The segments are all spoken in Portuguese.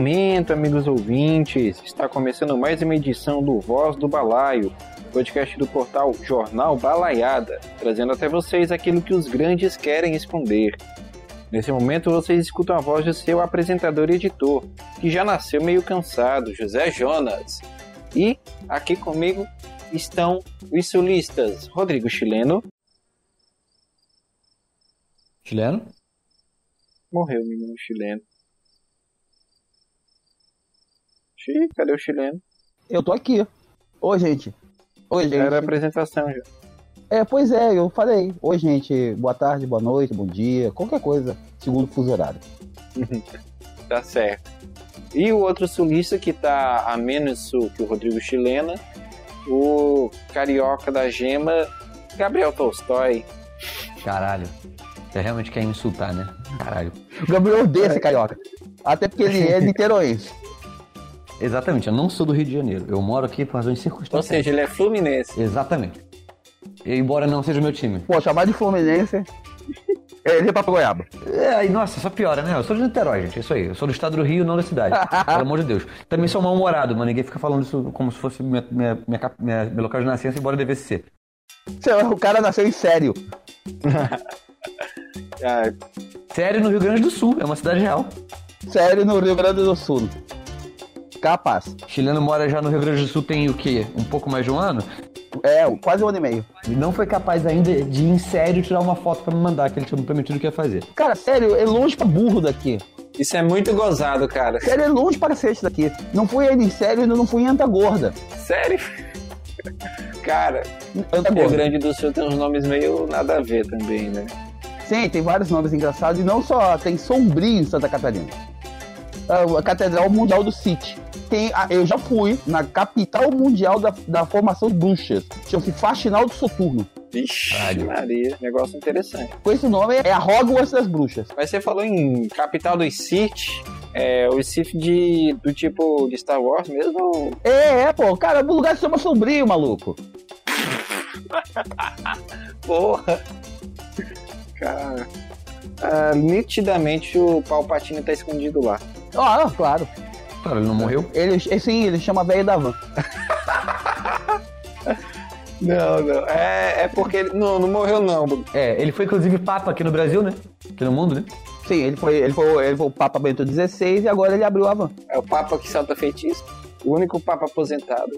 momento, amigos ouvintes. Está começando mais uma edição do Voz do Balaio, podcast do portal Jornal Balaiada, trazendo até vocês aquilo que os grandes querem esconder. Nesse momento, vocês escutam a voz do seu apresentador e editor, que já nasceu meio cansado, José Jonas. E aqui comigo estão os solistas Rodrigo Chileno. Chileno? Morreu o menino chileno. Xiii, cadê o chileno? Eu tô aqui. Oi, gente. Oi, gente. Era a apresentação já. É, pois é, eu falei. Oi, gente. Boa tarde, boa noite, bom dia, qualquer coisa, segundo o fuso horário. tá certo. E o outro sulista que tá a menos sul que o Rodrigo Chilena, o carioca da gema, Gabriel Tolstói. Caralho. Você realmente quer me insultar, né? Caralho. O Gabriel odeia esse carioca. Até porque ele é niteroense. Exatamente, eu não sou do Rio de Janeiro. Eu moro aqui por razões circunstâncias. Ou seja, ele é fluminense. Exatamente. Embora não seja o meu time. Pô, chamar de Fluminense. Ele é pra Goiaba. É, aí, nossa, só piora, né? Eu sou de Niterói, gente. Isso aí. Eu sou do estado do Rio, não da cidade. Pelo amor de Deus. Também sou mal-humorado, mas ninguém fica falando isso como se fosse minha, minha, minha, minha, meu local de nascença, embora devesse ser. O cara nasceu em sério. ah. Sério no Rio Grande do Sul, é uma cidade real. Sério no Rio Grande do Sul. Capaz. Chileno mora já no Rio Grande do Sul tem o quê? Um pouco mais de um ano? É, quase um ano e meio. E não foi capaz ainda de em sério tirar uma foto para me mandar, que ele tinha me prometido que ia fazer. Cara, sério, é longe pra burro daqui. Isso é muito gozado, cara. Sério, é longe para cacete daqui. Não fui ainda em sério e não fui em Anta Gorda. Sério? Cara, Anta Rio Grande do Sul tem uns nomes meio nada a ver também, né? Sim, tem vários nomes engraçados e não só, tem Sombrio em Santa Catarina. A Catedral Mundial do City tem. Eu já fui na capital mundial da, da formação de bruxas. Chama-se Faxinal do Soturno. Vixe, Maria, negócio interessante. Com esse nome é a Hogwarts das bruxas. Mas você falou em capital dos Sith. É, o Sith de, do tipo de Star Wars mesmo? É, é, pô. Cara, o lugar se chama Sombrio, maluco. Porra. Cara. Ah, nitidamente o Palpatine tá escondido lá. Ah, claro. Cara, ele não morreu? Ele, sim, ele chama velho da van. não, não. É, é porque ele não, não morreu, não. É, ele foi inclusive Papa aqui no Brasil, né? Aqui no mundo, né? Sim, ele foi, ele foi, ele foi o Papa Bento XVI e agora ele abriu a van. É o Papa que salta feitiço. O único Papa aposentado.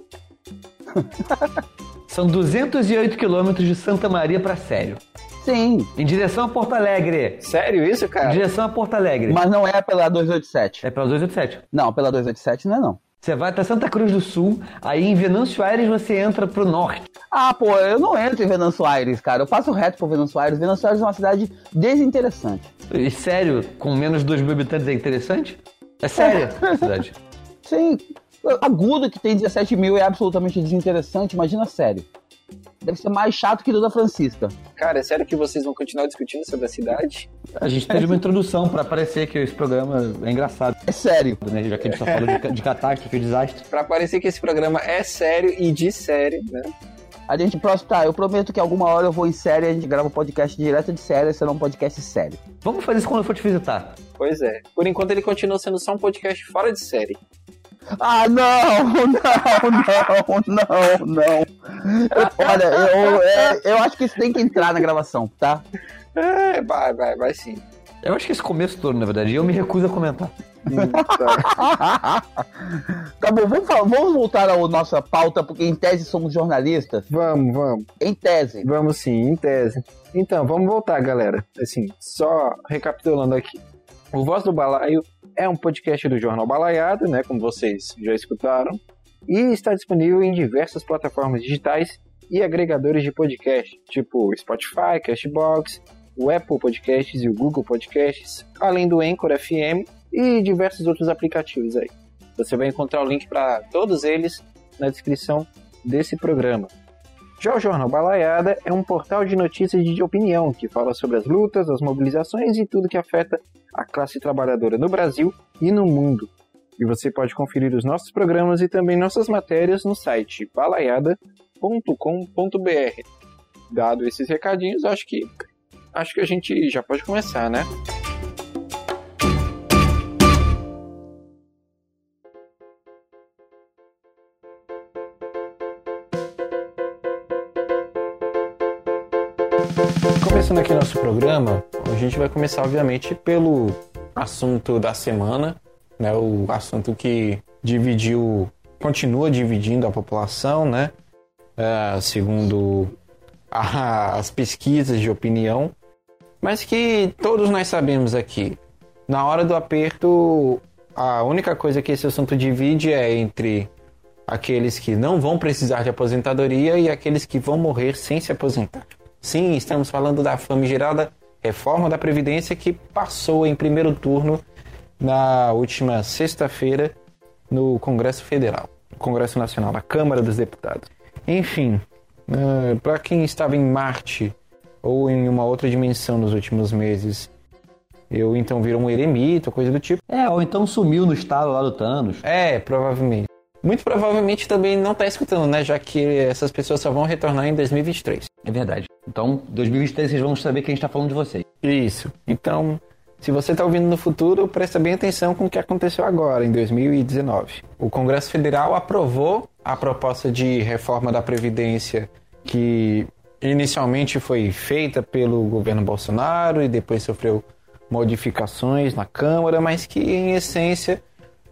São 208 quilômetros de Santa Maria para Sério. Sim. Em direção a Porto Alegre. Sério isso, cara? Em direção a Porto Alegre. Mas não é pela 287. É pela 287. Não, pela 287 não é não. Você vai até Santa Cruz do Sul, aí em Venâncio Aires você entra pro norte. Ah, pô, eu não entro em Venâncio Aires, cara. Eu passo reto por Venâncio Aires. Venâncio Aires é uma cidade desinteressante. E sério, com menos de 2 mil habitantes é interessante? É séria a cidade. Sim. Agudo que tem 17 mil é absolutamente desinteressante, imagina sério. Deve ser mais chato que Duda Francisca. Cara, é sério que vocês vão continuar discutindo sobre a cidade? A gente teve uma introdução para parecer que esse programa é engraçado. É sério. Né? Já que a gente só fala de, de catástrofe e desastre. Pra parecer que esse programa é sério e de série, né? A gente, próximo, tá, eu prometo que alguma hora eu vou em série e a gente grava um podcast direto de série, será um podcast sério. Vamos fazer isso quando eu for te visitar. Pois é. Por enquanto ele continua sendo só um podcast fora de série. Ah, não, não, não, não, não. olha, eu, é, eu acho que isso tem que entrar na gravação, tá? É, vai, vai, vai sim. Eu acho que esse começo todo, na verdade, eu me recuso a comentar. tá bom, vamos, falar, vamos voltar à nossa pauta, porque em tese somos jornalistas. Vamos, vamos. Em tese. Vamos sim, em tese. Então, vamos voltar, galera. Assim, só recapitulando aqui. O Voz do Balaio é um podcast do Jornal Balaiado, né, como vocês já escutaram, e está disponível em diversas plataformas digitais e agregadores de podcast, tipo Spotify, Castbox, o Apple Podcasts e o Google Podcasts, além do Anchor FM e diversos outros aplicativos aí. Você vai encontrar o link para todos eles na descrição desse programa. Já o Jornal Balaiada é um portal de notícias de opinião que fala sobre as lutas, as mobilizações e tudo que afeta a classe trabalhadora no Brasil e no mundo. E você pode conferir os nossos programas e também nossas matérias no site balaiada.com.br. Dado esses recadinhos, acho que acho que a gente já pode começar, né? Começando aqui nosso programa, a gente vai começar, obviamente, pelo assunto da semana, né? O assunto que dividiu, continua dividindo a população, né? É, segundo a- as pesquisas de opinião, mas que todos nós sabemos aqui. Na hora do aperto, a única coisa que esse assunto divide é entre aqueles que não vão precisar de aposentadoria e aqueles que vão morrer sem se aposentar. Sim, estamos falando da famigerada reforma da Previdência que passou em primeiro turno na última sexta-feira no Congresso Federal, Congresso Nacional, na Câmara dos Deputados. Enfim, para quem estava em Marte ou em uma outra dimensão nos últimos meses, eu então viro um eremita, coisa do tipo. É, ou então sumiu no estado lá do Thanos. É, provavelmente. Muito provavelmente também não está escutando, né? Já que essas pessoas só vão retornar em 2023. É verdade. Então, 2023 vocês vão saber que a gente tá falando de vocês. Isso. Então, se você está ouvindo no futuro, presta bem atenção com o que aconteceu agora, em 2019. O Congresso Federal aprovou a proposta de reforma da Previdência que inicialmente foi feita pelo governo Bolsonaro e depois sofreu modificações na Câmara, mas que em essência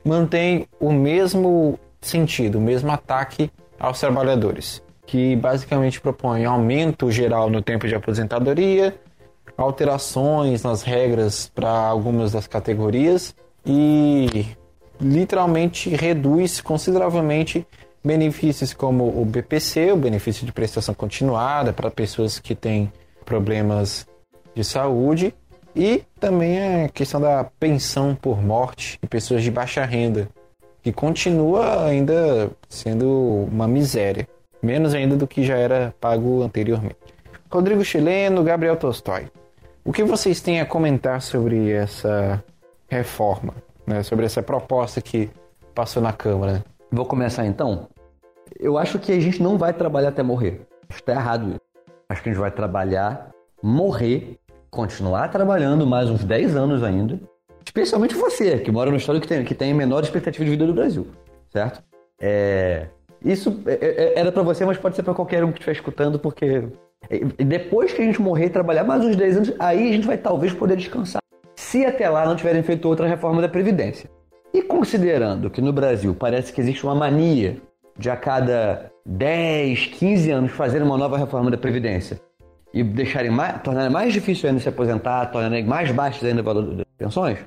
mantém o mesmo sentido, o mesmo ataque aos trabalhadores, que basicamente propõe aumento geral no tempo de aposentadoria, alterações nas regras para algumas das categorias e literalmente reduz consideravelmente benefícios como o BPC, o benefício de prestação continuada para pessoas que têm problemas de saúde e também a questão da pensão por morte de pessoas de baixa renda, que continua ainda sendo uma miséria, menos ainda do que já era pago anteriormente. Rodrigo Chileno, Gabriel Tolstói. O que vocês têm a comentar sobre essa reforma, né? sobre essa proposta que passou na Câmara? Vou começar então. Eu acho que a gente não vai trabalhar até morrer. Está errado isso. Acho que a gente vai trabalhar, morrer, continuar trabalhando mais uns 10 anos ainda. Especialmente você, que mora no estado que tem, que tem a menor expectativa de vida do Brasil, certo? É, isso é- é- era pra você, mas pode ser pra qualquer um que estiver escutando, porque e depois que a gente morrer e trabalhar mais uns 10 anos, aí a gente vai talvez poder descansar. Se até lá não tiverem feito outra reforma da Previdência. E considerando que no Brasil parece que existe uma mania de a cada 10, 15 anos fazer uma nova reforma da Previdência e deixarem mais, tornarem mais difícil ainda se aposentar, tornarem mais baixos ainda o valor das pensões,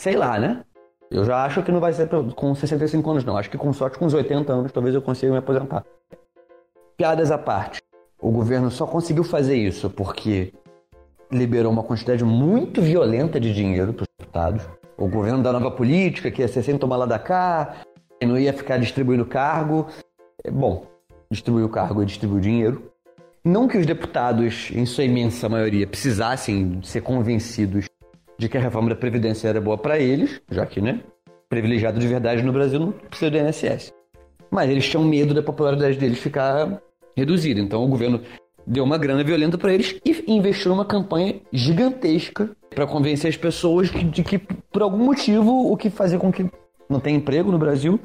sei lá, né? Eu já acho que não vai ser com 65 anos, não. Acho que com sorte, com uns 80 anos, talvez eu consiga me aposentar. Piadas à parte. O governo só conseguiu fazer isso porque liberou uma quantidade muito violenta de dinheiro para os deputados. O governo da nova política, que ia ser sem tomar lá da cá, não ia ficar distribuindo cargo. É, Bom, distribuiu cargo e distribuiu dinheiro. Não que os deputados, em sua imensa maioria, precisassem ser convencidos de que a reforma da Previdência era boa para eles, já que, né, privilegiado de verdade no Brasil não precisa do INSS. Mas eles tinham medo da popularidade deles ficar reduzida. Então o governo deu uma grana violenta para eles e investiu numa campanha gigantesca para convencer as pessoas de que, por algum motivo, o que fazia com que não tenha emprego no Brasil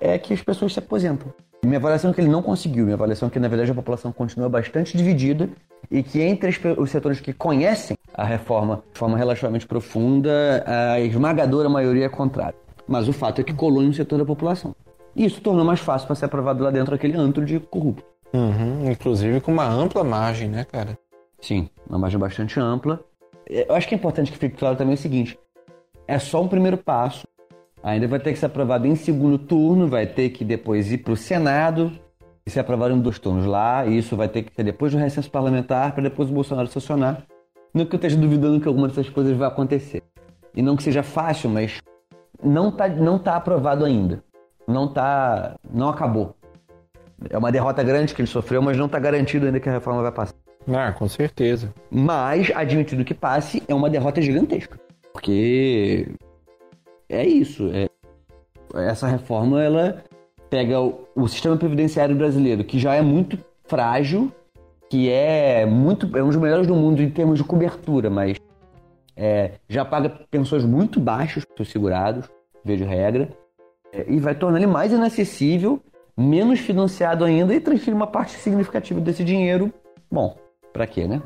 é que as pessoas se aposentam. Minha avaliação é que ele não conseguiu. Minha avaliação é que, na verdade, a população continua bastante dividida e que entre os setores que conhecem a reforma de forma relativamente profunda, a esmagadora maioria é contrária. Mas o fato é que colou em um setor da população. E isso tornou mais fácil para ser aprovado lá dentro aquele antro de corrupto. Uhum, inclusive com uma ampla margem, né, cara? Sim, uma margem bastante ampla. Eu acho que é importante que fique claro também o seguinte: é só um primeiro passo. Ainda vai ter que ser aprovado em segundo turno, vai ter que depois ir para o Senado e ser aprovado em dois turnos lá. E isso vai ter que ser depois do recesso parlamentar, para depois o Bolsonaro sancionar. Não que eu esteja duvidando que alguma dessas coisas vai acontecer. E não que seja fácil, mas não tá, não tá aprovado ainda. Não tá. não acabou. É uma derrota grande que ele sofreu, mas não está garantido ainda que a reforma vai passar. Ah, com certeza. Mas, admitido que passe, é uma derrota gigantesca. Porque é isso. é- essa reforma, ela pega o, o sistema previdenciário brasileiro, que já é muito frágil, que é muito é um dos melhores do mundo em termos de cobertura, mas é, já paga pensões muito baixas para os segurados, de regra, é, e vai tornar ele mais inacessível, menos financiado ainda e transfere uma parte significativa desse dinheiro, bom, Pra quê, né?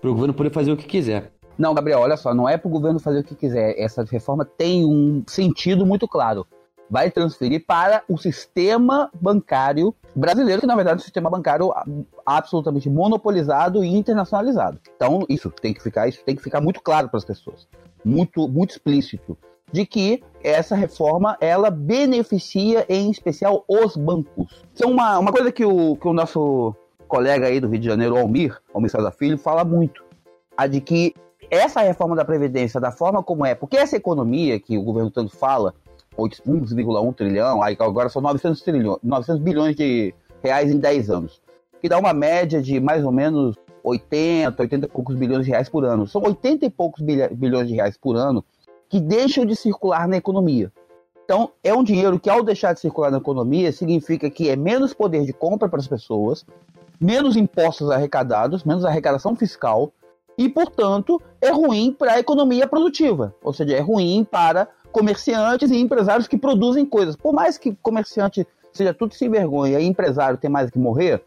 Pro governo poder fazer o que quiser. Não, Gabriel, olha só, não é para o governo fazer o que quiser. Essa reforma tem um sentido muito claro. Vai transferir para o sistema bancário brasileiro, que na verdade é um sistema bancário absolutamente monopolizado e internacionalizado. Então, isso tem que ficar, isso tem que ficar muito claro para as pessoas. Muito, muito explícito de que essa reforma ela beneficia em especial os bancos. Isso é uma, uma coisa que o, que o nosso colega aí do Rio de Janeiro, Almir, Almir César Filho, fala muito. A de que essa reforma da Previdência, da forma como é, porque essa economia que o governo tanto fala, 1,1 trilhão, agora são 900, trilhões, 900 bilhões de reais em 10 anos, que dá uma média de mais ou menos 80, 80 e poucos bilhões de reais por ano. São 80 e poucos bilhões de reais por ano que deixam de circular na economia. Então, é um dinheiro que, ao deixar de circular na economia, significa que é menos poder de compra para as pessoas, menos impostos arrecadados, menos arrecadação fiscal, e, portanto, é ruim para a economia produtiva, ou seja, é ruim para comerciantes e empresários que produzem coisas. Por mais que comerciante seja tudo sem vergonha e empresário tem mais que morrer,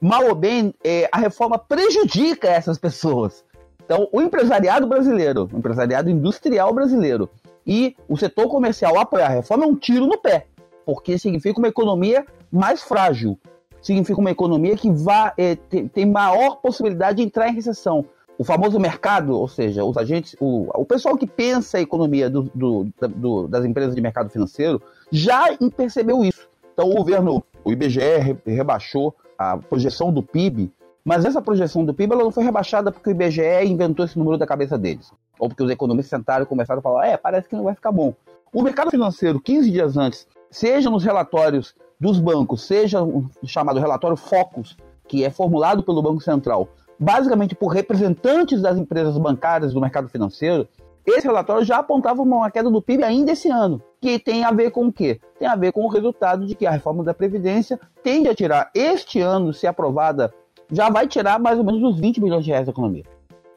mal ou bem, é, a reforma prejudica essas pessoas. Então, o empresariado brasileiro, o empresariado industrial brasileiro e o setor comercial apoiar a reforma é um tiro no pé, porque significa uma economia mais frágil, significa uma economia que vai, é, tem maior possibilidade de entrar em recessão o famoso mercado, ou seja, os agentes, o, o pessoal que pensa a economia do, do, do, das empresas de mercado financeiro já percebeu isso. Então o governo, o IBGE rebaixou a projeção do PIB, mas essa projeção do PIB ela não foi rebaixada porque o IBGE inventou esse número da cabeça deles, ou porque os economistas sentaram e começaram a falar, é, parece que não vai ficar bom. O mercado financeiro, 15 dias antes, seja nos relatórios dos bancos, seja o chamado relatório Focus, que é formulado pelo Banco Central, basicamente por representantes das empresas bancárias do mercado financeiro, esse relatório já apontava uma queda do PIB ainda esse ano, que tem a ver com o quê? Tem a ver com o resultado de que a reforma da Previdência tende a tirar, este ano, se aprovada, já vai tirar mais ou menos uns 20 bilhões de reais da economia.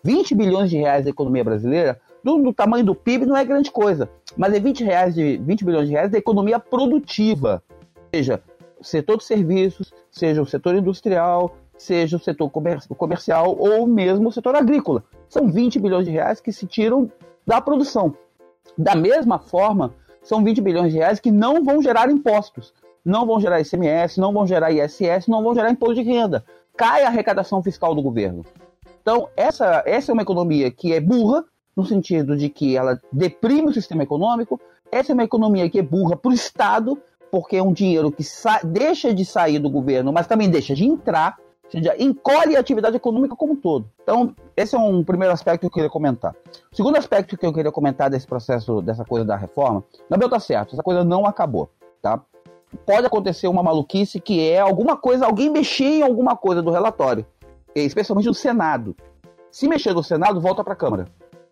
20 bilhões de reais da economia brasileira, do, do tamanho do PIB, não é grande coisa, mas é 20, reais de, 20 bilhões de reais da economia produtiva, seja o setor de serviços, seja o setor industrial, seja o setor comercial ou mesmo o setor agrícola. São 20 bilhões de reais que se tiram da produção. Da mesma forma, são 20 bilhões de reais que não vão gerar impostos, não vão gerar ICMS, não vão gerar ISS, não vão gerar imposto de renda. Cai a arrecadação fiscal do governo. Então, essa, essa é uma economia que é burra, no sentido de que ela deprime o sistema econômico, essa é uma economia que é burra para o Estado, porque é um dinheiro que deixa de sair do governo, mas também deixa de entrar seja, encolhe a atividade econômica como um todo. Então, esse é um primeiro aspecto que eu queria comentar. O segundo aspecto que eu queria comentar desse processo, dessa coisa da reforma, Gabriel tá certo, essa coisa não acabou, tá? Pode acontecer uma maluquice que é alguma coisa, alguém mexer em alguma coisa do relatório, especialmente no Senado. Se mexer no Senado, volta para a Câmara.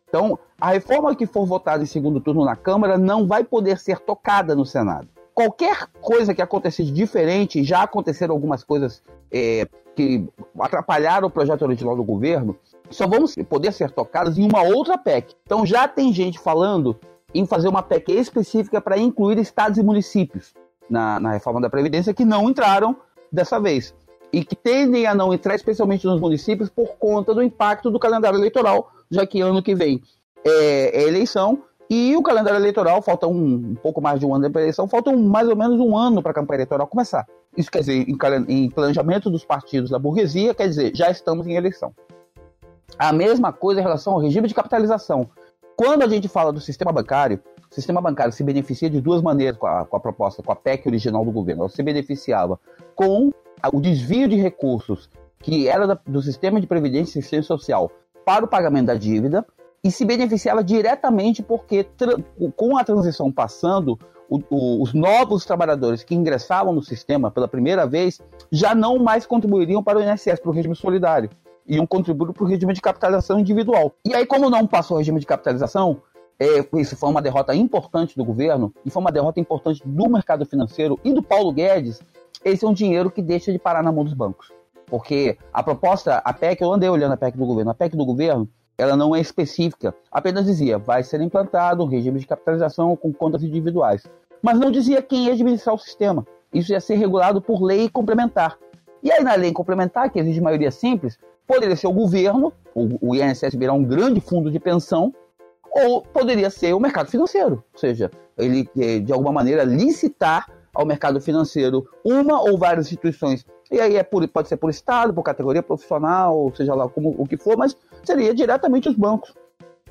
Então, a reforma que for votada em segundo turno na Câmara não vai poder ser tocada no Senado qualquer coisa que acontecer de diferente, já aconteceram algumas coisas é, que atrapalharam o projeto original do governo, só vão poder ser tocadas em uma outra PEC. Então já tem gente falando em fazer uma PEC específica para incluir estados e municípios na, na reforma da Previdência que não entraram dessa vez. E que tendem a não entrar, especialmente nos municípios, por conta do impacto do calendário eleitoral, já que ano que vem é, é eleição e o calendário eleitoral, falta um, um pouco mais de um ano para a eleição, falta um, mais ou menos um ano para a campanha eleitoral começar. Isso quer dizer, em, planejamento dos partidos da burguesia, quer dizer, já estamos em eleição. A mesma coisa em relação ao regime de capitalização. Quando a gente fala do sistema bancário, o sistema bancário se beneficia de duas maneiras com a, com a proposta, com a PEC original do governo. Ela se beneficiava com o desvio de recursos que era do sistema de previdência e assistência social para o pagamento da dívida, e se beneficiava diretamente porque, com a transição passando, o, os novos trabalhadores que ingressavam no sistema pela primeira vez já não mais contribuiriam para o INSS, para o regime solidário. Iam contribuir para o regime de capitalização individual. E aí, como não passou o regime de capitalização, é, isso foi uma derrota importante do governo e foi uma derrota importante do mercado financeiro e do Paulo Guedes. Esse é um dinheiro que deixa de parar na mão dos bancos. Porque a proposta, a PEC, eu andei olhando a PEC do governo, a PEC do governo ela não é específica, apenas dizia vai ser implantado um regime de capitalização com contas individuais, mas não dizia quem ia administrar o sistema. Isso ia ser regulado por lei complementar. E aí na lei complementar, que exige maioria simples, Poderia ser o governo, o, INSS virar um grande fundo de pensão, ou poderia ser o mercado financeiro, ou seja, ele eh, de alguma maneira licitar ao mercado financeiro uma ou várias instituições. E aí é por, pode ser por estado, por categoria profissional, seja lá como o que for, mas seria diretamente os bancos.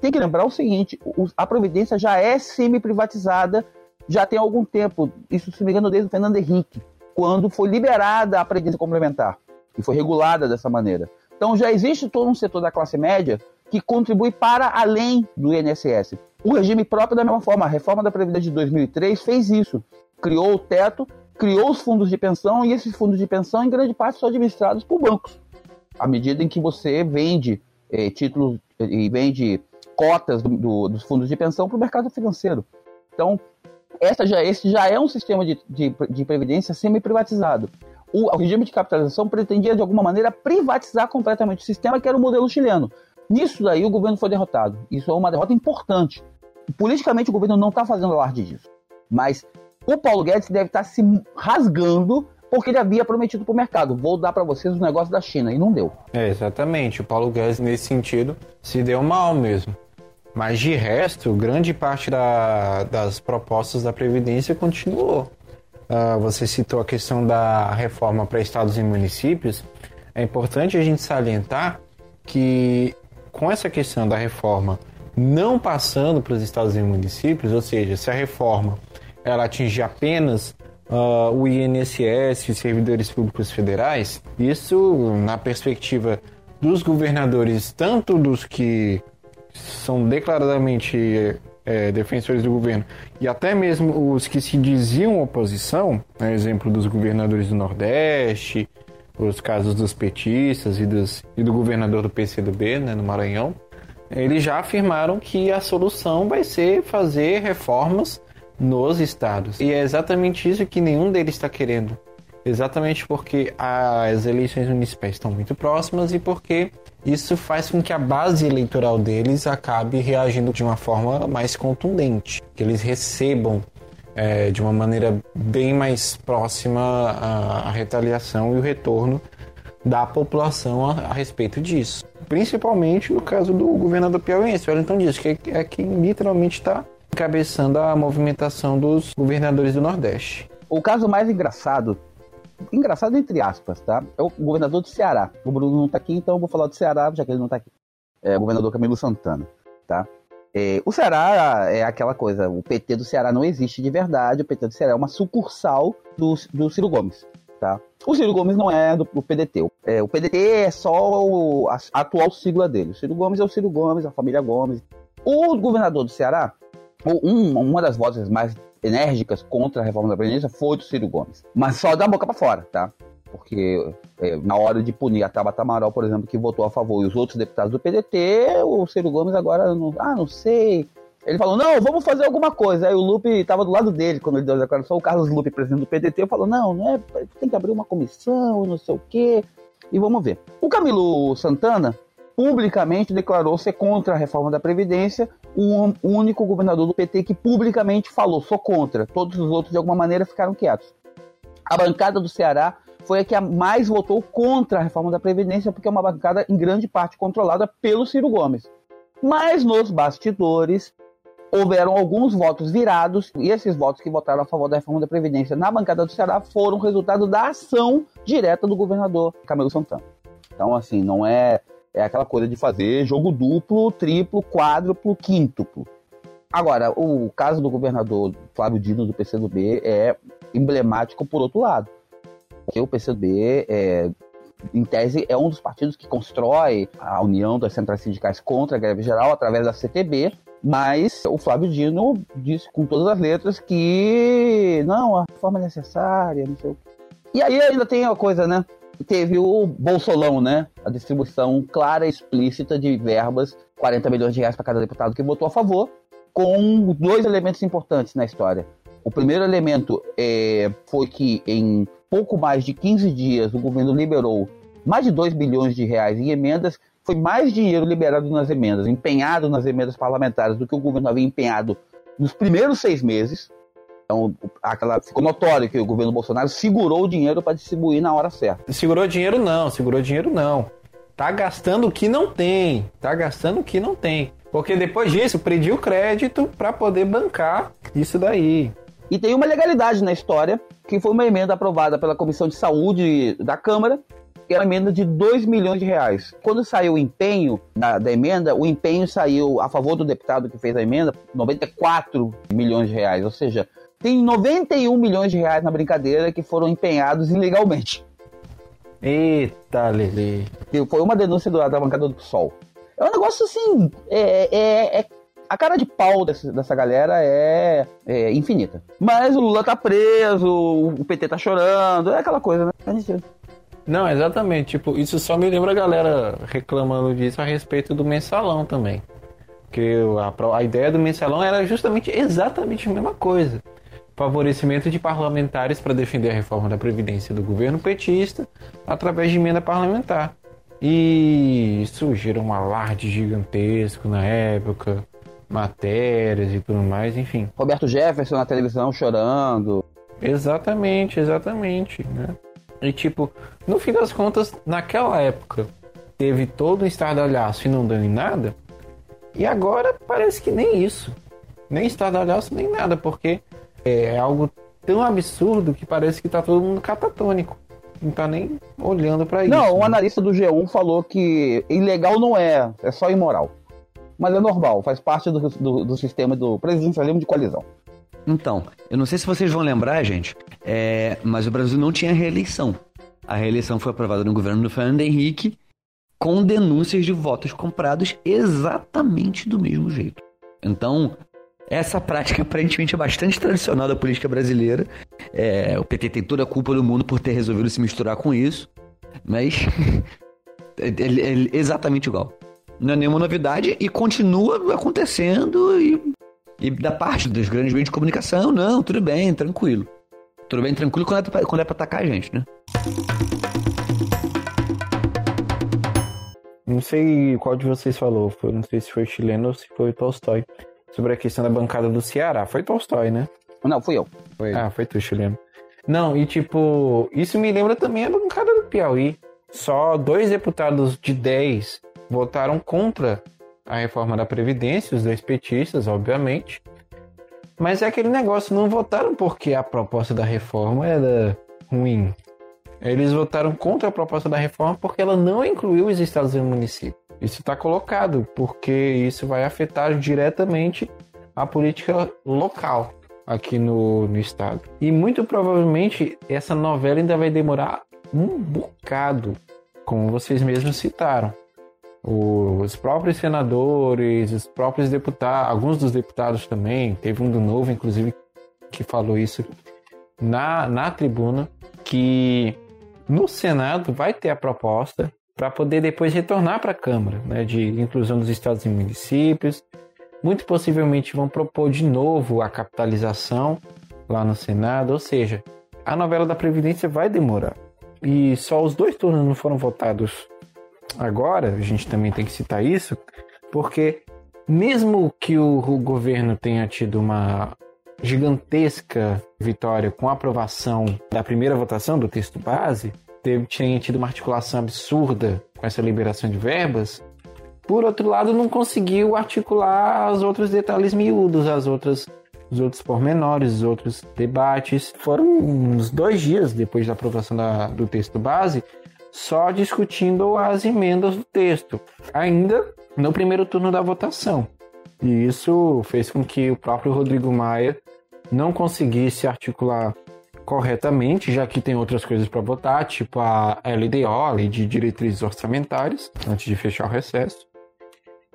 Tem que lembrar o seguinte: a Previdência já é semi-privatizada já tem algum tempo, isso se me engano desde o Fernando Henrique, quando foi liberada a Previdência Complementar e foi regulada dessa maneira. Então já existe todo um setor da classe média que contribui para além do INSS. O regime próprio, da mesma forma, a reforma da Previdência de 2003 fez isso. Criou o teto, criou os fundos de pensão e esses fundos de pensão, em grande parte, são administrados por bancos. À medida em que você vende eh, títulos e vende cotas do, do, dos fundos de pensão para o mercado financeiro. Então, essa já, esse já é um sistema de, de, de previdência semi-privatizado. O, o, regime de capitalização pretendia, de alguma maneira, privatizar completamente o sistema, que era o modelo chileno. Nisso daí, o governo foi derrotado. Isso é uma derrota importante. Politicamente, o governo não está fazendo alarde disso. Mas o Paulo Guedes deve estar tá se rasgando porque ele havia prometido para o mercado: vou dar para vocês o negócio da China, e não deu. É, exatamente. O Paulo Guedes, nesse sentido, se deu mal mesmo. Mas de resto, grande parte da, das propostas da Previdência continuou. Uh, você citou a questão da reforma para estados e municípios. É importante a gente salientar que com essa questão da reforma não passando para os estados e municípios, ou seja, se a reforma ela atingir apenas uh, o INSS e servidores públicos federais, isso na perspectiva dos governadores, tanto dos que são declaradamente é, defensores do governo e até mesmo os que se diziam oposição, né, exemplo dos governadores do Nordeste, os casos dos petistas e, dos, e do governador do PCdoB, né, no Maranhão, eles já afirmaram que a solução vai ser fazer reformas nos estados. E é exatamente isso que nenhum deles está querendo. Exatamente porque as eleições municipais estão muito próximas e porque isso faz com que a base eleitoral deles acabe reagindo de uma forma mais contundente, que eles recebam é, de uma maneira bem mais próxima a, a, retaliação e o retorno da população a, a, respeito disso. Principalmente no caso do governador piauiense, o Wellington Dias, que é, é quem literalmente está encabeçando a movimentação dos governadores do Nordeste. O caso mais engraçado engraçado entre aspas, tá? É o governador do Ceará. O Bruno não tá aqui, então eu vou falar do Ceará, já que ele não tá aqui. É o governador Camilo Santana, tá? É, o Ceará é aquela coisa, o PT do Ceará não existe de verdade, o PT do Ceará é uma sucursal do, do Ciro Gomes, tá? O Ciro Gomes não é do, do PDT. É, o PDT é só o, a, a, atual sigla dele. O Ciro Gomes é o Ciro Gomes, a família Gomes. O governador do Ceará, um, uma das vozes mais enérgicas contra a reforma da Previdência foi do Ciro Gomes. Mas só da boca para fora, tá? Porque é, na hora de punir a Tabata Amaral, por exemplo, que votou a favor, e os outros deputados do PDT, o Ciro Gomes agora, não, ah, não sei. Ele falou, não, vamos fazer alguma coisa. Aí o Lupe estava do lado dele quando ele deu a declaração. O Carlos Lupe, presidente do PDT, falou, não, não é, tem que abrir uma comissão, não sei o quê. E vamos ver. O Camilo Santana publicamente declarou ser contra a reforma da Previdência, o único governador do PT que publicamente falou, sou contra. Todos os outros, de alguma maneira, ficaram quietos. A bancada do Ceará foi a que mais votou contra a reforma da Previdência, porque é uma bancada, em grande parte, controlada pelo Ciro Gomes. Mas nos bastidores, houveram alguns votos virados, e esses votos que votaram a favor da reforma da Previdência na bancada do Ceará foram resultado da ação direta do governador Camilo Santana. Então, assim, não é é aquela coisa de fazer jogo duplo, triplo, quádruplo, quíntuplo. Agora, o caso do governador Flávio Dino do PCdoB é emblemático por outro lado. Porque o PCdoB, é, em tese, é um dos partidos que constrói a união das centrais sindicais contra a greve geral através da CTB, mas o Flávio Dino disse com todas as letras que não, a reforma é necessária, não sei o quê. E aí ainda tem a coisa, né? Teve o Bolsolão, né? A distribuição clara e explícita de verbas, 40 milhões de reais para cada deputado que votou a favor, com dois elementos importantes na história. O primeiro elemento é, foi que em pouco mais de 15 dias o governo liberou mais de 2 bilhões de reais em emendas. Foi mais dinheiro liberado nas emendas, empenhado nas emendas parlamentares do que o governo havia empenhado nos primeiros seis meses. Então, aquela, ficou notório que o governo Bolsonaro segurou o dinheiro para distribuir na hora certa. Segurou dinheiro não, segurou dinheiro não. tá gastando o que não tem. Tá gastando o que não tem. Porque depois disso, pediu crédito para poder bancar isso daí. E tem uma legalidade na história, que foi uma emenda aprovada pela Comissão de Saúde da Câmara, que era uma emenda de 2 milhões de reais. Quando saiu o empenho da, da, emenda, o empenho saiu a favor do deputado que fez a emenda, 94 milhões de reais. Ou seja, tem 91 milhões de reais na brincadeira que foram empenhados ilegalmente. Eita, Lele. Foi uma denúncia do, da bancada do PSOL. É um negócio assim. É, é, é a cara de pau dessa, dessa galera é, é, infinita. Mas o Lula tá preso, o PT tá chorando, é aquela coisa, né? Não, exatamente. Tipo, isso só me lembra a galera reclamando disso a respeito do mensalão também. Que a, a ideia do mensalão era justamente exatamente a mesma coisa. Favorecimento de parlamentares para defender a reforma da Previdência do governo petista através de emenda parlamentar. E isso gerou um alarde gigantesco na época, matérias e tudo mais, enfim. Roberto Jefferson na televisão chorando. Exatamente, exatamente, né? E tipo, no fim das contas, naquela época, teve todo o estardalhaço e não dando em nada. E agora parece que nem isso. Nem estardalhaço, nem nada, porque é algo tão absurdo que parece que tá todo mundo catatônico. Não tá nem olhando para isso. Não, o né? analista do G1 falou que ilegal não é, é só imoral. Mas é normal, faz parte do, do, do sistema do presidencialismo de coalizão. Então, eu não sei se vocês vão lembrar, gente, é, mas o Brasil não tinha reeleição. A reeleição foi aprovada no governo do Fernando Henrique com denúncias de votos comprados exatamente do mesmo jeito. Então, essa prática aparentemente é bastante tradicional da política brasileira. É, o PT tem toda a culpa do mundo por ter resolvido se misturar com isso, mas é, é, é exatamente igual. Não é nenhuma novidade e continua acontecendo e e da parte dos grandes meios de comunicação, não, tudo bem, tranquilo. Tudo bem, tranquilo quando é pra, quando é pra atacar a gente, né? Não sei qual de vocês falou, foi, não sei se foi chileno ou se foi Tolstói. Sobre a questão da bancada do Ceará. Foi Tolstói, né? Não, fui eu. Foi. Ah, foi tu, chileno. Não, e tipo, isso me lembra também a bancada do Piauí. Só dois deputados de 10 votaram contra a reforma da Previdência, os dois petistas, obviamente. Mas é aquele negócio, não votaram porque a proposta da reforma era ruim. Eles votaram contra a proposta da reforma porque ela não incluiu os estados e municípios. Isso está colocado, porque isso vai afetar diretamente a política local aqui no, no estado. E muito provavelmente essa novela ainda vai demorar um bocado, como vocês mesmos citaram os próprios senadores, os próprios deputados, alguns dos deputados também, teve um do Novo, inclusive, que falou isso na, na tribuna, que no Senado vai ter a proposta para poder depois retornar para a Câmara, né, de inclusão dos estados e municípios. Muito possivelmente vão propor de novo a capitalização lá no Senado, ou seja, a novela da Previdência vai demorar. E só os dois turnos não foram votados agora, a gente também tem que citar isso, porque mesmo que o, o governo tenha tido uma gigantesca vitória com a aprovação da primeira votação do texto base, teve, tinha tido uma articulação absurda com essa liberação de verbas, por outro lado, não conseguiu articular os outros detalhes miúdos, as outras, os outros pormenores, os outros debates. Foram uns dois dias depois da aprovação da, do texto base só discutindo as emendas do texto, ainda no primeiro turno da votação. E isso fez com que o próprio Rodrigo Maia não conseguisse articular corretamente, já que tem outras coisas para votar, tipo a LDO, a Lei de Diretrizes Orçamentárias, antes de fechar o recesso.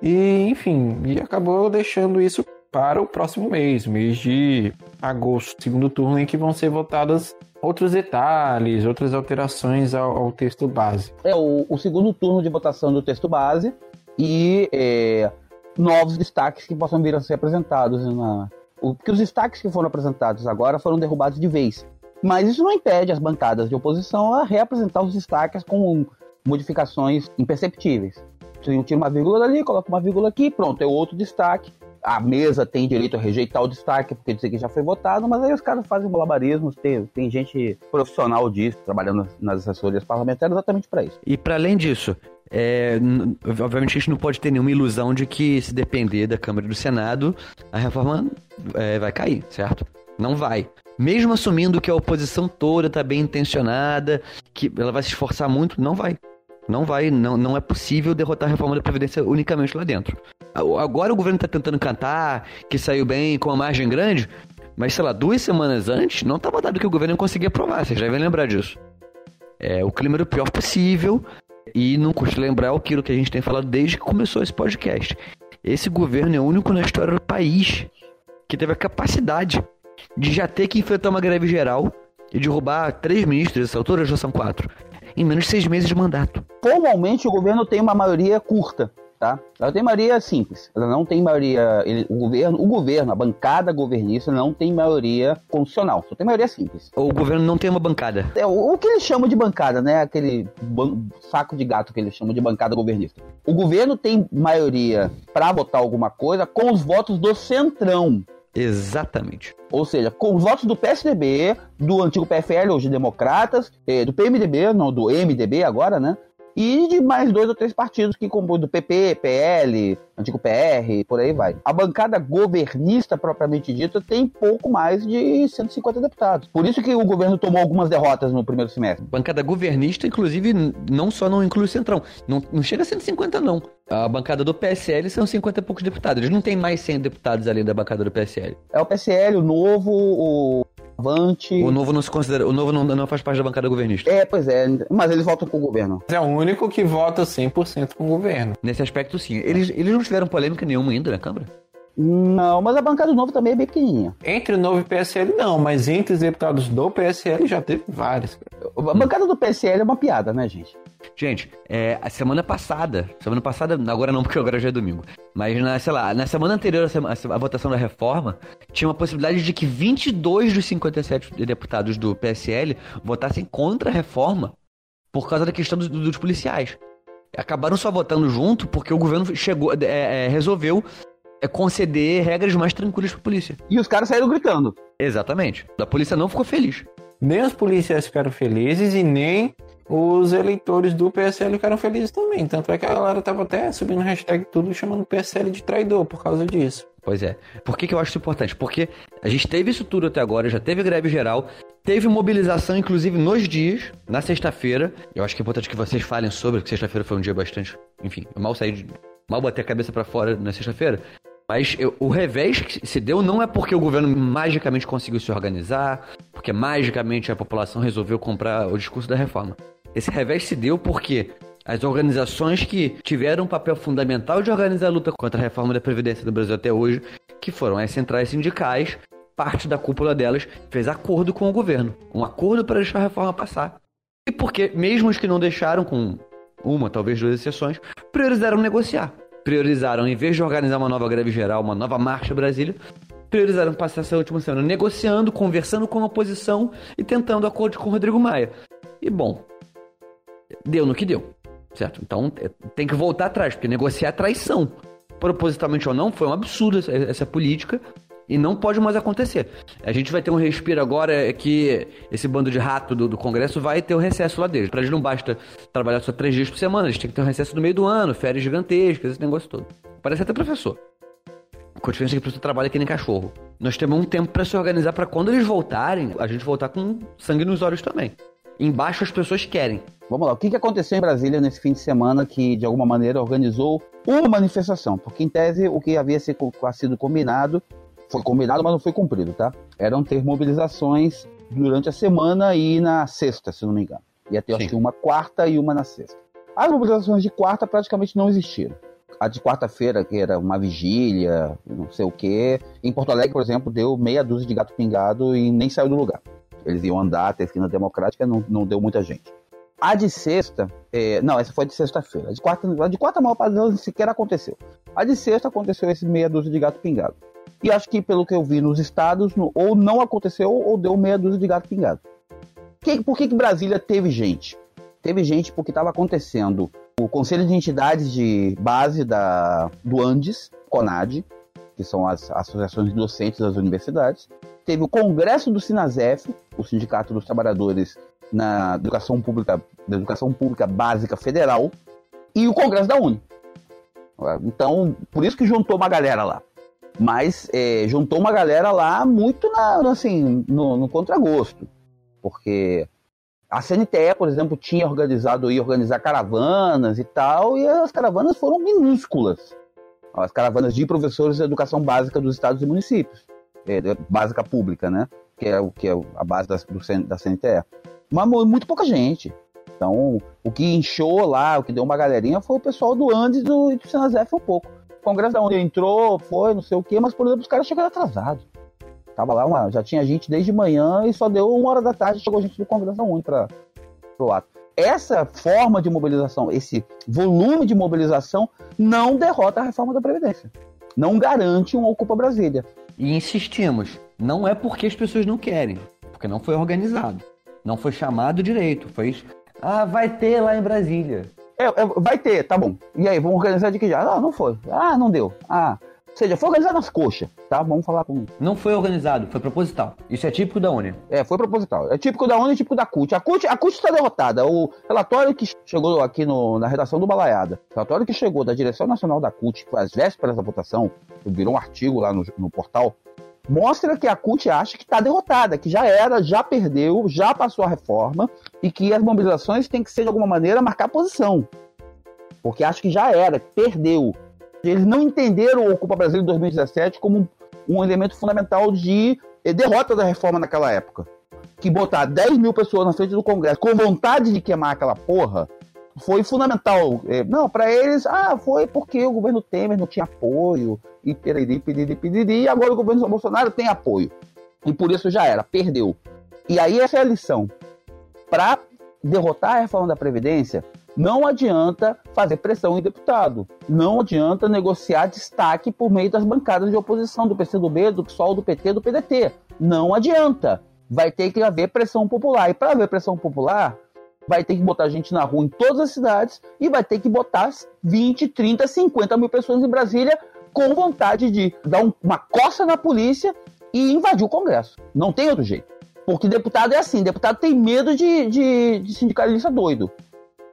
E, enfim, e acabou deixando isso para o próximo mês, mês de agosto, segundo turno, em que vão ser votadas outros detalhes, outras alterações ao, ao texto base. É o, o, segundo turno de votação do texto base e é, novos destaques que possam vir a ser apresentados. Na, o, porque os destaques que foram apresentados agora foram derrubados de vez. Mas isso não impede as bancadas de oposição a reapresentar os destaques com modificações imperceptíveis. Você tira uma vírgula dali, coloca uma vírgula aqui, pronto, é outro destaque a mesa tem direito a rejeitar o destaque, porque dizer que já foi votado, mas aí os caras fazem malabarismos, tem, tem gente profissional disso, trabalhando nas assessorias parlamentares exatamente para isso. E para além disso, é, obviamente a gente não pode ter nenhuma ilusão de que se depender da Câmara e do Senado, a reforma é, vai cair, certo? Não vai. Mesmo assumindo que a oposição toda está bem intencionada, que ela vai se esforçar muito, não vai. Não vai, não, não é possível derrotar a reforma da Previdência unicamente lá dentro. A- Agora o governo está tentando cantar que saiu bem com uma margem grande, mas sei lá, duas semanas antes não estava dado que o governo conseguia aprovar, vocês já devem lembrar disso. É, o clima era o pior possível e não custa lembrar aquilo que a gente tem falado desde que começou esse podcast. Esse governo é o único na história do país que teve a capacidade de já ter que enfrentar uma greve geral e derrubar três ministros, essa altura já são quatro, em menos de seis meses de mandato. Formalmente, o governo tem uma maioria curta, tá? Ela tem maioria simples. Ela não tem maioria. ele- o governo, o governo, a bancada governista não tem maioria constitucional. Só tem maioria simples. O governo não tem uma bancada. É o, o que eles chamam de bancada, né? Aquele saco de gato que eles chamam de bancada governista. O governo tem maioria para votar alguma coisa com os votos do centrão. Exatamente. Ou seja, com os votos do PSDB, do antigo PFL, hoje Democratas, eh, do PMDB, não, do MDB agora, né? E de mais dois ou três partidos que compõem do PP, PL, antigo PR, por aí vai. A bancada governista, propriamente dita, tem pouco mais de 150 deputados. Por isso que o governo tomou algumas derrotas no primeiro semestre. Bancada governista, inclusive, não só não inclui o Centrão. Não, não chega a 150, não. A bancada do PSL são 50 e poucos deputados. Eles não tem mais 100 deputados além da bancada do PSL. É o PSL, o Novo, o Avante. O novo não se considera. O novo não, não faz parte da bancada governista. É, pois é, mas eles votam com o governo. É o único que vota 100% com o governo. Nesse aspecto, sim. Eles, eles não tiveram polêmica nenhuma ainda na Câmara. Não, mas a bancada do Novo também é bem pequenininha. Entre o Novo e o PSL, não, mas entre os deputados do PSL já teve vários. A bancada do PSL é uma piada, né, gente? Gente, é, a semana passada, semana passada, agora não, porque agora já é domingo, mas na, sei lá, na semana anterior à votação da reforma, tinha uma possibilidade de que 22 dos 57 deputados do PSL votassem contra a reforma por causa da questão dos, dos policiais. Acabaram só votando junto porque o governo chegou, é, é, resolveu é, conceder regras mais tranquilas pra polícia. E os caras saíram gritando. Exatamente. A polícia não ficou feliz. Nem os policiais ficaram felizes e nem os eleitores do PSL ficaram felizes também. Tanto é que a galera tava até subindo hashtag tudo chamando o PSL de traidor por causa disso. Pois é. Por que, que eu acho isso importante? Porque a gente teve isso tudo até agora, já teve greve geral, teve mobilização, inclusive, nos dias, na sexta-feira. Eu acho que é importante que vocês falem sobre, porque sexta-feira foi um dia bastante. Enfim, eu mal saí de. mal botei a cabeça pra fora na sexta-feira. Mas eu- o revés que se deu não é porque o governo magicamente conseguiu se organizar, porque magicamente a população resolveu comprar o discurso da reforma. Esse revés se deu porque as organizações que tiveram um papel fundamental de organizar a luta contra a reforma da Previdência do Brasil até hoje, que foram as centrais sindicais, parte da cúpula delas fez acordo com o governo. Um acordo para deixar a reforma passar. E porque, mesmo os que não deixaram, com uma, talvez duas exceções, priorizaram negociar. Priorizaram, em vez de organizar uma nova greve geral, uma nova marcha Brasília, priorizaram passar essa última semana negociando, conversando com a oposição e tentando acordo com o Rodrigo Maia. E bom, deu no que deu, certo? Então é, tem que voltar atrás, porque negociar é traição. Propositalmente ou não, foi um absurdo essa, essa política e não pode mais acontecer. A gente vai ter um respiro agora é que esse bando de rato do, do Congresso vai ter um recesso lá deles. Pra eles não basta trabalhar só três dias por semana, eles têm que ter um recesso no meio do ano, férias gigantescas, esse negócio todo. Parece até professor. Com a diferença que a pessoa trabalha que nem cachorro. Nós temos um tempo pra se organizar pra quando eles voltarem, a gente voltar com sangue nos olhos também. Embaixo as pessoas querem. Vamos lá, o que, que aconteceu em Brasília nesse fim de semana que, de alguma maneira, organizou uma manifestação? Porque, em tese, o que havia sido combinado foi combinado, mas não foi cumprido, tá? Eram ter mobilizações durante a semana e na sexta, se não me engano. Ia ter, acho Sim. que, uma quarta e uma na sexta. As mobilizações de quarta praticamente não existiram. A de quarta-feira, que era uma vigília, não sei o quê. Em Porto Alegre, por exemplo, deu meia dúzia de gato pingado e nem saiu do lugar. Eles iam andar até a esquina democrática, não, não deu muita gente. A de sexta, é, não, essa foi de sexta-feira. A de quarta, a de quarta a maior parte delas sequer aconteceu. A de sexta aconteceu esse meia dúzia de gato pingado. E acho que, pelo que eu vi nos estados, ou não aconteceu ou deu meia dúzia de gato pingado. Que- por que, que Brasília teve gente? Teve gente porque estava acontecendo o Conselho de Entidades de Base da, do Andes, CONAD, que são as associações docentes das universidades. Teve o Congresso do Sinasef, o Sindicato dos Trabalhadores na educação pública, da educação pública básica federal, e o Congresso da Uni. Então, por isso que juntou uma galera lá. Mas é, juntou uma galera lá muito na, assim, no, no contragosto. Porque a CNTE, por exemplo, tinha organizado e organizar caravanas e tal, e as caravanas foram minúsculas. As caravanas de professores de educação básica dos estados e municípios. É, básica pública, né? Que é, o, que é a base da, do, da CNTE. Mas muito pouca gente. Então, o que inchou lá, o que deu uma galerinha foi o pessoal do Andes e do, do Senazef um pouco. Congresso da onde entrou, foi, não sei o quê, mas, por exemplo, os caras chegaram atrasados. Tava lá, uma, já tinha gente desde manhã e só deu uma hora da tarde chegou gente do Congresso da UNE para o ato. Essa forma de mobilização, esse volume de mobilização, não derrota a reforma da Previdência. Não garante um Ocupa Brasília. E insistimos, não é porque as pessoas não querem, porque não foi organizado. Não foi chamado direito, foi. Ah, vai ter lá em Brasília. É, é, vai ter, tá bom. E aí, vamos organizar de que já? Ah, não foi. Ah, não deu. Ah, ou seja, foi organizado nas coxas, tá? Vamos falar com. Não foi organizado, foi proposital. Isso é típico da Uni. É, foi proposital. É típico da Uni e típico da CUT. A CUT, a CUT está derrotada. O relatório que chegou aqui no, na redação do Balaiada, o relatório que chegou da Direção Nacional da CUT, às vésperas da votação, virou um artigo lá no, no portal, mostra que a CUT acha que está derrotada, que já era, já perdeu, já passou a reforma e que as mobilizações têm que ser, de alguma maneira, marcar posição. Porque acha que já era, perdeu. Eles não entenderam o Ocupa Brasil em 2017 como um elemento fundamental de eh, derrota da reforma naquela época. Que botar 10 mil pessoas na frente do Congresso com vontade de queimar aquela porra foi fundamental. Eh, não, para eles, ah, foi porque o governo Temer não tinha apoio, e periri, periri, periri, e agora o governo Bolsonaro tem apoio. E por isso já era, perdeu. E aí essa é a lição. Para derrotar a reforma da Previdência, não adianta fazer pressão em deputado. Não adianta negociar destaque por meio das bancadas de oposição do PCdoB, do PSOL, do PT, do PDT. Não adianta. Vai ter que haver pressão popular. E para haver pressão popular, vai ter que botar gente na rua em todas as cidades e vai ter que botar 20, 30, 50 mil pessoas em Brasília com vontade de dar um, uma coça na polícia e invadir o Congresso. Não tem outro jeito. Porque deputado é assim, deputado tem medo de, de, de sindicalista doido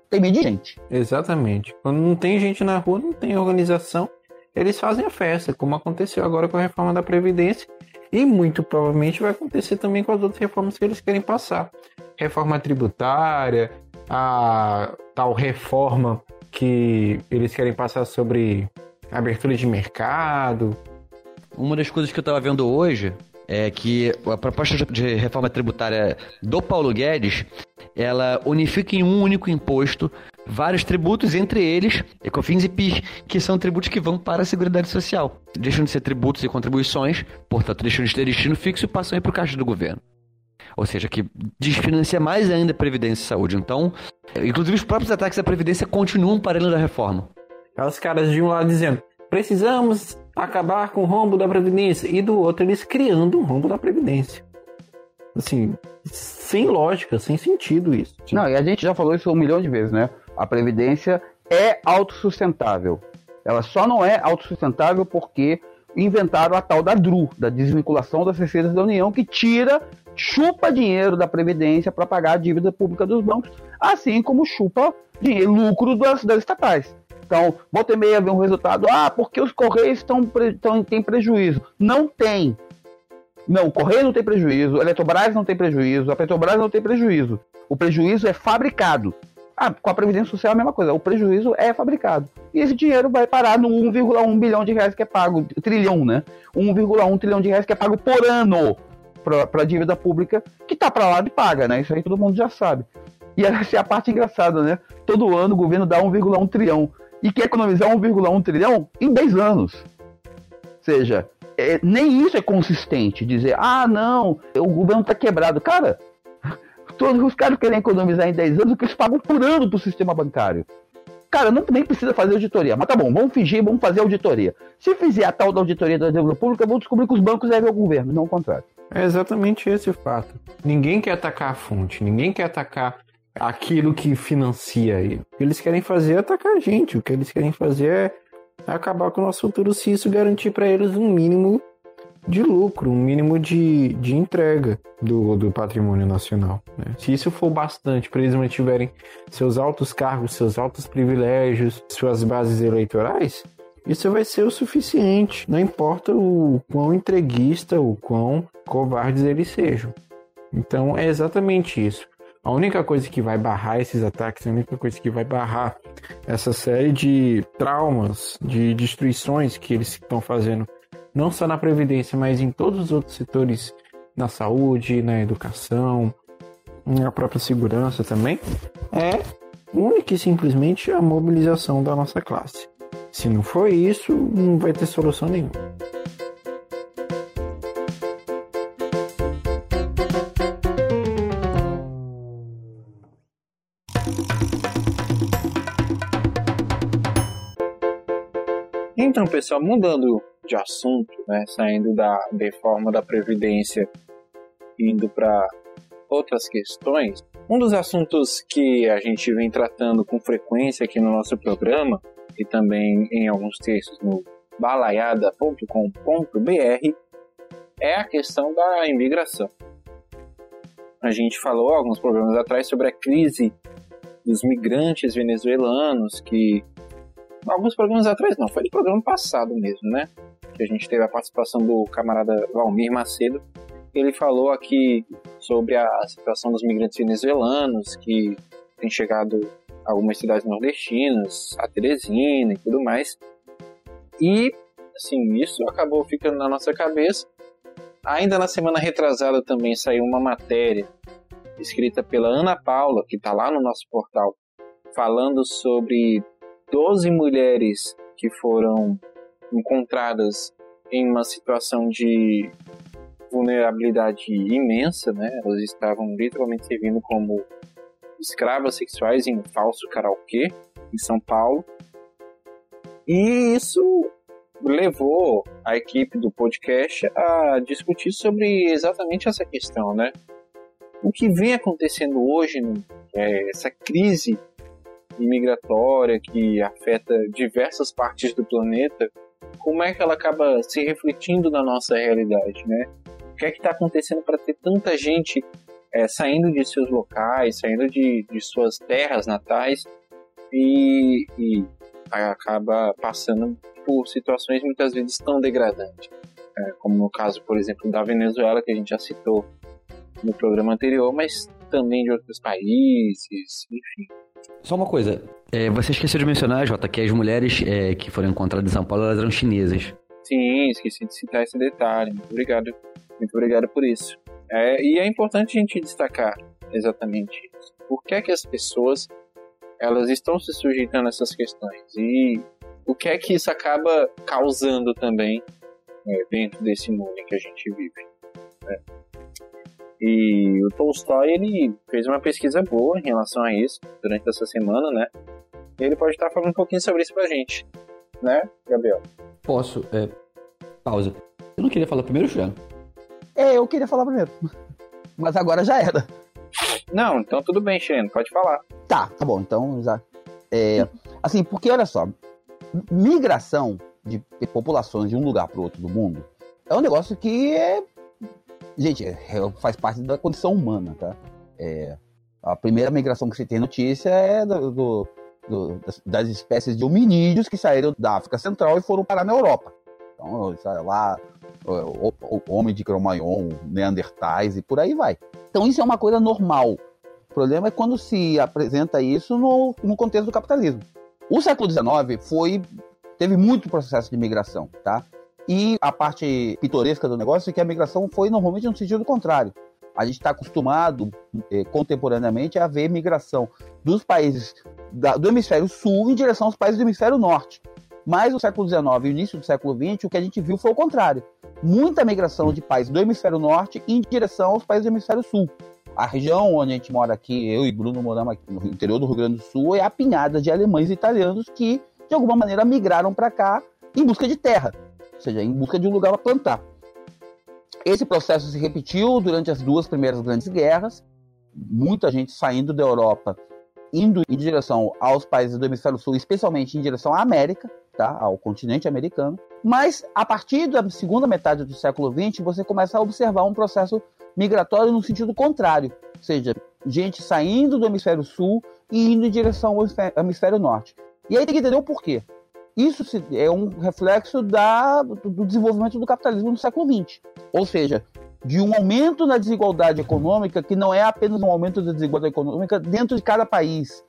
tem medo de gente. Exatamente. Quando não tem gente na rua, não tem organização, eles fazem a festa, como aconteceu agora com a reforma da Previdência. E muito provavelmente vai acontecer também com as outras reformas que eles querem passar. Reforma tributária, a tal reforma que eles querem passar sobre abertura de mercado. Uma das coisas que eu estava vendo hoje é que a proposta de reforma tributária do Paulo Guedes ela unifica em um único imposto vários tributos, entre eles Ecofins e PIS, que são tributos que vão para a Seguridade Social. Deixam de ser tributos e contribuições, portanto, deixam de ter destino fixo e passam aí para o caixa do governo. Ou seja, que desfinancia mais ainda a Previdência e Saúde. Então, inclusive os próprios ataques à Previdência continuam para além da reforma. É os caras de um lado dizendo, precisamos acabar com o rombo da Previdência, e do outro eles criando um rombo da Previdência. Assim, sem lógica, sem sentido isso. Não, e a gente já falou isso um milhão de vezes, né? A Previdência é autossustentável. Ela só não é autossustentável porque inventaram a tal da DRU, da desvinculação das receitas da União, que tira, chupa dinheiro da Previdência para pagar a dívida pública dos bancos, assim como chupa dinheiro, lucro das, das estatais. Então, volta e meia vem um resultado, ah, porque os Correios estão, estão, têm prejuízo. Não tem. Não, o Correio não tem prejuízo, a Eletrobras não tem prejuízo, a Petrobras não tem prejuízo. O prejuízo é fabricado. Ah, com a Previdência Social é a mesma coisa, o prejuízo é fabricado. E esse dinheiro vai parar no 1,1 bilhão de reais que é pago, trilhão, né? 1,1 trilhão de reais que é pago por ano para a dívida pública, que tá para lá de paga, né? Isso aí todo mundo já sabe. E essa é a parte engraçada, né? Todo ano o governo dá 1,1 trilhão e quer economizar 1,1 trilhão em 10 anos. Ou seja, é, nem isso é consistente. Dizer, ah, não, o governo está quebrado. Cara, todos os caras querem economizar em 10 anos o que eles pagam por ano para o sistema bancário. Cara, não nem precisa fazer auditoria. Mas tá bom, vamos fingir, vamos fazer auditoria. Se fizer a tal da auditoria da dívida pública, vamos descobrir que os bancos devem ao governo, não o contrário. É exatamente esse o fato. Ninguém quer atacar a fonte, ninguém quer atacar aquilo que financia ele. O que eles querem fazer é atacar a gente. O que eles querem fazer é acabar com o nosso futuro se isso garantir para eles um mínimo de lucro, um mínimo de, de entrega do, do patrimônio nacional. Né? Se isso for bastante para eles mantiverem seus altos cargos, seus altos privilégios, suas bases eleitorais, isso vai ser o suficiente. Não importa o quão entreguista, o quão covardes eles sejam. Então é exatamente isso. A única coisa que vai barrar esses ataques, a única coisa que vai barrar essa série de traumas, de destruições que eles estão fazendo, não só na Previdência, mas em todos os outros setores, na saúde, na educação, na própria segurança também, é única e simplesmente a mobilização da nossa classe. Se não for isso, não vai ter solução nenhuma. Então, pessoal, mudando de assunto, né, saindo da reforma da Previdência indo para outras questões, um dos assuntos que a gente vem tratando com frequência aqui no nosso programa e também em alguns textos no balaiada.com.br é a questão da imigração. A gente falou alguns programas atrás sobre a crise dos migrantes venezuelanos que alguns programas atrás, não, foi no programa passado mesmo, né? Que a gente teve a participação do camarada Valmir Macedo. Ele falou aqui sobre a situação dos migrantes venezuelanos que têm chegado a algumas cidades nordestinas, a Teresina e tudo mais. E, assim, isso acabou ficando na nossa cabeça. Ainda na semana retrasada também saiu uma matéria escrita pela Ana Paula, que está lá no nosso portal, falando sobre 12 mulheres que foram encontradas em uma situação de vulnerabilidade imensa, né? Elas estavam literalmente servindo como escravas sexuais em um falso karaokê em São Paulo. E isso levou a equipe do podcast a discutir sobre exatamente essa questão, né? O que vem acontecendo hoje, né? é essa crise migratória que afeta diversas partes do planeta, como é que ela acaba se refletindo na nossa realidade, né? O que é que está acontecendo para ter tanta gente é, saindo de seus locais, saindo de, de suas terras natais e, e acaba passando por situações muitas vezes tão degradantes, é, como no caso, por exemplo, da Venezuela, que a gente já citou no programa anterior, mas também de outros países, enfim. Só uma coisa, é, você esqueceu de mencionar, Jota, que as mulheres é, que foram encontradas em São Paulo eram chinesas. Sim, esqueci de citar esse detalhe. Muito obrigado. Muito obrigado por isso. É, e é importante a gente destacar exatamente isso. Por que é que as pessoas elas estão se sujeitando a essas questões? E o que é que isso acaba causando também é, dentro desse mundo em que a gente vive? Né? E o Tolstói ele fez uma pesquisa boa em relação a isso durante essa semana, né? E ele pode estar falando um pouquinho sobre isso pra gente, né, Gabriel? Posso. É... Pausa. Eu não queria falar primeiro, Jean? É, eu queria falar primeiro. Mas agora já era. Não, então tudo bem, Xeno, pode falar. Tá, tá bom, então já. É, assim, porque olha só, migração de populações de um lugar para outro do mundo é um negócio que é Gente, é, é, faz parte da condição humana, tá? É, a primeira migração que se tem notícia é do, do, do, das espécies de hominídeos que saíram da África Central e foram parar na Europa. Então, lá, o, o homem de Cro-Magnon, Neandertais e por aí vai. Então, isso é uma coisa normal. O problema é quando se apresenta isso no, no contexto do capitalismo. O século XIX foi teve muito processo de migração, tá? E a parte pitoresca do negócio é que a migração foi normalmente no sentido contrário. A gente está acostumado eh, contemporaneamente a ver migração dos países da, do hemisfério sul em direção aos países do hemisfério norte. Mas no século XIX e início do século XX, o que a gente viu foi o contrário. Muita migração de países do hemisfério norte em direção aos países do hemisfério sul. A região onde a gente mora aqui, eu e Bruno moramos aqui no interior do Rio Grande do Sul, é apinhada de alemães e italianos que, de alguma maneira, migraram para cá em busca de terra ou seja, em busca de um lugar para plantar. Esse processo se repetiu durante as duas primeiras grandes guerras, muita gente saindo da Europa, indo em direção aos países do hemisfério sul, especialmente em direção à América, tá? ao continente americano. Mas a partir da segunda metade do século XX, você começa a observar um processo migratório no sentido contrário, ou seja, gente saindo do hemisfério sul e indo em direção ao hemisfério norte. E aí tem que entender o porquê. Isso é um reflexo da, do desenvolvimento do capitalismo no século XX. Ou seja, de um aumento na desigualdade econômica, que não é apenas um aumento da desigualdade econômica dentro de cada país,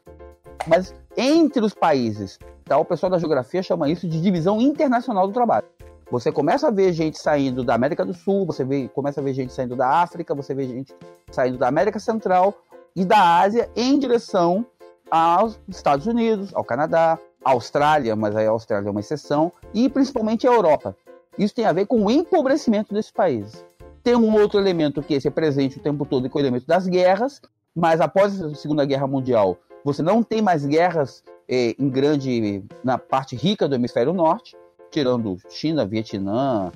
mas entre os países. Tá? O pessoal da geografia chama isso de divisão internacional do trabalho. Você começa a ver gente saindo da América do Sul, você vê, começa a ver gente saindo da África, você vê gente saindo da América Central e da Ásia em direção aos Estados Unidos, ao Canadá, Austrália, mas aí a Austrália é uma exceção, e principalmente a Europa. Isso tem a ver com o empobrecimento desses países. Tem um outro elemento que esse é presente o tempo todo, que é o elemento das guerras, mas após a Segunda Guerra Mundial, você não tem mais guerras eh, em grande na parte rica do hemisfério norte, tirando China, Vietnã,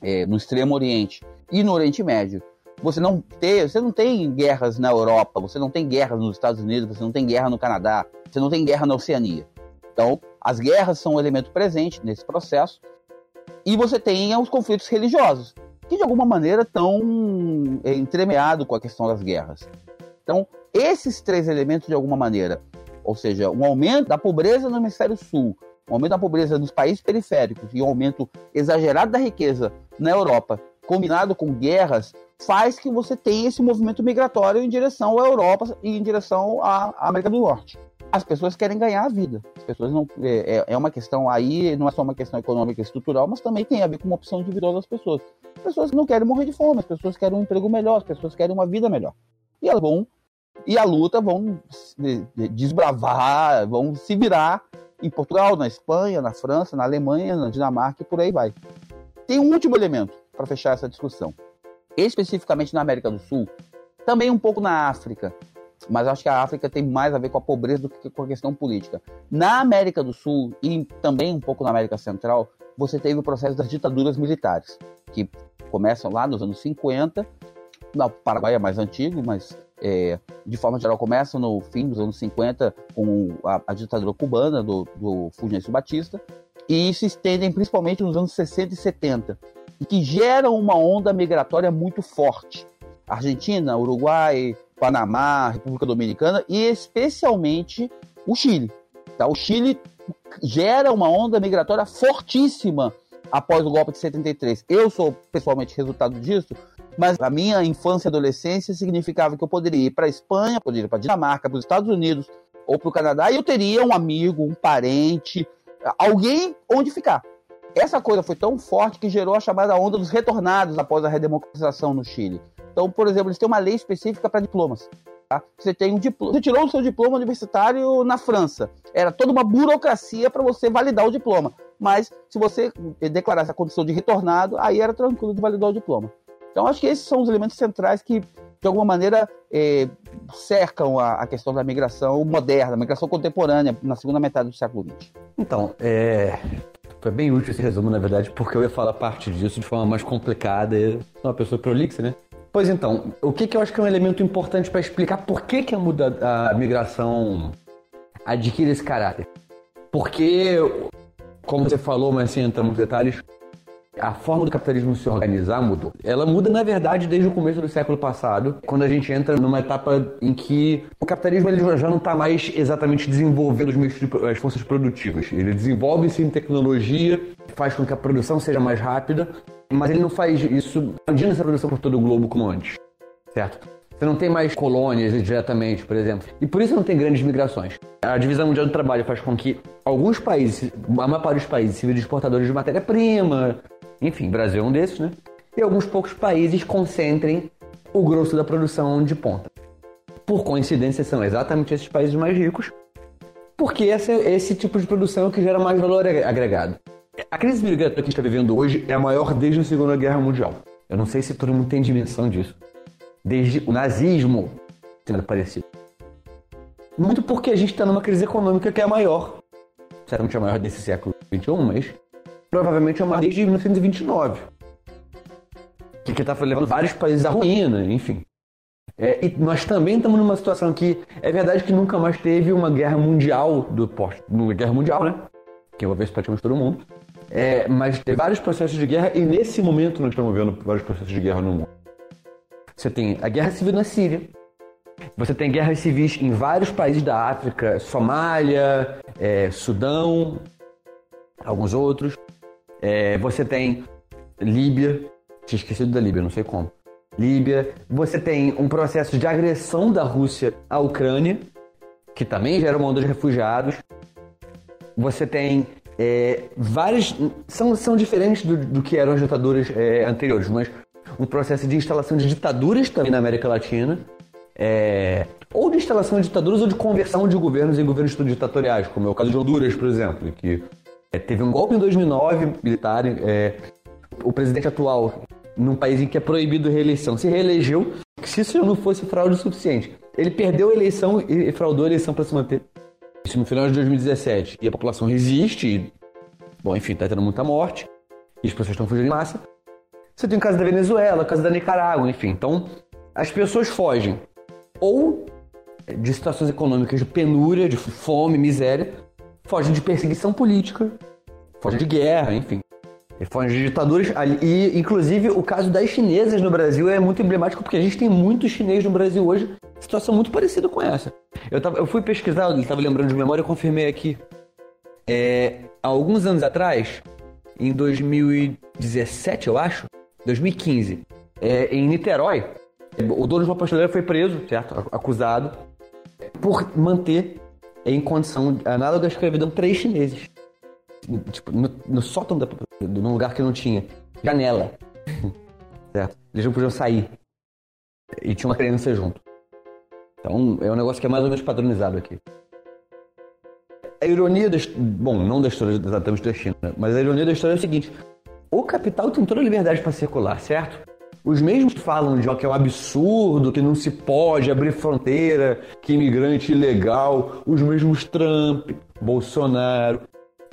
eh, no Extremo Oriente e no Oriente Médio. Você não tem, você não tem guerras na Europa, você não tem guerras nos Estados Unidos, você não tem guerra no Canadá, você não tem guerra na Oceania. Então, as guerras são um elemento presente nesse processo. E você tem os conflitos religiosos, que de alguma maneira estão é, entremeados com a questão das guerras. Então, esses três elementos, de alguma maneira, ou seja, um aumento da pobreza no hemisfério sul, um aumento da pobreza nos países periféricos e um aumento exagerado da riqueza na Europa, combinado com guerras, faz que você tenha esse movimento migratório em direção à Europa e em direção à América do Norte as pessoas querem ganhar a vida. As pessoas não. É, é, é uma questão aí, não é só uma questão econômica e estrutural, mas também tem a ver com uma opção individual das pessoas. As pessoas não querem morrer de fome, as pessoas querem um emprego melhor, as pessoas querem uma vida melhor. E elas vão. E a luta vão desbravar, vão se virar em Portugal, na Espanha, na França, na Alemanha, na Dinamarca e por aí vai. Tem um último elemento para fechar essa discussão. Especificamente na América do Sul, também um pouco na África, mas acho que a África tem mais a ver com a pobreza do que com a questão política. Na América do Sul e também um pouco na América Central, você teve o processo das ditaduras militares, que começam lá nos anos 50. No Paraguai é mais antigo, mas é, de forma geral começam no fim dos anos 50 com a, a ditadura cubana do, do Fulgencio Batista e se estendem principalmente nos anos 60 e 70 e que geram uma onda migratória muito forte. Argentina, Uruguai, Panamá, República Dominicana e especialmente o Chile. Tá? O Chile gera uma onda migratória fortíssima após o golpe de 73. Eu sou pessoalmente resultado disso, mas a minha infância e adolescência significava que eu poderia ir para a Espanha, poderia ir para a Dinamarca, para os Estados Unidos ou para o Canadá e eu teria um amigo, um parente, alguém onde ficar. Essa coisa foi tão forte que gerou a chamada onda dos retornados após a redemocratização no Chile. Então, por exemplo, eles têm uma lei específica para diplomas. Tá? Você tem um diploma, você tirou o seu diploma universitário na França. Era toda uma burocracia para você validar o diploma. Mas se você declarasse a condição de retornado, aí era tranquilo de validar o diploma. Então, acho que esses são os elementos centrais que, de alguma maneira, é, cercam a, a, questão da migração moderna, a migração contemporânea, na segunda metade do século XX. Então, é, foi bem útil esse resumo, na verdade, porque eu ia falar parte disso de forma mais complicada. Eu sou uma pessoa prolixa, né? Pois então, o que, que eu acho que é um elemento importante para explicar por que, que a, muda, a migração adquire esse caráter? Porque, como você falou, mas sem entrar nos detalhes, a forma do capitalismo se organizar mudou. Ela muda, na verdade, desde o começo do século passado, quando a gente entra numa etapa em que o capitalismo ele já não está mais exatamente desenvolvendo as forças produtivas. Ele desenvolve sim tecnologia, faz com que a produção seja mais rápida, mas ele não faz isso expandindo essa produção por todo o globo como antes, certo? Você não tem mais colônias diretamente, por exemplo. E por isso não tem grandes migrações. A divisão mundial do trabalho faz com que alguns países, a maior parte dos países, se exportadores de matéria-prima, enfim, Brasil é um desses, né? E alguns poucos países concentrem o grosso da produção de ponta. Por coincidência, são exatamente esses países mais ricos, porque esse, esse tipo de produção é que gera mais valor agregado. A crise migratória que a gente está vivendo hoje é a maior desde a Segunda Guerra Mundial. Eu não sei se todo mundo tem dimensão disso. Desde o nazismo sendo parecido. Muito porque a gente está numa crise econômica que é a maior. Certamente a maior desse século XXI, mas provavelmente é a maior desde 1929. Que está levando vários países à ruína, enfim. É, e nós também estamos numa situação que é verdade que nunca mais teve uma guerra mundial do uma guerra mundial, né? Que envolvesse praticamente todo mundo. É, mas tem vários processos de guerra e nesse momento nós estamos vendo vários processos de guerra no mundo. Você tem a guerra civil na Síria. Você tem guerras civis em vários países da África, Somália, é, Sudão, alguns outros. É, você tem Líbia, tinha esquecido da Líbia, não sei como. Líbia. Você tem um processo de agressão da Rússia à Ucrânia, que também gera uma onda de refugiados. Você tem é, várias. São, são diferentes do, do que eram as ditaduras é, anteriores, mas um processo de instalação de ditaduras também na América Latina. É, ou de instalação de ditaduras ou de conversão de governos em governos ditatoriais, como é o caso de Honduras, por exemplo, que é, teve um golpe em 2009 militar. É, o presidente atual, num país em que é proibido reeleição, se reelegeu, se isso não fosse fraude suficiente. Ele perdeu a eleição e fraudou a eleição para se manter. Isso no final de 2017. E a população resiste. E, bom, enfim, tá tendo muita morte. E as pessoas estão fugindo em massa. Você tem o caso da Venezuela, o caso da Nicarágua, enfim. Então, as pessoas fogem ou de situações econômicas de penúria, de fome, miséria, fogem de perseguição política, fogem de guerra, enfim. Fogem de ditaduras. E, inclusive, o caso das chinesas no Brasil é muito emblemático porque a gente tem muitos chineses no Brasil hoje, situação muito parecida com essa. Eu, tava, eu fui pesquisar, ele estava lembrando de memória, eu confirmei aqui. É, há alguns anos atrás, em 2017, eu acho, 2015, é, em Niterói, o dono de uma pasteleira foi preso, certo? Acusado por manter em condição análoga à escravidão três chineses. Tipo, no, no sótão, da, num lugar que não tinha janela. certo? Eles não podiam sair. E tinha uma criança junto. Então é um negócio que é mais ou menos padronizado aqui. A ironia da bom, não da história exatamente da China, mas a ironia da história é o seguinte: o capital tem toda a liberdade para circular, certo? Os mesmos falam de que é um absurdo, que não se pode abrir fronteira, que imigrante ilegal, os mesmos Trump, Bolsonaro,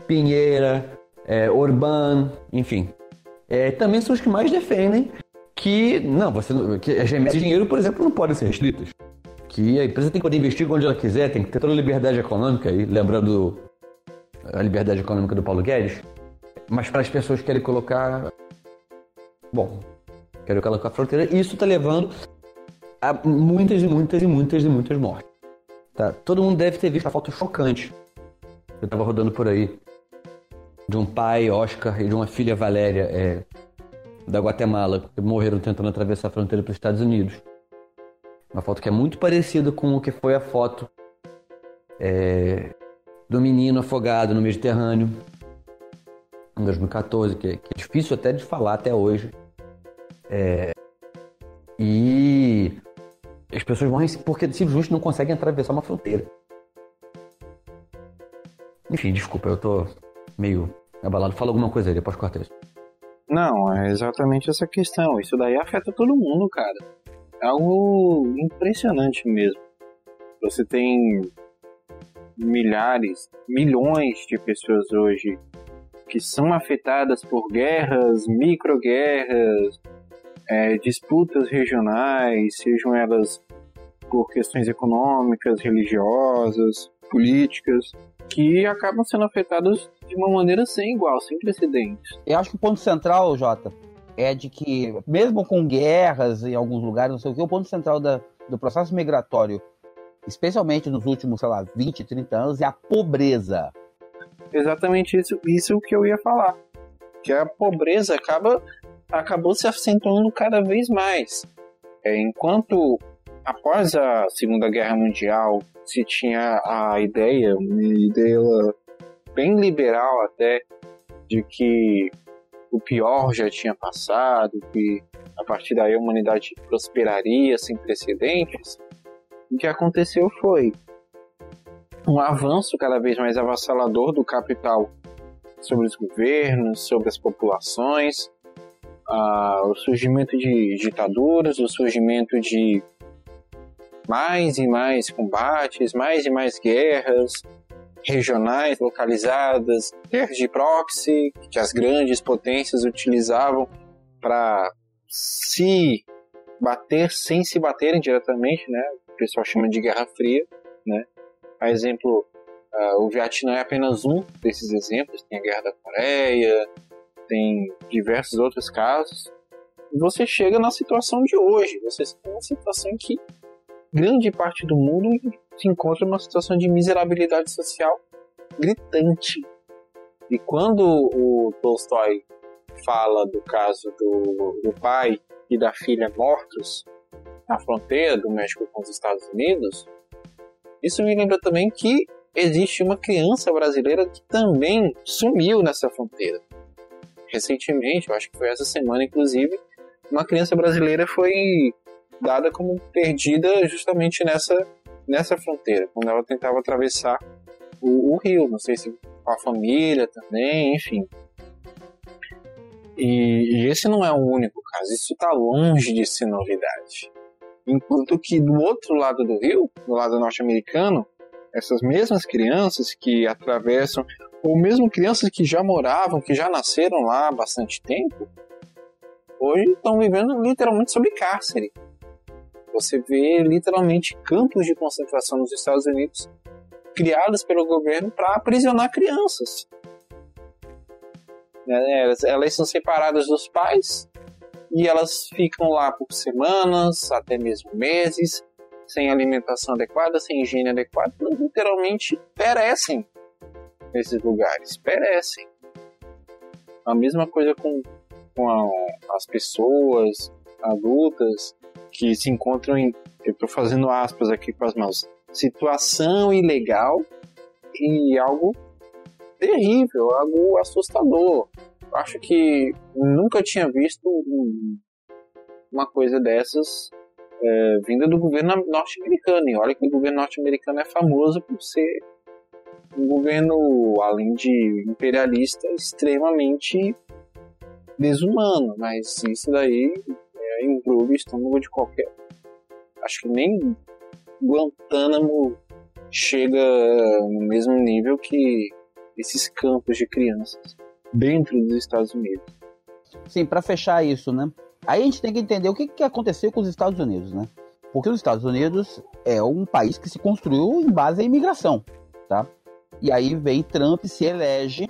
Pinheira, é, Orbán, enfim. É, também são os que mais defendem que não, você que as remessas de dinheiro, por exemplo, não podem ser restritas. Que a empresa tem que poder investir onde ela quiser, tem que ter toda a liberdade econômica, e lembrando a liberdade econômica do Paulo Guedes. Mas para as pessoas que querem colocar. Bom, querem colocar a fronteira, e isso está levando a muitas e muitas e muitas e muitas mortes. Tá? Todo mundo deve ter visto a foto chocante. Eu estava rodando por aí de um pai, Oscar, e de uma filha, Valéria, é, da Guatemala, que morreram tentando atravessar a fronteira para os Estados Unidos. Uma foto que é muito parecida com o que foi a foto é, do menino afogado no Mediterrâneo em 2014, que, que, é difícil até de falar até hoje. É, e as pessoas morrem porque simplesmente não conseguem atravessar uma fronteira. Enfim, desculpa, eu tô meio abalado. Fala alguma coisa aí, depois corta isso. Não, é exatamente essa questão. Isso daí afeta todo mundo, cara. É algo impressionante mesmo. Você tem milhares, milhões de pessoas hoje que são afetadas por guerras, microguerras, é, disputas regionais, sejam elas por questões econômicas, religiosas, políticas, que acabam sendo afetados de uma maneira sem igual, sem precedentes. Eu acho que o ponto central, Jota, é de que, mesmo com guerras em alguns lugares, não sei o que, o ponto central da, do processo migratório, especialmente nos últimos, sei lá, 20, 30 anos, é a pobreza. Exatamente isso, isso que eu ia falar. Que a pobreza acaba acabou se acentuando cada vez mais. É, enquanto após a Segunda Guerra Mundial se tinha a ideia, uma ideia bem liberal até, de que o pior já tinha passado, que a partir daí a humanidade prosperaria sem precedentes, o que aconteceu foi um avanço cada vez mais avassalador do capital sobre os governos, sobre as populações, uh, o surgimento de ditaduras, o surgimento de mais e mais combates, mais e mais guerras regionais, localizadas, guerras de proxy que as grandes potências utilizavam para se bater sem se baterem diretamente, né? O pessoal chama de Guerra Fria, né? A exemplo Uh, o Vietnã é apenas um desses exemplos. Tem a Guerra da Coreia, tem diversos outros casos. E você chega na situação de hoje. Você tem uma situação que grande parte do mundo se encontra numa situação de miserabilidade social gritante. E quando o Tolstói fala do caso do, do pai e da filha mortos na fronteira do México com os Estados Unidos, isso me lembra também que existe uma criança brasileira que também sumiu nessa fronteira. Recentemente, eu acho que foi essa semana, inclusive, uma criança brasileira foi dada como perdida justamente nessa, nessa fronteira, quando ela tentava atravessar o, o rio. Não sei se com a família também, enfim. E, e esse não é o único caso, isso está longe de ser novidade. Enquanto que do outro lado do rio, do lado norte-americano, essas mesmas crianças que atravessam, ou mesmo crianças que já moravam, que já nasceram lá há bastante tempo, hoje estão vivendo literalmente sob cárcere. Você vê literalmente campos de concentração nos Estados Unidos criados pelo governo para aprisionar crianças. Elas, elas são separadas dos pais e elas ficam lá por semanas, até mesmo meses, sem alimentação adequada, sem higiene adequada, literalmente perecem nesses lugares, perecem. A mesma coisa com, com a, as pessoas adultas que se encontram em, eu estou fazendo aspas aqui com as mãos, situação ilegal e algo terrível, algo assustador. Acho que nunca tinha visto uma coisa dessas é, vinda do governo norte-americano. E olha que o governo norte-americano é famoso por ser um governo, além de imperialista, extremamente desumano. Mas isso daí é, engloba o estômago de qualquer. Acho que nem Guantánamo chega no mesmo nível que esses campos de crianças dentro dos Estados Unidos. Sim, para fechar isso, né? Aí a gente tem que entender o que, que aconteceu com os Estados Unidos, né? Porque os Estados Unidos é um país que se construiu em base à imigração, tá? E aí vem Trump se elege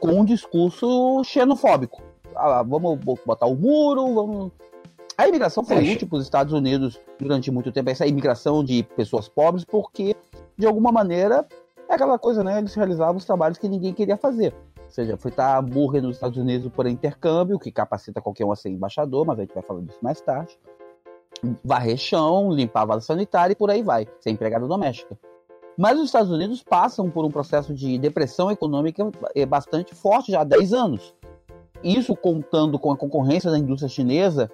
com um discurso xenofóbico. Ah, vamos botar o muro, vamos a imigração foi útil para os Estados Unidos durante muito tempo, essa imigração de pessoas pobres, porque, de alguma maneira, é aquela coisa, né? Eles realizavam os trabalhos que ninguém queria fazer. Ou seja, fritar hambúrguer nos Estados Unidos por intercâmbio, que capacita qualquer um a ser embaixador, mas a gente vai falar disso mais tarde. Varrer chão, limpar a vaso sanitária e por aí vai, ser empregada doméstica. Mas os Estados Unidos passam por um processo de depressão econômica é, bastante forte já há 10 anos. Isso contando com a concorrência da indústria chinesa,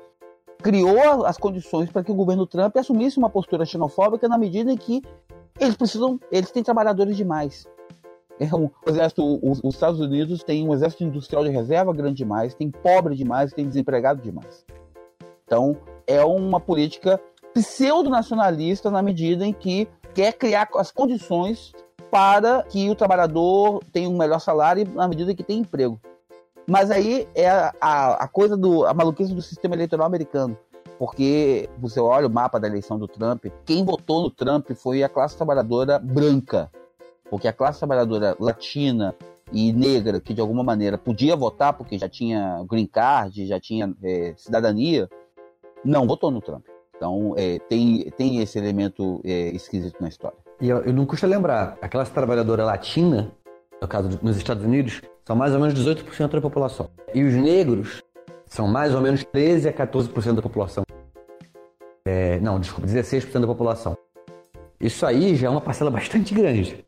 criou as condições para que o governo Trump assumisse uma postura xenofóbica na medida em que eles precisam, eles têm trabalhadores demais. É um, exército, os, os, Estados Unidos têm um exército industrial de reserva grande demais, tem pobre demais, tem desempregado demais. Então, é uma política pseudo-nacionalista na medida em que quer criar as condições para que o trabalhador tenha um melhor salário na medida que tem emprego. Mas aí é a, a, coisa do. a maluquice do sistema eleitoral americano. Porque você olha o mapa da eleição do Trump, quem votou no Trump foi a classe trabalhadora branca. Porque a classe trabalhadora latina e negra, que de alguma maneira podia votar porque já tinha green card, já tinha é, cidadania, não votou no Trump. Então é, tem, tem esse elemento é, esquisito na história. E eu, eu não custa lembrar, a classe trabalhadora latina, no caso nos Estados Unidos, são mais ou menos 18% da população. E os negros são mais ou menos 13 a 14% da população. É, não, desculpa, 16% da população. Isso aí já é uma parcela bastante grande.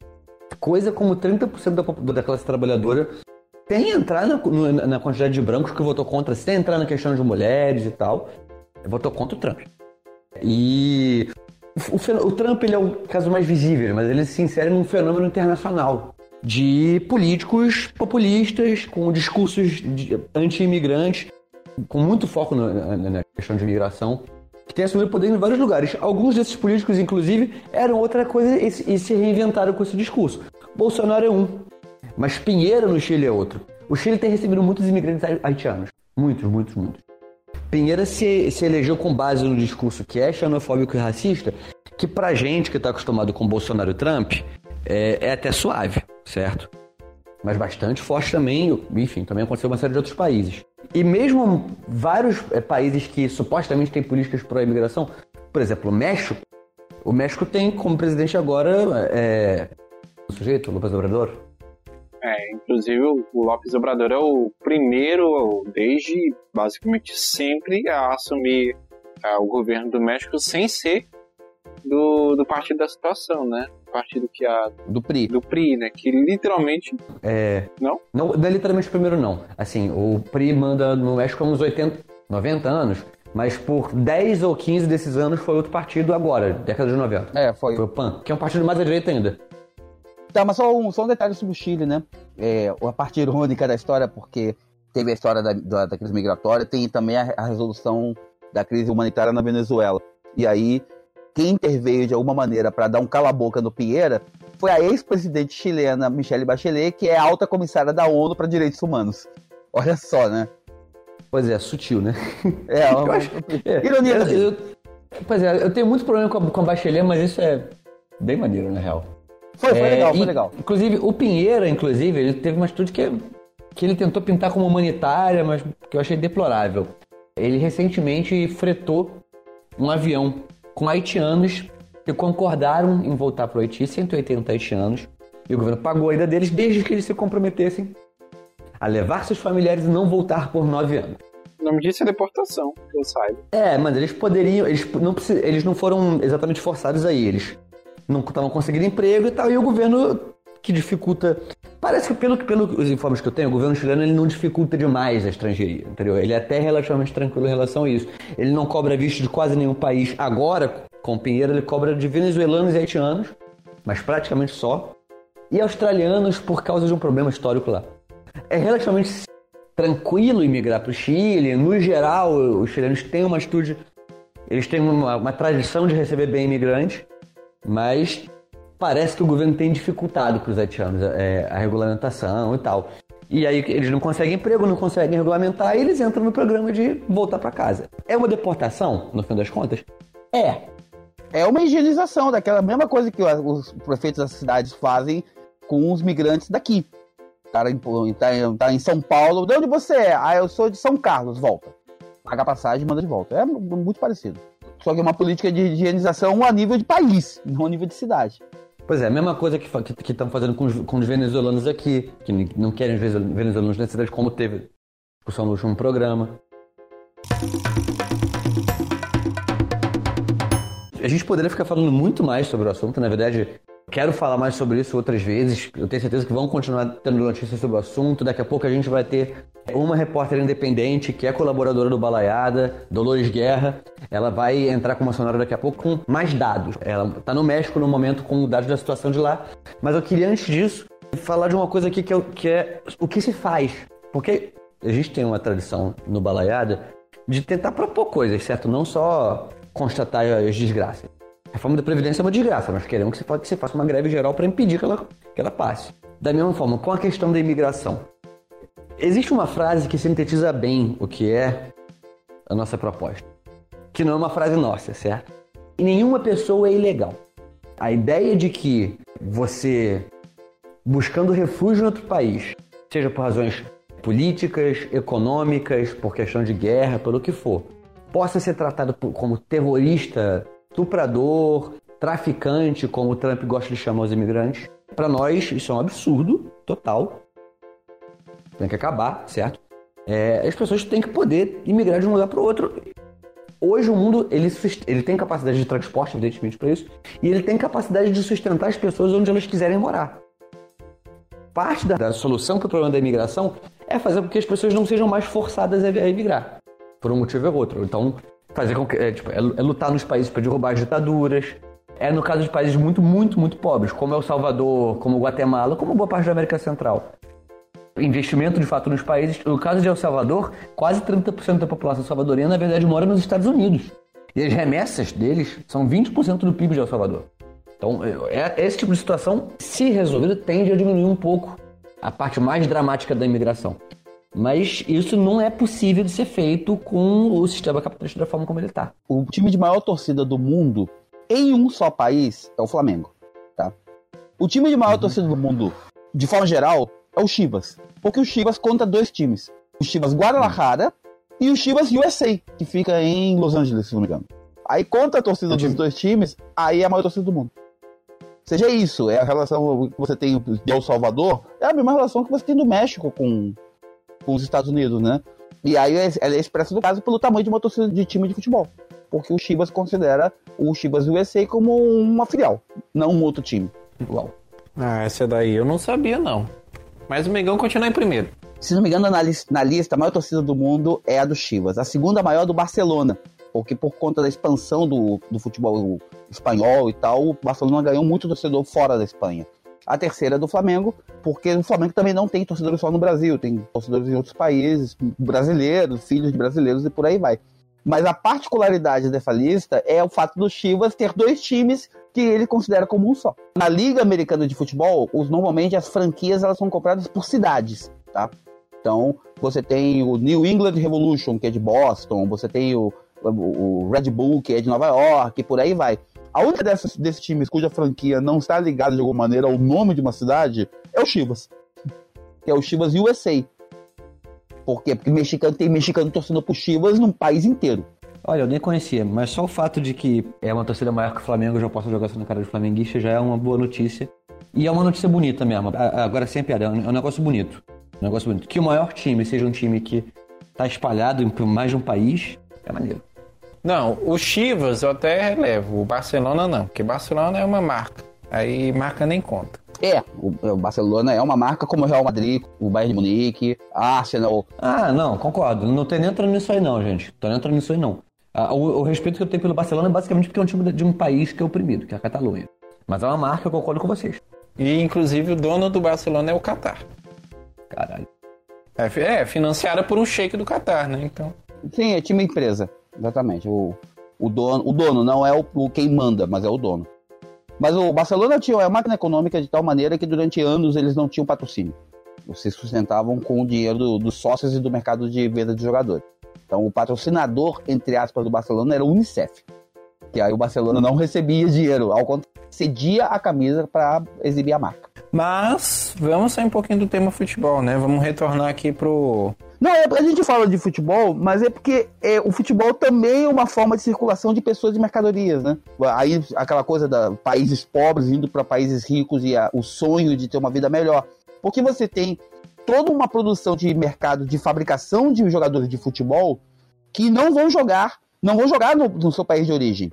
Coisa como 30% da, da classe trabalhadora sem entrar na, na, quantidade de brancos que votou contra, sem entrar na questão de mulheres e tal, votou contra o Trump. E o, o Trump ele é o caso mais visível, mas ele se insere num fenômeno internacional de políticos populistas com discursos anti-imigrantes, com muito foco na, na, questão de imigração, que têm assumido poder em vários lugares. Alguns desses políticos, inclusive, eram outra coisa e, e se reinventaram com esse discurso. Bolsonaro é um, mas Pinheiro no Chile é outro. O Chile tem recebido muitos imigrantes haitianos. Muitos, muitos, muitos. Pinheira se, se elegeu com base no discurso que é xenofóbico e racista, que pra gente que está acostumado com Bolsonaro e Trump, é, é até suave, certo? Mas bastante forte também, enfim, também aconteceu em uma série de outros países. E mesmo vários é, países que supostamente têm políticas pró-imigração, por exemplo, o México, o México tem como presidente agora é, o sujeito, López Obrador. É, inclusive o López Obrador é o primeiro, desde basicamente sempre, a assumir é, o governo do México sem ser do, do partido da situação, né? Partido que a. Do PRI. Do PRI, né? Que literalmente. É. Não? Não, não é literalmente o primeiro, não. Assim, o PRI manda no México há uns 80, 90 anos. Mas por 10 ou 15 desses anos foi outro partido agora, década de 90. É, foi. Foi o PAN, que é um partido mais à direita ainda. Tá, mas só um, só um detalhe sobre o Chile, né? É, a parte irônica da história, porque teve a história da, da, da crise migratória, tem também a, a, resolução da crise humanitária na Venezuela. E aí, quem interveio de alguma maneira para dar um cala-boca no Pinheira foi a ex-presidente chilena Michelle Bachelet, que é alta comissária da ONU para Direitos Humanos. Olha só, né? Pois é, sutil, né? É, eu acho, é, ironia. Eu, eu, pois é, eu tenho muito problema com a, com a Bachelet, mas isso é bem maneiro, na real. Foi, foi é, legal, foi legal. Inclusive, o Pinheira, inclusive, ele teve uma atitude que, que ele tentou pintar como humanitária, mas que eu achei deplorável. Ele recentemente fretou um avião com haitianos que concordaram em voltar para o Haiti, 180 haitianos, e o governo pagou a ida deles desde que eles se comprometessem a levar seus familiares e não voltar por nove anos. O nome disso é deportação, que eu saiba. É, mas eles poderiam. Eles não, eles não foram exatamente forçados aí. Eles não estavam conseguindo emprego e tal, e o governo que dificulta. Parece que, pelo, pelos informes que eu tenho, o governo chileno ele não dificulta demais a estrangeiria, entendeu? Ele é até relativamente tranquilo em relação a isso. Ele não cobra visto de quase nenhum país. Agora, com o Pinheiro, ele cobra de venezuelanos e haitianos, mas praticamente só. E australianos por causa de um problema histórico lá é relativamente tranquilo imigrar para o Chile. No geral, os chilenos têm uma atitude, eles têm uma, uma tradição de receber bem imigrantes, mas parece que o governo tem dificultado para os haitianos é, a regulamentação e tal. E aí eles não conseguem emprego, não conseguem regulamentar, e eles entram no programa de voltar para casa. É uma deportação, no fim das contas? É. É uma higienização daquela mesma coisa que os prefeitos das cidades fazem com os migrantes daqui cara tá, tá em São Paulo. De onde você é? Ah, eu sou de São Carlos, volta. Paga a passagem e manda de volta. É muito parecido. Só que é uma política de higienização a nível de país, não a nível de cidade. Pois é, a mesma coisa que estão fazendo com os, com os, venezuelanos aqui, que não querem os venezuelanos na cidade, como teve discussão no último programa. A gente poderia ficar falando muito mais sobre o assunto, na verdade, Quero falar mais sobre isso outras vezes. Eu tenho certeza que vão continuar tendo notícias sobre o assunto. Daqui a pouco a gente vai ter uma repórter independente que é colaboradora do Balaiada, Dolores Guerra. Ela vai entrar com uma sonora daqui a pouco com mais dados. Ela está no México no momento com dados da situação de lá. Mas eu queria, antes disso, falar de uma coisa aqui que, que é o que se faz. Porque a gente tem uma tradição no Balaiada de tentar propor coisas, certo? Não só constatar as desgraças. Reforma da Previdência é uma desgraça, nós queremos que você faça uma greve geral para impedir que ela, que ela passe. Da mesma forma, com a questão da imigração. Existe uma frase que sintetiza bem o que é a nossa proposta. Que não é uma frase nossa, certo? E nenhuma pessoa é ilegal. A ideia de que você, buscando refúgio em outro país, seja por razões políticas, econômicas, por questão de guerra, pelo que for, possa ser tratado como terrorista estuprador, traficante, como o Trump gosta de chamar os imigrantes. Para nós, isso é um absurdo total. Tem que acabar, certo? É, as pessoas têm que poder imigrar de um lugar para o outro. Hoje o mundo ele, ele tem capacidade de transporte, evidentemente, para isso, e ele tem capacidade de sustentar as pessoas onde elas quiserem morar. Parte da, da solução para o problema da imigração é fazer com que as pessoas não sejam mais forçadas a, a imigrar, por um motivo ou outro. Então, fazer com que, é, tipo, é, é lutar nos países para derrubar as ditaduras. É no caso de países muito, muito, muito pobres, como El Salvador, como Guatemala, como boa parte da América Central. Investimento de fato nos países. No caso de El Salvador, quase 30% da população salvadoriana, na verdade, mora nos Estados Unidos. E as remessas deles são 20% do PIB de El Salvador. Então, é, é, esse tipo de situação, se resolvida, tende a diminuir um pouco a parte mais dramática da imigração. Mas isso não é possível de ser feito com o sistema capitalista da forma como ele está. O time de maior torcida do mundo em um só país é o Flamengo, tá? O time de maior torcida do mundo, de forma geral, é o Chivas. Porque o Chivas conta dois times. O Chivas Guadalajara e o Chivas USA, que fica em Los Angeles, se não me engano. Aí conta a torcida dos dois times, aí é a maior torcida do mundo. Seja isso, é a relação que você tem de El Salvador, é a mesma relação que você tem do México com, com os Estados Unidos, né? E aí ela é expressa no caso pelo tamanho de uma torcida de time de futebol. Porque o Chivas considera o Chivas USA como uma filial, não um outro time. Igual. Ah, essa daí eu não sabia, não. Mas o Mengão continua em primeiro. Se não me engano, na, lista, na lista, a maior torcida do mundo é a do Chivas. A segunda maior é do Barcelona. Porque por conta da expansão do, do futebol espanhol e tal, o Barcelona ganhou muito torcedor fora da Espanha. A terceira é do Flamengo, porque o Flamengo também não tem torcedores só no Brasil, tem torcedores em outros países, brasileiros, filhos de brasileiros e por aí vai. Mas a particularidade dessa lista é o fato do Chivas ter dois times que ele considera como um só. Na Liga Americana de Futebol, os, normalmente as franquias elas são compradas por cidades, tá? Então, você tem o New England Revolution, que é de Boston, você tem o, o, Red Bull, que é de Nova York, e por aí vai. A única dessas, desses times cuja franquia não está ligada de alguma maneira ao nome de uma cidade é o Chivas. Que é o Chivas USA. Por quê? Porque mexicano tem mexicano torcendo pro Chivas no país inteiro. Olha, eu nem conhecia, mas só o fato de que é uma torcida maior que o Flamengo, eu já posso jogar na cara de flamenguista, já é uma boa notícia. E é uma notícia bonita mesmo. Agora, sem piada, é um negócio bonito. Um negócio bonito. Que o maior time seja um time que tá espalhado em mais de um país, é maneiro. Não, o Chivas eu até relevo, o Barcelona não, porque Barcelona é uma marca. Aí marca nem conta. É, o, Barcelona é uma marca como o Real Madrid, o Bayern de Munique, Arsenal. Ah, não, concordo. Não tô nem entrando nisso aí não, gente. Tô nem entrando nisso aí não. Ah, o, o, respeito que eu tenho pelo Barcelona é basicamente porque é um time de um país que é oprimido, que é a Catalunha. Mas é uma marca, eu concordo com vocês. E inclusive o dono do Barcelona é o Qatar. Caralho. É, é financiada por um shake do Qatar, né? Então. Sim, é time empresa. Exatamente. O, o, dono, o dono não é o, o quem manda, mas é o dono. Mas o Barcelona tinha uma máquina econômica de tal maneira que durante anos eles não tinham patrocínio. Se sustentavam com o dinheiro do, dos sócios e do mercado de venda de jogadores. Então o patrocinador, entre aspas, do Barcelona era o Unicef. Que aí o Barcelona não recebia dinheiro, ao contrário, cedia a camisa para exibir a marca. Mas vamos sair um pouquinho do tema futebol, né? Vamos retornar aqui pro não, é, a gente fala de futebol, mas é porque é, o futebol também é uma forma de circulação de pessoas e mercadorias, né? Aí aquela coisa da países pobres indo para países ricos e a, o sonho de ter uma vida melhor. Porque você tem toda uma produção de mercado de fabricação de jogadores de futebol que não vão jogar, não vão jogar no, no seu país de origem.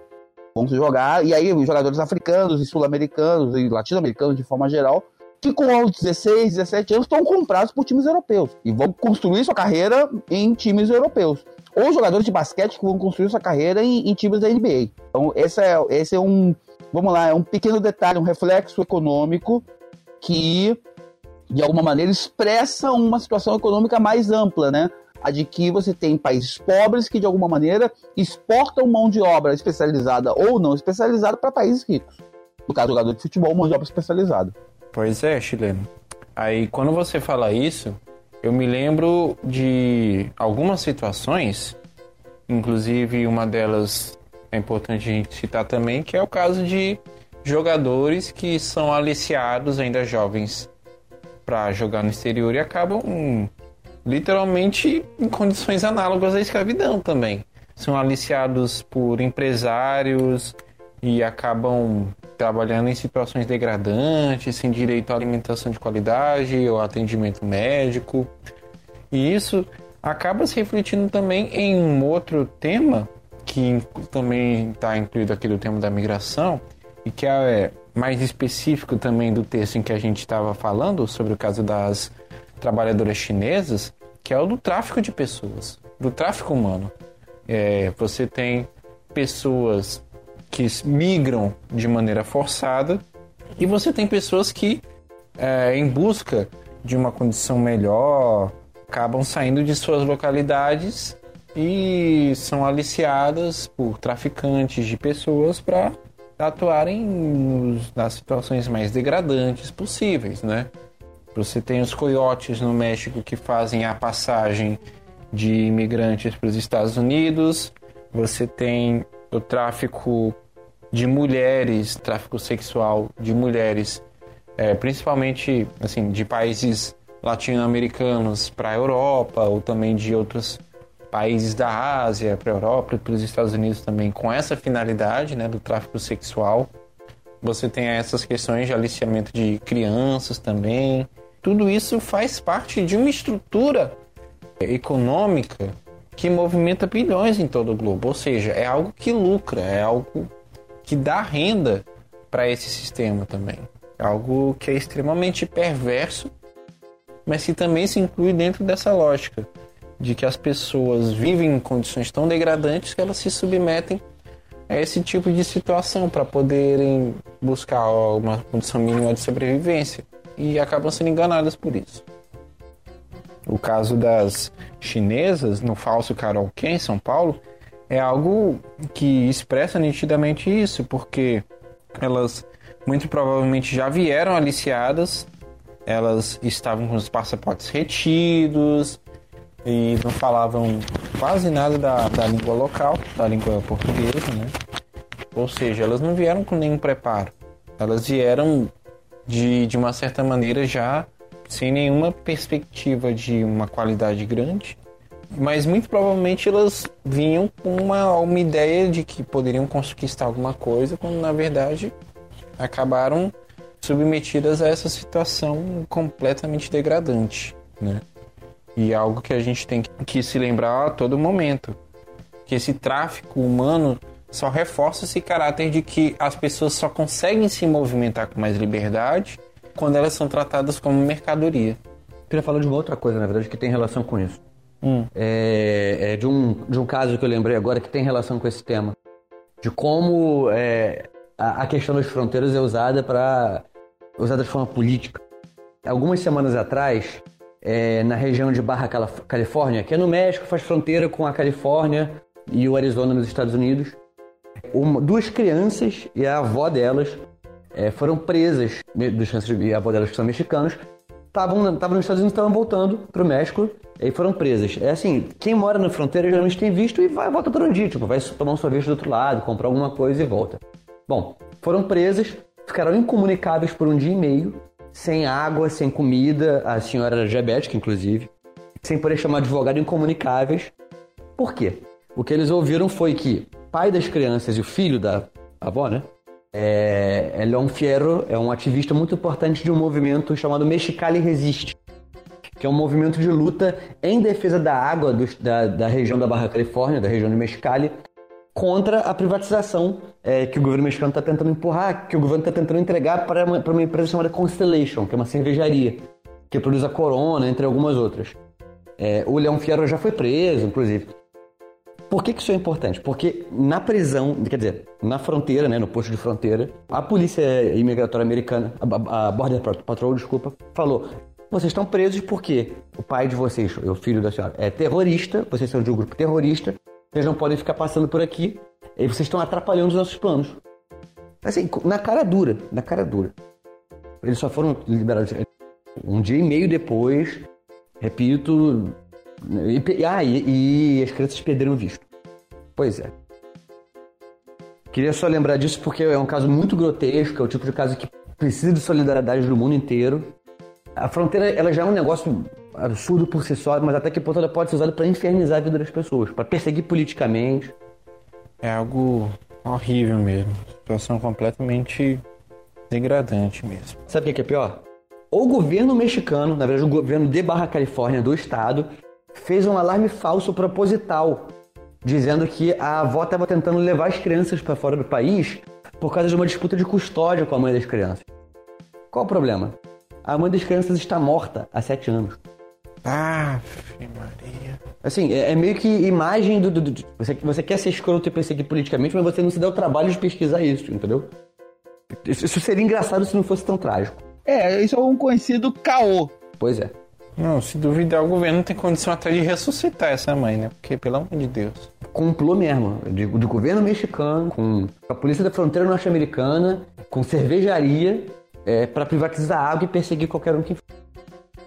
Vão jogar, e aí os jogadores africanos e sul-americanos e latino-americanos de forma geral que com 16, 17 anos estão comprados por times europeus e vão construir sua carreira em times europeus. Ou jogadores de basquete que vão construir sua carreira em, em times da NBA. Então, esse é, esse é um, vamos lá, é um pequeno detalhe, um reflexo econômico que, de alguma maneira, expressa uma situação econômica mais ampla, né? De que você tem países pobres que, de alguma maneira, exportam mão de obra especializada ou não especializada para países ricos. No caso, jogador de futebol, mão de obra especializada. Pois é, chileno. Aí quando você fala isso, eu me lembro de algumas situações, inclusive uma delas é importante a gente citar também, que é o caso de jogadores que são aliciados ainda jovens para jogar no exterior e acabam hum, literalmente em condições análogas à escravidão também. São aliciados por empresários e acabam trabalhando em situações degradantes, sem direito à alimentação de qualidade ou atendimento médico. E isso acaba se refletindo também em um outro tema que também está incluído aqui do tema da migração e que é mais específico também do texto em que a gente estava falando sobre o caso das trabalhadoras chinesas, que é o do tráfico de pessoas, do tráfico humano. É, você tem pessoas que migram de maneira forçada e você tem pessoas que, é, em busca de uma condição melhor, acabam saindo de suas localidades e são aliciadas por traficantes de pessoas para atuarem nos, nas situações mais degradantes possíveis, né? Você tem os coiotes no México que fazem a passagem de imigrantes para os Estados Unidos. Você tem o tráfico de mulheres, tráfico sexual de mulheres é, principalmente assim de países latino-americanos para a Europa ou também de outros países da Ásia para a Europa e para os Estados Unidos também com essa finalidade né, do tráfico sexual. Você tem essas questões de aliciamento de crianças também. Tudo isso faz parte de uma estrutura econômica que movimenta bilhões em todo o globo. Ou seja, é algo que lucra, é algo que dá renda para esse sistema também. É algo que é extremamente perverso, mas que também se inclui dentro dessa lógica de que as pessoas vivem em condições tão degradantes que elas se submetem a esse tipo de situação para poderem buscar uma condição mínima de sobrevivência e acabam sendo enganadas por isso. O caso das chinesas no falso karaokê em São Paulo é algo que expressa nitidamente isso, porque elas muito provavelmente já vieram aliciadas, elas estavam com os passaportes retidos, e não falavam quase nada da, da língua local, da língua portuguesa, né? Ou seja, elas não vieram com nenhum preparo. Elas vieram de, de uma certa maneira já sem nenhuma perspectiva de uma qualidade grande, mas muito provavelmente elas vinham com uma, uma ideia de que poderiam conquistar alguma coisa, quando na verdade acabaram submetidas a essa situação completamente degradante, né? E é algo que a gente tem que se lembrar a todo momento. Que esse tráfico humano só reforça esse caráter de que as pessoas só conseguem se movimentar com mais liberdade quando elas são tratadas como mercadoria. Eu queria falar de uma outra coisa, na verdade, que tem relação com isso. Hum. É, é de, um, de um caso que eu lembrei agora que tem relação com esse tema. De como é, a, a questão das fronteiras é usada para usada de forma política. Algumas semanas atrás, é, na região de Barra Califórnia, que é no México, faz fronteira com a Califórnia e o Arizona nos Estados Unidos. Uma, duas crianças e a avó delas é, foram presas, duas crianças e a avó delas que são mexicanos, estavam nos Estados Unidos estavam voltando para o México e foram presas. É assim, quem mora na fronteira geralmente tem visto e vai, volta por um dia, tipo, vai tomar um sorvete do outro lado, comprar alguma coisa e volta. Bom, foram presas, ficaram incomunicáveis por um dia e meio sem água, sem comida, a senhora era diabética, inclusive, sem poder chamar advogado incomunicáveis. Por quê? O que eles ouviram foi que pai das crianças e o filho da avó, né? É, é Leon Fierro é um ativista muito importante de um movimento chamado Mexicali Resiste, que é um movimento de luta em defesa da água do, da, da região da Barra Califórnia, da região de Mexicali, contra a privatização é, que o governo mexicano está tentando empurrar, que o governo está tentando entregar para uma, uma empresa chamada Constellation, que é uma cervejaria, que produz a Corona, entre algumas outras. É, o Leão Fierro já foi preso, inclusive. Por que, que isso é importante? Porque na prisão, quer dizer, na fronteira, né, no posto de fronteira, a polícia imigratória americana, a, a Border Patrol, desculpa, falou: vocês estão presos porque o pai de vocês, o filho da senhora, é terrorista, vocês são de um grupo terrorista, vocês não podem ficar passando por aqui. E vocês estão atrapalhando os nossos planos. Assim, na cara dura, na cara dura. Eles só foram liberados um dia e meio depois, repito. E, ah, e, e as crianças perderam o visto. Pois é. Queria só lembrar disso porque é um caso muito grotesco, é o tipo de caso que precisa de solidariedade do mundo inteiro. A fronteira ela já é um negócio absurdo por si só, mas até que ponto ela pode ser usada para infernizar a vida das pessoas, para perseguir politicamente. É algo horrível mesmo. Situação completamente degradante mesmo. Sabe o que é pior? O governo mexicano, na verdade o governo de Barra Califórnia do estado, fez um alarme falso proposital, dizendo que a avó estava tentando levar as crianças para fora do país por causa de uma disputa de custódia com a mãe das crianças. Qual o problema? A mãe das crianças está morta há sete anos. Ah, Maria. Assim, é, é, meio que imagem do. do, do você, você quer ser escroto e perseguir politicamente, mas você não se dá o trabalho de pesquisar isso, entendeu? Isso seria engraçado se não fosse tão trágico. É, isso é um conhecido caô. Pois é. Não, se duvidar, o governo tem condição até de ressuscitar essa mãe, né? Porque, pelo amor de Deus. Complô mesmo, de, do governo mexicano, com a polícia da fronteira norte-americana, com cervejaria, é, para privatizar a água e perseguir qualquer um que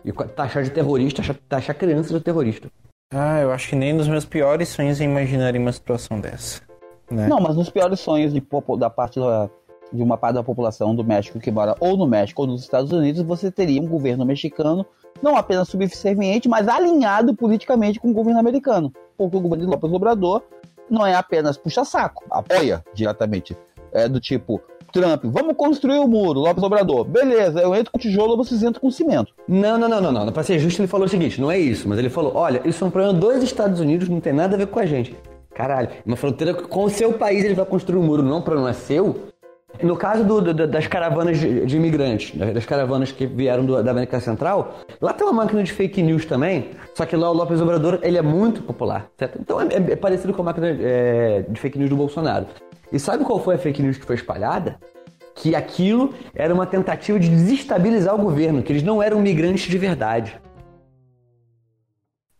e taxar de terrorista, taxar crianças de terrorista. Ah, eu acho que nem nos meus piores sonhos eu imaginaria uma situação dessa. Né? Não, mas nos piores sonhos de, da parte da, de uma parte da população do México que mora ou no México ou nos Estados Unidos, você teria um governo mexicano não apenas subserviente, mas alinhado politicamente com o governo americano. Porque o governo de López Obrador não é apenas puxa-saco, apoia diretamente. É do tipo, Trump, vamos construir o um muro, López Obrador. Beleza, eu entro com tijolo, vocês entram com cimento. Não, não, não, não, não. Pra ser justo, ele falou o seguinte: não é isso, mas ele falou: olha, isso é um problema dos Estados Unidos, não tem nada a ver com a gente. Caralho, uma fronteira com o seu país ele vai construir um muro, não, o problema é seu. No caso do, do, das caravanas de, de, imigrantes, das caravanas que vieram do, da América Central, lá tem uma máquina de fake news também, só que lá o Lopes Obrador ele é muito popular, certo? Então é, é, é parecido com a máquina é, de fake news do Bolsonaro. E sabe qual foi a fake news que foi espalhada? Que aquilo era uma tentativa de desestabilizar o governo, que eles não eram migrantes de verdade.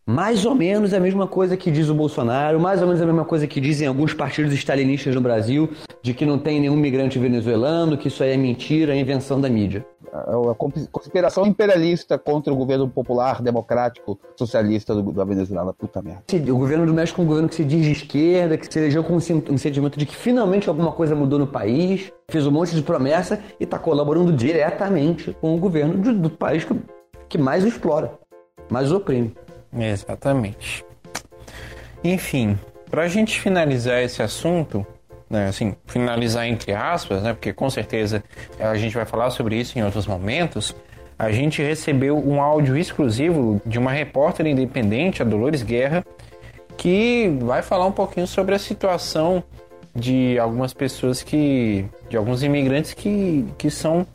Mais ou menos a mesma coisa que diz o Bolsonaro, mais ou menos a mesma coisa que dizem alguns partidos stalinistas no Brasil, de que não tem nenhum migrante venezuelano, que isso aí é mentira, é invenção da mídia. A conspiração imperialista contra o governo popular, democrático, socialista do, da Venezuela. Puta merda. O governo do México é um governo que se diz de esquerda, que se elegeu com um sentimento de que finalmente alguma coisa mudou no país, fez um monte de promessa e está colaborando diretamente com o governo do, do país que, que mais explora, mais oprime. Exatamente. Enfim, para a gente finalizar esse assunto, né, assim, finalizar entre aspas, né, porque com certeza a gente vai falar sobre isso em outros momentos, a gente recebeu um áudio exclusivo de uma repórter independente, a Dolores Guerra, que vai falar um pouquinho sobre a situação de algumas pessoas que. de alguns imigrantes que, que são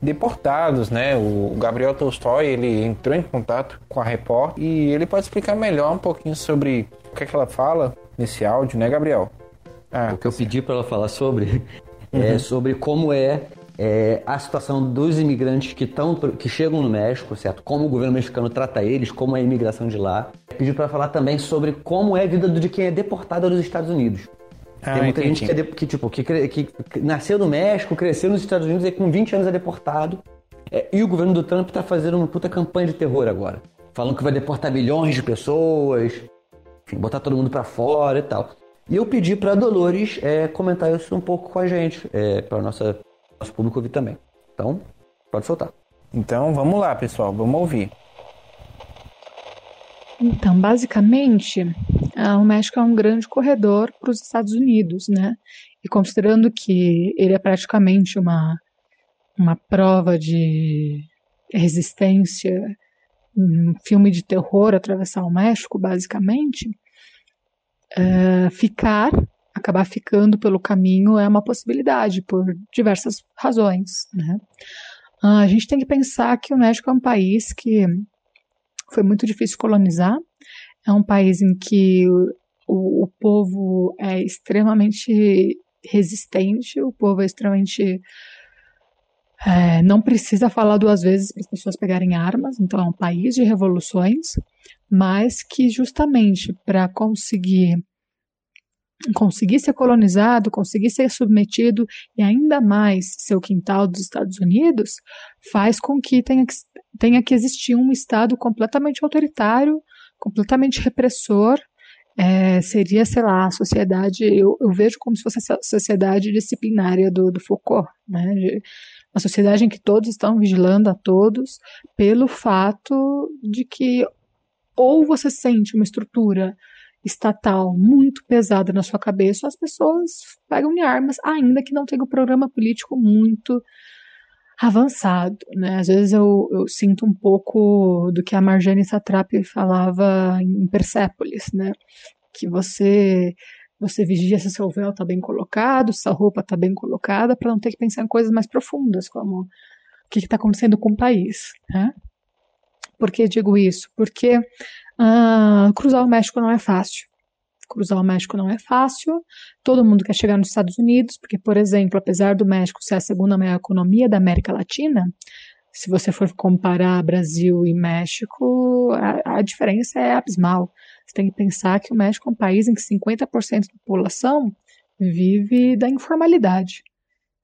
deportados, né? O Gabriel Tolstói, ele entrou em contato com a repórter e ele pode explicar melhor um pouquinho sobre o que, é que ela fala nesse áudio, né, Gabriel? Ah, o que eu pedi para ela falar sobre é uhum. é sobre como é, é, a situação dos imigrantes que, tão, que chegam no México, certo? Como o governo mexicano trata eles, como é a imigração de lá. Pedi para falar também sobre como é a vida de quem é deportado dos Estados Unidos. Ah, Tem muita entendi. gente que, é, que, tipo, que, que, que, nasceu no México, cresceu nos Estados Unidos e com 20 anos é deportado. É, e o governo do Trump tá fazendo uma puta campanha de terror agora. Falando que vai deportar milhões de pessoas, enfim, botar todo mundo para fora e tal. E eu pedi para Dolores é, comentar isso um pouco com a gente, é, para nossa nosso público ouvir também. Então, pode soltar. Então, vamos lá, pessoal, vamos ouvir. Então, basicamente, ah, o México é um grande corredor para os Estados Unidos, né? E considerando que ele é praticamente uma, uma prova de resistência, um filme de terror atravessar o México, basicamente, uh, ficar, acabar ficando pelo caminho é uma possibilidade por diversas razões, né? Uh, a gente tem que pensar que o México é um país que foi muito difícil colonizar, é um país em que o, o povo é extremamente resistente, o povo é extremamente. É, não precisa falar duas vezes para as pessoas pegarem armas, então é um país de revoluções, mas que justamente para conseguir conseguir ser colonizado, conseguir ser submetido e ainda mais ser o quintal dos Estados Unidos, faz com que tenha que, tenha que existir um Estado completamente autoritário, completamente repressor, é, seria, sei lá, a sociedade, eu, eu, vejo como se fosse a sociedade disciplinária do, do Foucault, né? De, uma sociedade em que todos estão vigilando a todos pelo fato de que ou você sente uma estrutura estatal muito pesada na sua cabeça, as pessoas pegam em armas, ainda que não tenha um programa político muito avançado, né? Às vezes eu, eu, sinto um pouco do que a Marjane Satrapi falava em Persépolis, né? Que você você vigia se seu véu está bem colocado, se a roupa está bem colocada, para não ter que pensar em coisas mais profundas, como o que está acontecendo com o país, né? Por que digo isso? Porque uh, cruzar o México não é fácil cruzar o México não é fácil. Todo mundo quer chegar nos Estados Unidos, porque, por exemplo, apesar do México ser a segunda maior economia da América Latina, se você for comparar Brasil e México, a, a diferença é abismal. Você tem que pensar que o México é um país em que 50% da população vive da informalidade.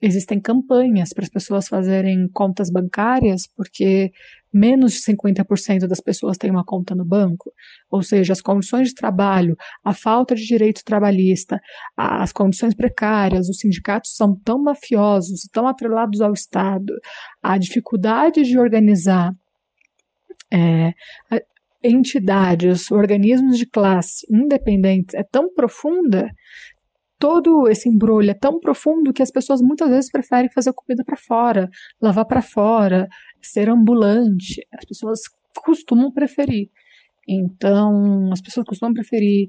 Existem campanhas para as pessoas fazerem contas bancárias, porque menos de 50% das pessoas têm uma conta no banco, ou seja, as condições de trabalho, a falta de direito trabalhista, as condições precárias, os sindicatos são tão mafiosos, tão atrelados ao Estado, a dificuldade de organizar é, entidades, organismos de classe independentes é tão profunda todo esse embrulho é tão profundo que as pessoas muitas vezes preferem fazer comida para fora, lavar para fora, ser ambulante. As pessoas costumam preferir. Então, as pessoas costumam preferir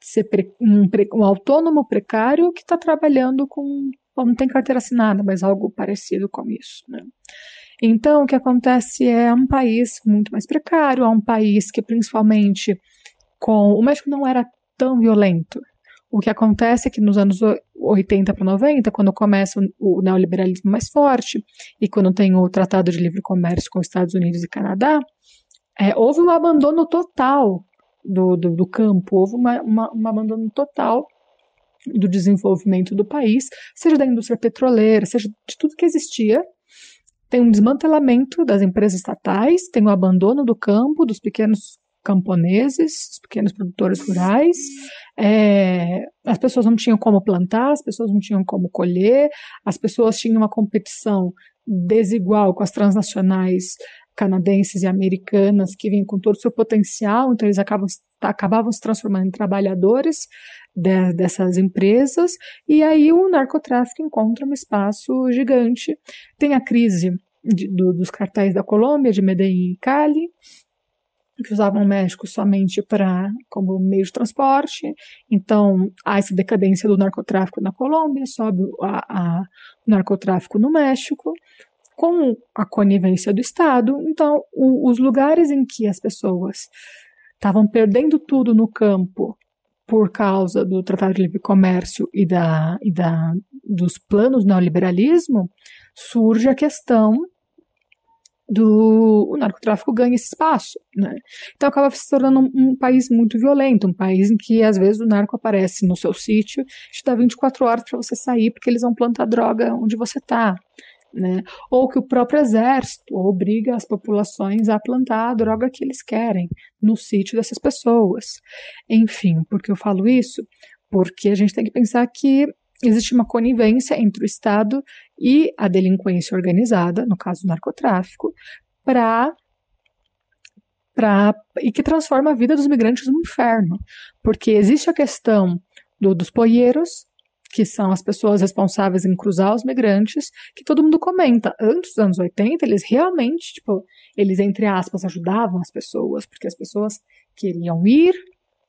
ser um, um autônomo precário que está trabalhando com. Não tem carteira assinada, mas algo parecido com isso. Né? Então, o que acontece é um país muito mais precário, é um país que, principalmente, com. O México não era tão violento o que acontece é que nos anos 80 para 90, quando começa o neoliberalismo mais forte e quando tem o Tratado de Livre Comércio com os Estados Unidos e Canadá, é, houve um abandono total do, do, do campo, houve uma, uma, um abandono total do desenvolvimento do país, seja da indústria petroleira, seja de tudo que existia. Tem um desmantelamento das empresas estatais, tem o abandono do campo, dos pequenos camponeses, pequenos produtores rurais. É, as pessoas não tinham como plantar, as pessoas não tinham como colher, as pessoas tinham uma competição desigual com as transnacionais canadenses e americanas que vêm com todo o seu potencial, então eles acabam, acabavam se transformando em trabalhadores de, dessas empresas, e aí o narcotráfico encontra um espaço gigante. Tem a crise de, do, dos cartéis da Colômbia, de Medellín e Cali, que usavam o México somente para como meio de transporte. Então, há essa decadência do narcotráfico na Colômbia, sobe a, a, o narcotráfico no México, com a conivência do Estado. Então, o, os lugares em que as pessoas estavam perdendo tudo no campo por causa do Tratado de Livre Comércio e, da, e da, dos planos neoliberalismo, surge a questão do o narcotráfico ganha esse espaço, né? Então acaba se tornando um, um, país muito violento, um país em que às vezes o narco aparece no seu sítio, te dá 24 horas para você sair porque eles vão plantar droga onde você está, né? Ou que o próprio exército obriga as populações a plantar a droga que eles querem no sítio dessas pessoas. Enfim, por que eu falo isso? Porque a gente tem que pensar que existe uma conivência entre o Estado e a delinquência organizada, no caso do narcotráfico, para e que transforma a vida dos migrantes no inferno, porque existe a questão do, dos poieiros, que são as pessoas responsáveis em cruzar os migrantes, que todo mundo comenta. Antes dos anos 80, eles realmente, tipo, eles, entre aspas, ajudavam as pessoas, porque as pessoas queriam ir,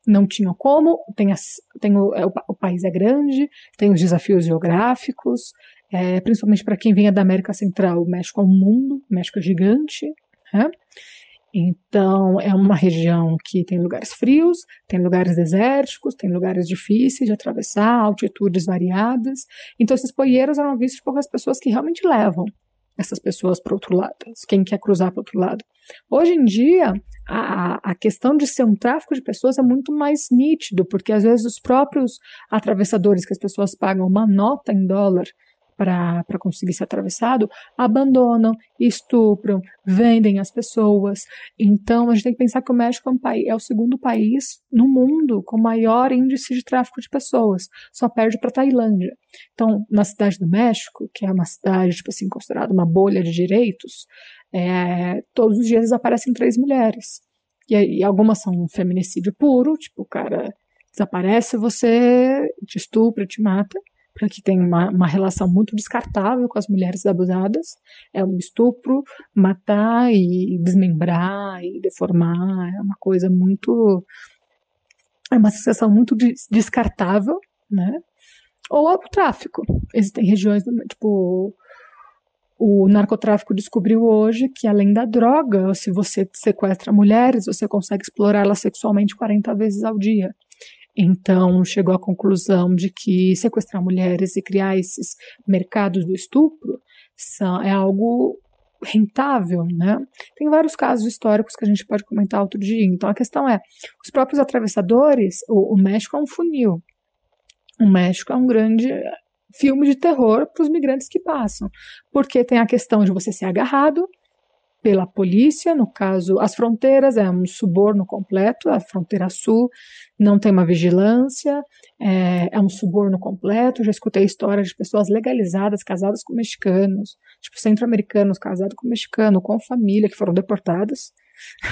não tinham como, tem, as, tem o, é, o, o, país é grande, tem os desafios geográficos, é, principalmente para quem vinha da América Central, o México é um mundo, o México é gigante, né? Então, é uma região que tem lugares frios, tem lugares desérticos, tem lugares difíceis de atravessar, altitudes variadas. Então, esses poieiros eram vistos por as pessoas que realmente levam essas pessoas para o outro lado, quem quer cruzar para o outro lado. Hoje em dia, a, a questão de ser um tráfico de pessoas é muito mais nítido, porque às vezes os próprios atravessadores que as pessoas pagam uma nota em dólar para conseguir ser atravessado, abandonam, estupram, vendem as pessoas. Então a gente tem que pensar que o México é, um país, é o segundo país no mundo com maior índice de tráfico de pessoas, só perde para Tailândia. Então, na cidade do México, que é uma cidade tipo assim considerada uma bolha de direitos, é, todos os dias aparecem três mulheres. E, e algumas são um feminicídio puro, tipo, o cara desaparece, você te estupra, te mata que tem uma, uma relação muito descartável com as mulheres abusadas. É um estupro, matar e desmembrar e deformar. É uma coisa muito. É uma sensação muito descartável, né? Ou o tráfico. Existem regiões, tipo, o narcotráfico descobriu hoje que além da droga, se você sequestra mulheres, você consegue explorá-las sexualmente 40 vezes ao dia. Então, chegou à conclusão de que sequestrar mulheres e criar esses mercados do estupro são, é algo rentável, né? Tem vários casos históricos que a gente pode comentar outro dia. Então, a questão é, os próprios atravessadores, o, o México é um funil. O México é um grande filme de terror para os migrantes que passam, porque tem a questão de você ser agarrado, pela polícia, no caso, as fronteiras é um suborno completo, a fronteira sul não tem uma vigilância, é, é um suborno completo. Já escutei histórias de pessoas legalizadas, casadas com mexicanos, tipo centro-americanos casados com mexicano, com família, que foram deportadas.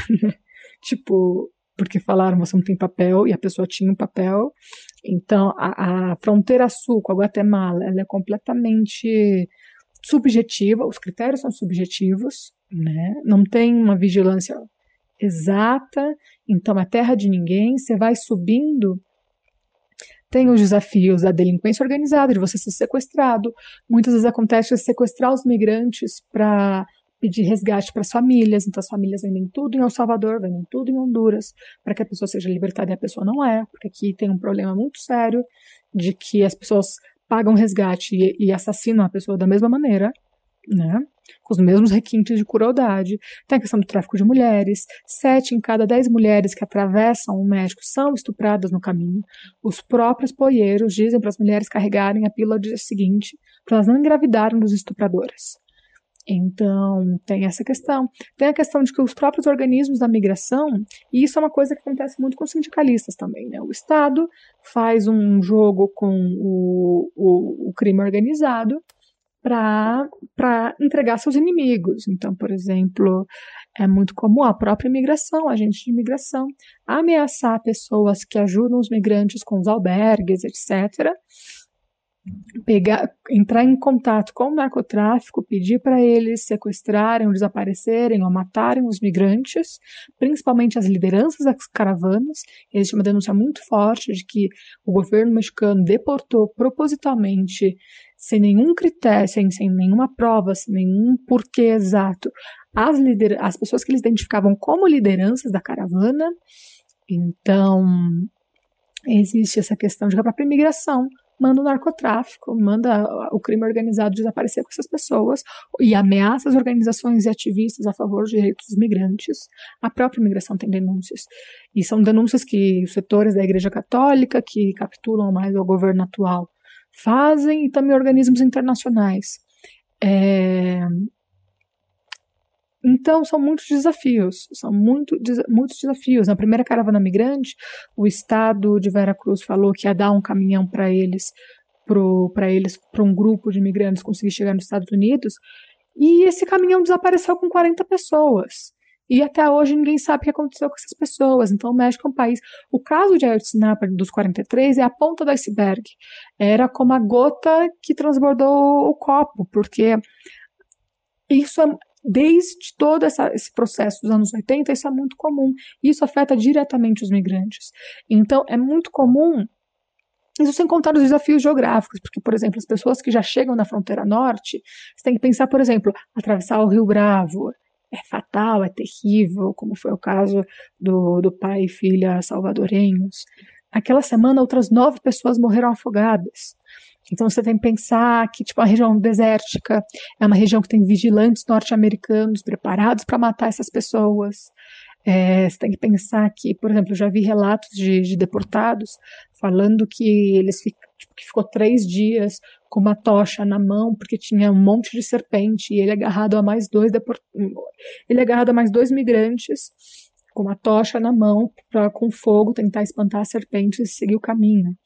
tipo, porque falaram você não tem papel e a pessoa tinha um papel. Então, a, a fronteira sul com a Guatemala ela é completamente subjetiva, os critérios são subjetivos, né? não tem uma vigilância exata, então é terra de ninguém, você vai subindo. Tem os desafios da delinquência organizada, de você ser sequestrado. Muitas vezes acontece de sequestrar os migrantes para pedir resgate para as famílias, então as famílias vendem tudo em El Salvador, vendem tudo em Honduras, para que a pessoa seja libertada e a pessoa não é, porque aqui tem um problema muito sério de que as pessoas pagam resgate e, e assassinam a pessoa da mesma maneira, né? Com os mesmos requintes de crueldade. Tem a questão do tráfico de mulheres. Sete em cada dez mulheres que atravessam o México são estupradas no caminho. Os próprios poieiros dizem para as mulheres carregarem a pílula do dia seguinte para elas não engravidarem dos estupradores. Então, tem essa questão. Tem a questão de que os próprios organismos da migração, e isso é uma coisa que acontece muito com sindicalistas também, né? O Estado faz um jogo com o, o, o crime organizado para entregar seus inimigos. Então, por exemplo, é muito comum a própria imigração, agente de imigração, ameaçar pessoas que ajudam os migrantes com os albergues, etc., pegar, entrar em contato com o narcotráfico, pedir para eles sequestrarem ou desaparecerem ou matarem os migrantes, principalmente as lideranças das caravanas. Existe uma denúncia muito forte de que o governo mexicano deportou propositalmente, sem nenhum critério, sem, sem nenhuma prova, sem nenhum porquê exato, as, lider as pessoas que eles identificavam como lideranças da caravana. Então, existe essa questão de que a própria imigração manda o narcotráfico, manda o crime organizado desaparecer com essas pessoas e ameaça as organizações e ativistas a favor dos direitos dos migrantes. A própria imigração tem denúncias. E são denúncias que os setores da Igreja Católica, que capitulam mais o governo atual, fazem, e também organismos internacionais. É, então, são muitos desafios, são muito, muitos desafios. Na primeira caravana migrante, o estado de Veracruz falou que ia dar um caminhão para eles, para eles, para um grupo de imigrantes conseguir chegar nos Estados Unidos, e esse caminhão desapareceu com 40 pessoas. E até hoje ninguém sabe o que aconteceu com essas pessoas. Então, o México é um país. O caso de Ayotzinapa dos 43 é a ponta do iceberg. Era como a gota que transbordou o copo, porque isso é, desde todo essa, esse processo dos anos 80, isso é muito comum. Isso afeta diretamente os migrantes. Então, é muito comum isso sem contar os desafios geográficos, porque, por exemplo, as pessoas que já chegam na fronteira norte, você tem que pensar, por exemplo, atravessar o Rio Bravo. É fatal, é terrível, como foi o caso do, do pai e filha salvadorenhos. Aquela semana, outras nove pessoas morreram afogadas. Então você tem que pensar que tipo a região desértica é uma região que tem vigilantes norte-americanos preparados para matar essas pessoas. É, você tem que pensar que, por exemplo, eu já vi relatos de, de deportados falando que eles fic, tipo, que ficou três dias com uma tocha na mão porque tinha um monte de serpente e ele agarrado a mais dois ele agarrado a mais dois migrantes com uma tocha na mão para com fogo tentar espantar as serpentes e seguir o caminho.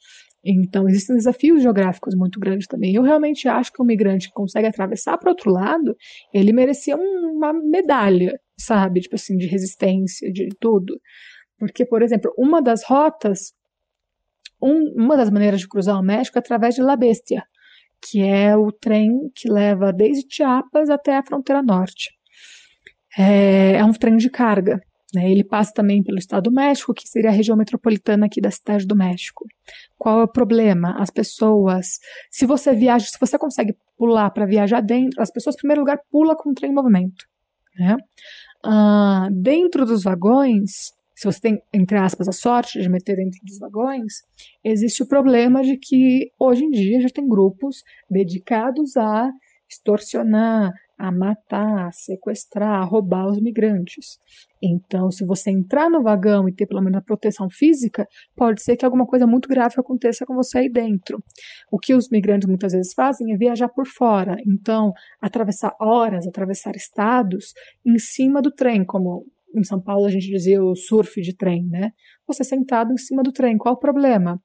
Então, existem desafios geográficos muito grandes também. Eu realmente acho que um migrante que consegue atravessar para outro lado, ele merecia uma medalha, sabe? Tipo assim, de resistência, de tudo. Porque, por exemplo, uma das rotas, um, uma das maneiras de cruzar o México é através de La Bestia, que é o trem que leva desde Chiapas até a fronteira norte. É, é um trem de carga. Né? Ele passa também pelo Estado do México, que seria a região metropolitana aqui da cidade do México. Qual é o problema? As pessoas, se você viaja, se você consegue pular para viajar dentro, as pessoas, em primeiro lugar, pulam com o trem em movimento. Né? Ah, dentro dos vagões, se você tem, entre aspas, a sorte de meter dentro dos vagões, existe o problema de que hoje em dia já tem grupos dedicados a extorsionar, a matar, a sequestrar, a roubar os migrantes. Então, se você entrar no vagão e ter pelo menos a proteção física, pode ser que alguma coisa muito grave aconteça com você aí dentro. O que os migrantes muitas vezes fazem é viajar por fora. Então, atravessar horas, atravessar estados em cima do trem, como em São Paulo a gente dizia o surf de trem, né? Você sentado em cima do trem, qual o problema?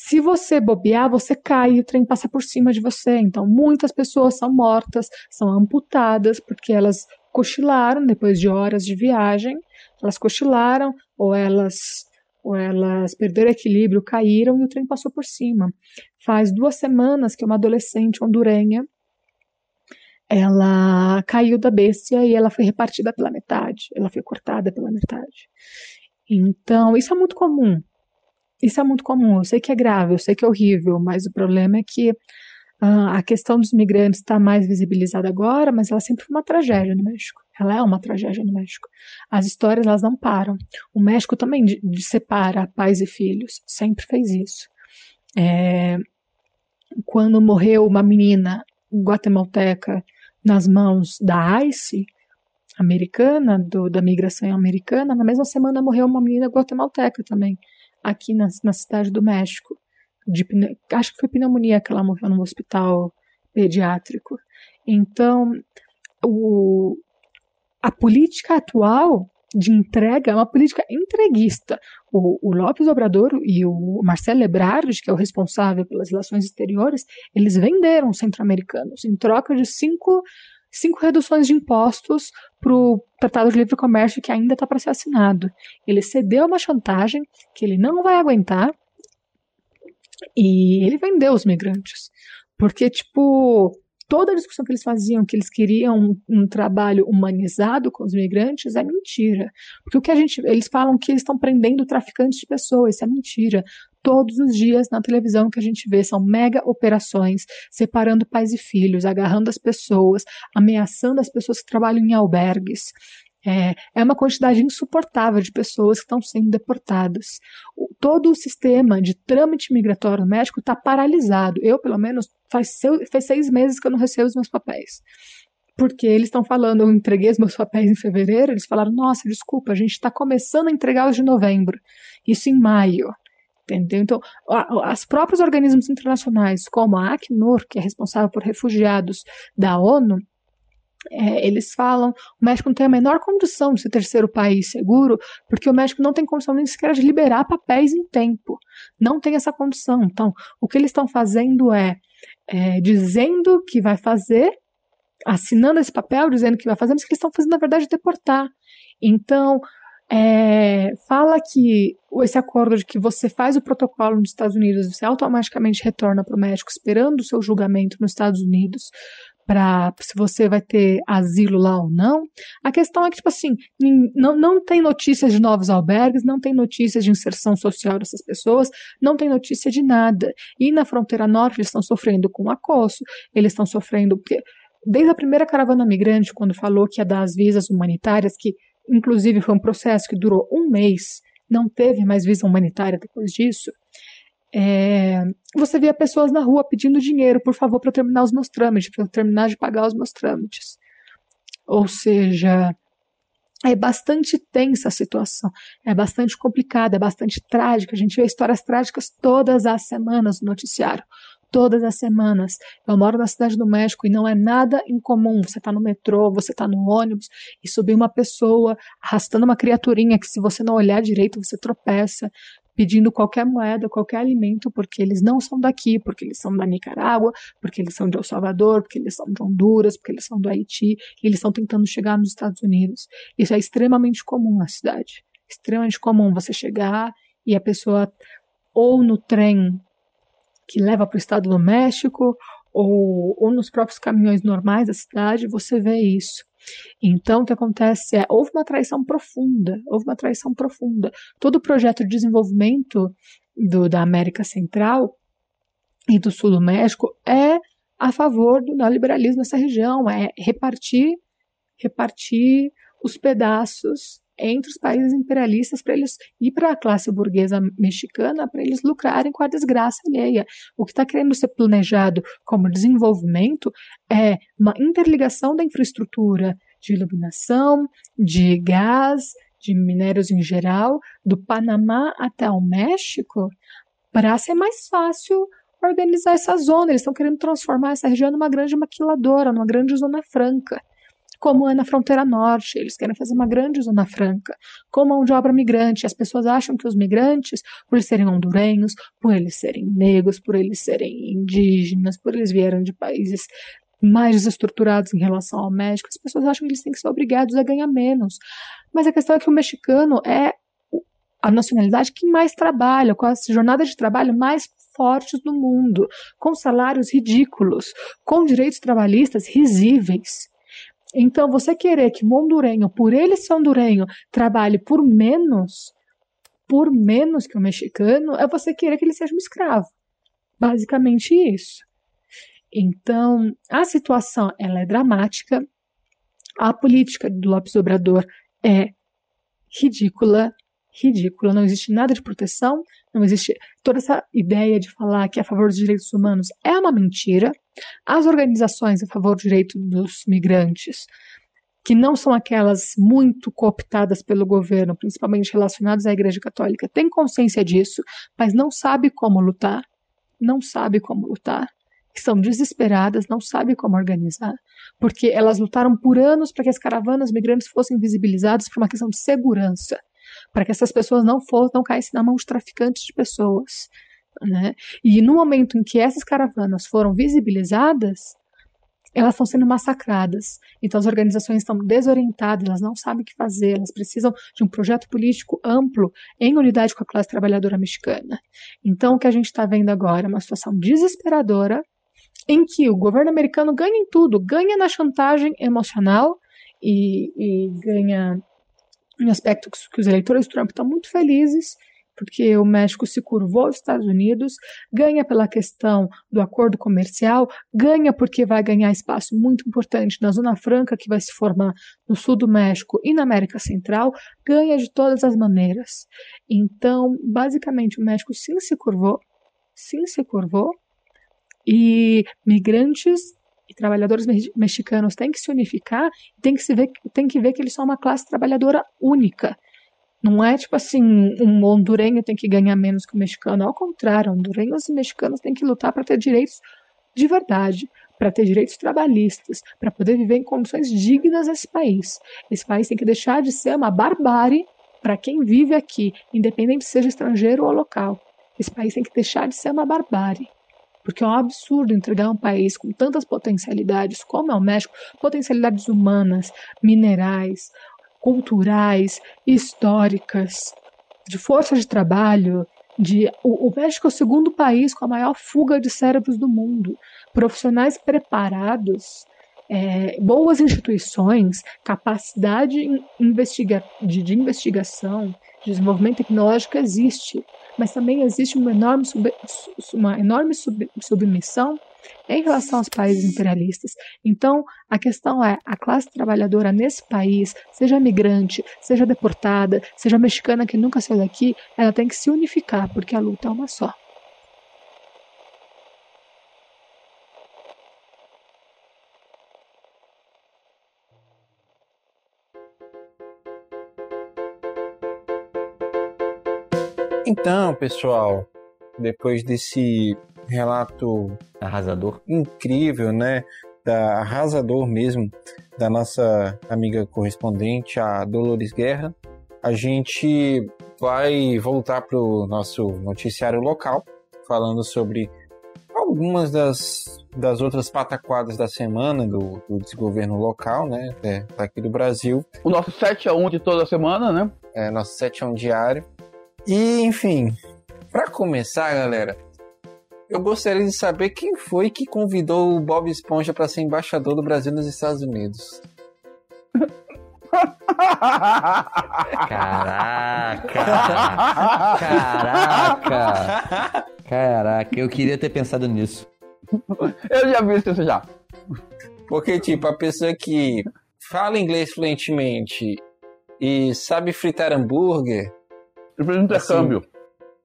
Se você bobear, você cai e o trem passa por cima de você. Então, muitas pessoas são mortas, são amputadas, porque elas cochilaram depois de horas de viagem. Elas cochilaram, ou elas, ou elas perderam equilíbrio, caíram e o trem passou por cima. Faz duas semanas que uma adolescente hondurenha ela caiu da bestia e ela foi repartida pela metade. Ela foi cortada pela metade. Então, isso é muito comum. Isso é muito comum. Eu sei que é grave, eu sei que é horrível, mas o problema é que uh, a questão dos migrantes está mais visibilizada agora, mas ela sempre foi uma tragédia no México. Ela é uma tragédia no México. As histórias elas não param. O México também de, de separa pais e filhos, sempre fez isso. É, quando morreu uma menina guatemalteca nas mãos da ICE americana, do, da migração americana, na mesma semana morreu uma menina guatemalteca também aqui na, na cidade do México. De, acho que foi pneumonia que ela morreu no hospital pediátrico. Então, o, a política atual de entrega é uma política entreguista. O, o Lopes Obrador e o Marcelo Ebrard, que é o responsável pelas relações exteriores, eles venderam os centro-americanos em troca de cinco cinco reduções de impostos para o Tratado de Livre Comércio que ainda está para ser assinado. Ele cedeu uma chantagem que ele não vai aguentar e ele vendeu os migrantes. Porque, tipo, toda a discussão que eles faziam, que eles queriam um, um, trabalho humanizado com os migrantes, é mentira. Porque o que a gente. Eles falam que eles estão prendendo traficantes de pessoas, isso é mentira. Todos os dias na televisão que a gente vê são mega operações, separando pais e filhos, agarrando as pessoas, ameaçando as pessoas que trabalham em albergues. É, é uma quantidade insuportável de pessoas que estão sendo deportadas. O, todo o sistema de trâmite migratório no México está paralisado. Eu, pelo menos, faz, faz seis meses que eu não recebo os meus papéis. Porque eles estão falando, eu entreguei os meus papéis em fevereiro, eles falaram, nossa, desculpa, a gente está começando a entregar os de novembro. Isso em maio. Entendeu? Então, as próprios organismos internacionais, como a Acnur, que é responsável por refugiados da ONU, é, eles falam o México não tem a menor condição de ser terceiro país seguro, porque o México não tem condição nem sequer de liberar papéis em tempo. Não tem essa condição. Então, o que eles estão fazendo é, é dizendo que vai fazer, assinando esse papel, dizendo que vai fazer, mas o que eles estão fazendo, na verdade, é deportar. Então, é, fala que esse acordo de que você faz o protocolo nos Estados Unidos, você automaticamente retorna para o México esperando o seu julgamento nos Estados Unidos, para se você vai ter asilo lá ou não. A questão é que, tipo assim, não, não tem notícias de novos albergues, não tem notícias de inserção social dessas pessoas, não tem notícia de nada. E na fronteira norte eles estão sofrendo com acosso, eles estão sofrendo porque desde a primeira caravana migrante, quando falou que ia dar as visas humanitárias, que inclusive foi um processo que durou um mês, não teve mais visa humanitária depois disso, é, você via pessoas na rua pedindo dinheiro, por favor, para terminar os meus trâmites, para eu terminar de pagar os meus trâmites. Ou seja, é bastante tensa a situação, é bastante complicada, é bastante trágica. A gente vê histórias trágicas todas as semanas no noticiário. Todas as semanas. Eu moro na cidade do México e não é nada incomum. Você está no metrô, você está no ônibus e subir uma pessoa arrastando uma criaturinha que, se você não olhar direito, você tropeça pedindo qualquer moeda, qualquer alimento, porque eles não são daqui, porque eles são da Nicarágua, porque eles são de El Salvador, porque eles são de Honduras, porque eles são do Haiti, e eles estão tentando chegar nos Estados Unidos. Isso é extremamente comum na cidade. Extremamente comum você chegar e a pessoa ou no trem que leva para o estado do México, ou, ou nos próprios caminhões normais da cidade, você vê isso. Então, o que acontece é, houve uma traição profunda, houve uma traição profunda. Todo o projeto de desenvolvimento do, da América Central e do Sul do México é a favor do neoliberalismo nessa região, é repartir, repartir os pedaços entre os países imperialistas para eles e para a classe burguesa mexicana para eles lucrarem com a desgraça alheia. O que está querendo ser planejado como desenvolvimento é uma interligação da infraestrutura de iluminação, de gás, de minérios em geral, do Panamá até o México, para ser mais fácil organizar essa zona. Eles estão querendo transformar essa região numa grande maquiladora, numa grande zona franca. Como é na fronteira norte, eles querem fazer uma grande zona franca, com mão de obra migrante. As pessoas acham que os migrantes, por eles serem hondurenhos, por eles serem negros, por eles serem indígenas, por eles vieram de países mais desestruturados em relação ao México, as pessoas acham que eles têm que ser obrigados a ganhar menos. Mas a questão é que o mexicano é a nacionalidade que mais trabalha, com as jornadas de trabalho mais fortes do mundo, com salários ridículos, com direitos trabalhistas risíveis. Então, você querer que o hondurenho, por ele ser hondurenho, trabalhe por menos, por menos que o mexicano, é você querer que ele seja um escravo. Basicamente isso. Então, a situação ela é dramática. A política do Lopes Obrador é ridícula, ridícula. Não existe nada de proteção, não existe toda essa ideia de falar que é a favor dos direitos humanos é uma mentira. As organizações a favor do direito dos migrantes, que não são aquelas muito cooptadas pelo governo, principalmente relacionadas à Igreja Católica, têm consciência disso, mas não sabe como lutar. Não sabe como lutar estão desesperadas, não sabem como organizar, porque elas lutaram por anos para que as caravanas migrantes fossem visibilizadas por uma questão de segurança, para que essas pessoas não fossem, não caíssem na mão de traficantes de pessoas. Né? E no momento em que essas caravanas foram visibilizadas, elas estão sendo massacradas. Então as organizações estão desorientadas, elas não sabem o que fazer, elas precisam de um projeto político amplo em unidade com a classe trabalhadora mexicana. Então o que a gente está vendo agora é uma situação desesperadora em que o governo americano ganha em tudo, ganha na chantagem emocional e, e ganha em aspectos que os eleitores do Trump estão muito felizes, porque o México se curvou aos Estados Unidos, ganha pela questão do acordo comercial, ganha porque vai ganhar espaço muito importante na Zona Franca que vai se formar no sul do México e na América Central, ganha de todas as maneiras. Então, basicamente, o México sim se curvou, sim se curvou, e migrantes e trabalhadores mexicanos têm que se unificar, tem que se ver, tem que ver que eles são uma classe trabalhadora única. Não é tipo assim, um hondurenho tem que ganhar menos que o mexicano. Ao contrário, hondurenhos e mexicanos têm que lutar para ter direitos de verdade, para ter direitos trabalhistas, para poder viver em condições dignas nesse país. Esse país tem que deixar de ser uma barbárie para quem vive aqui, independente seja estrangeiro ou local. Esse país tem que deixar de ser uma barbárie. Porque é um absurdo entregar um país com tantas potencialidades como é o México potencialidades humanas, minerais, culturais, históricas, de força de trabalho. De, o, o México é o segundo país com a maior fuga de cérebros do mundo. Profissionais preparados é, boas instituições, capacidade investiga de, de, investigação, de desenvolvimento tecnológico existe mas também existe uma enorme, sub, uma enorme sub, submissão em relação aos países imperialistas. Então, a questão é: a classe trabalhadora nesse país, seja migrante, seja deportada, seja mexicana que nunca saiu daqui, ela tem que se unificar, porque a luta é uma só. Então, pessoal, depois desse relato arrasador, incrível, né, da arrasador mesmo da nossa amiga correspondente, a Dolores Guerra, a gente vai voltar para o nosso noticiário local, falando sobre algumas das, das outras pataquadas da semana do, do desgoverno local, né, é, daqui do Brasil. O nosso 7 a 1 de toda semana, né? É, nosso 7 a 1 diário. E, enfim, para começar, galera, eu gostaria de saber quem foi que convidou o Bob Esponja para ser embaixador do Brasil nos Estados Unidos. Caraca! Caraca! Caraca, eu queria ter pensado nisso. Eu já vi isso já. Porque, tipo, a pessoa que fala inglês fluentemente e sabe fritar hambúrguer. Ele fez intercâmbio.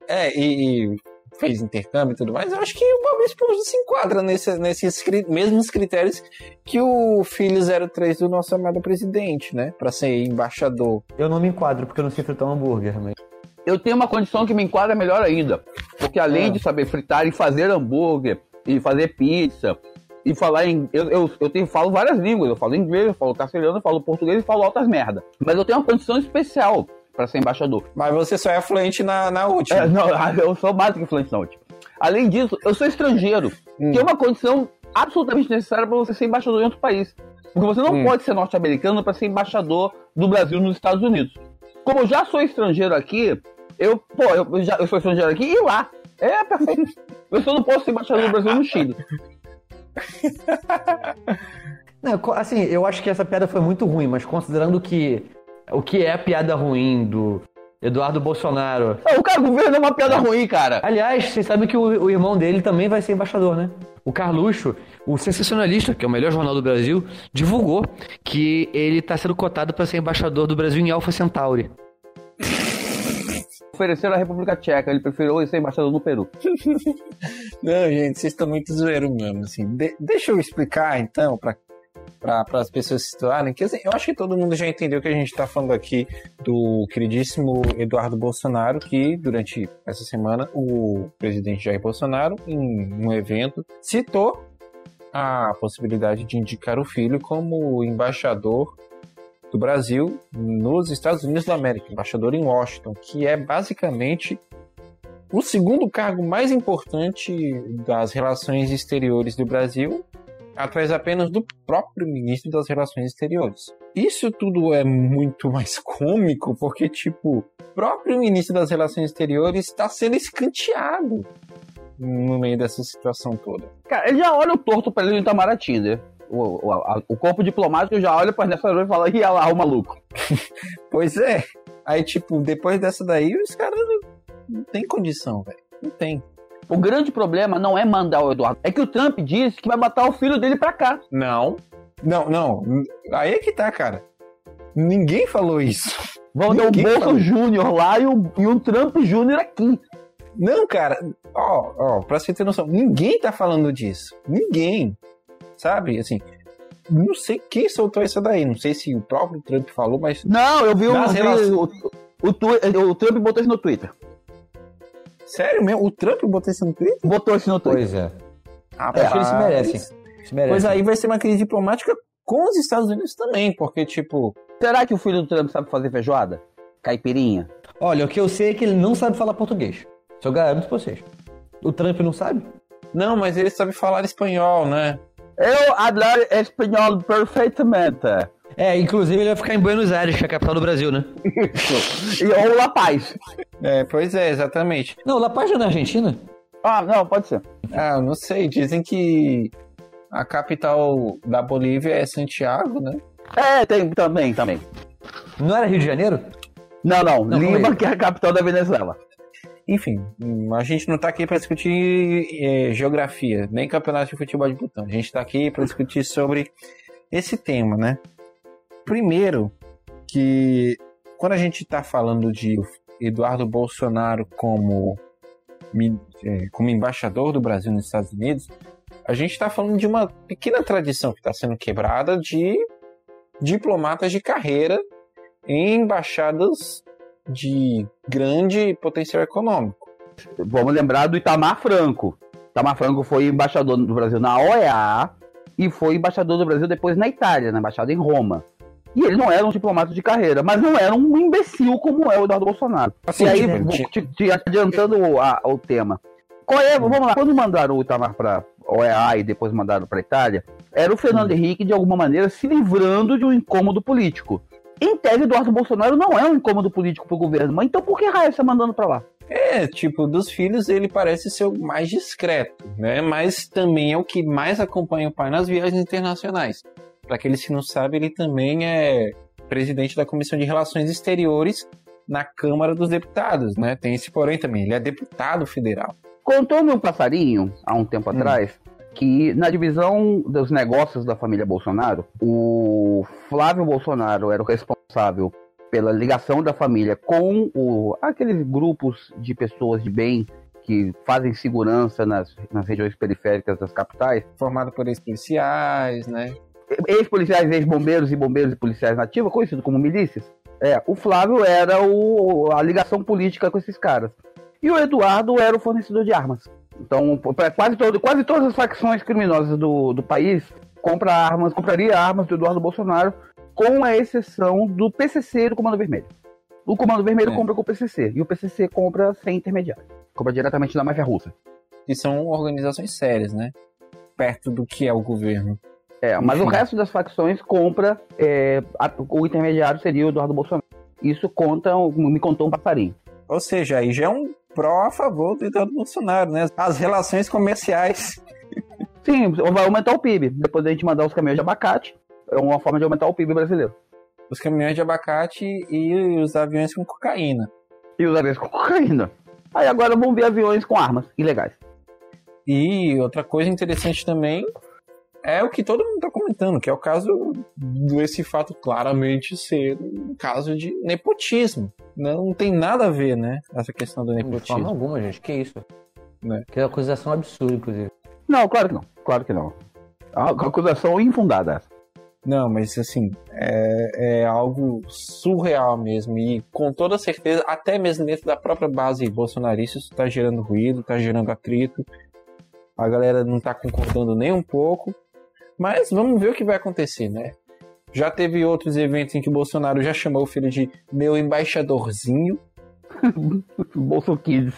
É, e, e fez intercâmbio e tudo mais. Eu acho que o Bob Esponja se enquadra nesse, nesses mesmos critérios que o filho 03 do nosso amado presidente, né? Pra ser embaixador. Eu não me enquadro porque eu não sei fritar um hambúrguer, mas... Eu tenho uma condição que me enquadra melhor ainda. Porque além Ah. de saber fritar e fazer hambúrguer, e fazer pizza, e falar em. Eu, eu, eu tenho, falo várias línguas. Eu falo inglês, eu falo castelhano, eu falo português e falo altas merda. Mas eu tenho uma condição especial para ser embaixador. Mas você só é fluente na, na última. É, não, eu sou que fluente na última. Além disso, eu sou estrangeiro, Hum. que é uma condição absolutamente necessária para você ser embaixador em outro país. Porque você não Hum. pode ser norte-americano para ser embaixador do Brasil nos Estados Unidos. Como eu já sou estrangeiro aqui, eu, pô, eu, já, eu sou estrangeiro aqui e lá. É perfeito. Eu só não posso ser embaixador do Brasil no Chile. Não, assim, eu acho que essa piada foi muito ruim, mas considerando que o que é a piada ruim do Eduardo Bolsonaro. Não, O cara governo é uma piada ruim, cara. Aliás, vocês sabem que o, o irmão dele também vai ser embaixador, né? O Carluxo, o sensacionalista, que é o melhor jornal do Brasil, divulgou que ele está sendo cotado para ser embaixador do Brasil em Alpha Centauri. Ofereceram a República Tcheca, ele preferiu ser embaixador no Peru. Não, gente, vocês estão muito zoeiros mesmo, assim. De- deixa eu explicar, então, para para as pessoas se situarem, que assim, eu acho que todo mundo já entendeu que a gente está falando aqui do queridíssimo Eduardo Bolsonaro, que durante essa semana o presidente Jair Bolsonaro, em um evento, citou a possibilidade de indicar o filho como embaixador do Brasil nos Estados Unidos da América, embaixador em Washington, que é basicamente o segundo cargo mais importante das relações exteriores do Brasil, atrás apenas do próprio ministro das Relações Exteriores. Isso tudo é muito mais cômico porque, tipo, o próprio ministro das Relações Exteriores está sendo escanteado no meio dessa situação toda. Cara, ele já olha o torto pra ele no Itamaraty, né? O, o, a- o corpo diplomático já olha pra nessa e fala, olha lá, o maluco. Pois é. Aí, tipo, depois dessa daí, os caras não, não tem condição, velho. Não tem. O grande problema não é mandar o Eduardo, é que o Trump disse que vai botar o filho dele pra cá. Não. Não, não. Aí é que tá, cara. Ninguém falou isso. Vão ter o Bolso. Júnior lá e o, e o Trump Júnior aqui. Não, cara, ó, ó, pra você ter noção, ninguém tá falando disso. Ninguém. Sabe? Assim, não sei quem soltou essa daí. Não sei se o próprio Trump falou, mas. Não, eu vi, um, Nas vi relações- o, o, twi- o Trump botou isso no Twitter. Sério mesmo? O Trump botou isso no Twitter? Botou isso no Twitter. Pois é. Rapaz, Acho que eles se merecem. Se merecem. Pois aí vai ser uma crise diplomática com os Estados Unidos também, porque, tipo, Será que o filho do Trump sabe fazer feijoada? Caipirinha? Olha, o que eu sei é que ele não sabe falar português. Isso eu garanto pra vocês. O Trump não sabe? não, mas ele sabe falar espanhol, né? Eu hablar espanhol perfeitamente. É, inclusive ele vai ficar em Buenos Aires, que é a capital do Brasil, né? E ou La Paz. É, pois é, exatamente. Não, La Paz é na Argentina? Ah, não, pode ser. Ah, eu não sei, dizem que a capital da Bolívia é Santiago, né? É, tem também, também. Não era Rio de Janeiro? Não, não, Não, Lima, que é a capital da Venezuela. Enfim, a gente não tá aqui para discutir eh, geografia, nem campeonato de futebol de botão. A gente tá aqui para discutir sobre esse tema, né? Primeiro, que quando a gente tá falando de Eduardo Bolsonaro como, eh, como embaixador do Brasil nos Estados Unidos, a gente tá falando de uma pequena tradição que está sendo quebrada de diplomatas de carreira em embaixadas de grande potencial econômico. Vamos lembrar do Itamar Franco. Itamar Franco foi embaixador do Brasil na OEA e foi embaixador do Brasil depois na Itália, na embaixada em Roma. E ele não era um diplomata de carreira, mas não era um imbecil como é o Eduardo Bolsonaro. Assim, e aí, te, te adiantando o, a- tema. Qual é, vamos lá, quando mandaram o Itamar para OEA e depois mandaram para Itália, era o Fernando Henrique, de alguma maneira, se livrando de um incômodo político. Em tese, Eduardo Bolsonaro não é um incômodo político para o governo, mas então por que raio você tá mandando para lá? É, tipo, dos filhos ele parece ser o mais discreto, né? Mas também é o que mais acompanha o pai nas viagens internacionais. Para aqueles que não sabem, ele também é presidente da Comissão de Relações Exteriores na Câmara dos Deputados, né? Tem esse porém também, ele é deputado federal. Contou-me um passarinho, há um tempo Hum. atrás, que na divisão dos negócios da família Bolsonaro, o Flávio Bolsonaro era o responsável pela ligação da família com o, aqueles grupos de pessoas de bem que fazem segurança nas, nas regiões periféricas das capitais. Formado por ex-policiais, né? Ex-policiais, ex-bombeiros e bombeiros e policiais nativos, conhecido como milícias. É, o Flávio era o, a ligação política com esses caras. E o Eduardo era o fornecedor de armas. Então, quase, todo, quase todas as facções criminosas do, do país compra armas, compraria armas do Eduardo Bolsonaro, com a exceção do PCC e do Comando Vermelho. O Comando Vermelho É. compra com o PCC e o PCC compra sem intermediário. Compra diretamente da máfia russa. Que são organizações sérias, né? Perto do que é o governo. É, mas o Enfim. resto das facções compra. é, a- o intermediário seria o Eduardo Bolsonaro. Isso conta, me contou um passarinho. Ou seja, aí já é um pró a favor do Eduardo Bolsonaro, né? As relações comerciais. Sim, vai aumentar o PIB. Depois da gente mandar os caminhões de abacate, é uma forma de aumentar o PIB brasileiro. Os caminhões de abacate e os aviões com cocaína. E os aviões com cocaína. Aí agora vamos ver aviões com armas ilegais. E outra coisa interessante também é o que todo mundo está comentando, que é o caso desse fato claramente ser um caso de nepotismo. Não tem nada a ver, né? Essa questão do De forma nepotismo. alguma, gente. Que isso? Né? Que acusação absurda, inclusive. Não, claro que não. Claro que não. É uma acusação infundada. Não, mas assim, é, é algo surreal mesmo. E com toda certeza, até mesmo dentro da própria base bolsonarista, isso está gerando ruído, está gerando atrito. A galera não está concordando nem um pouco. Mas vamos ver o que vai acontecer, né? Já teve outros eventos em que o Bolsonaro já chamou o filho de meu embaixadorzinho. Bolso Kids.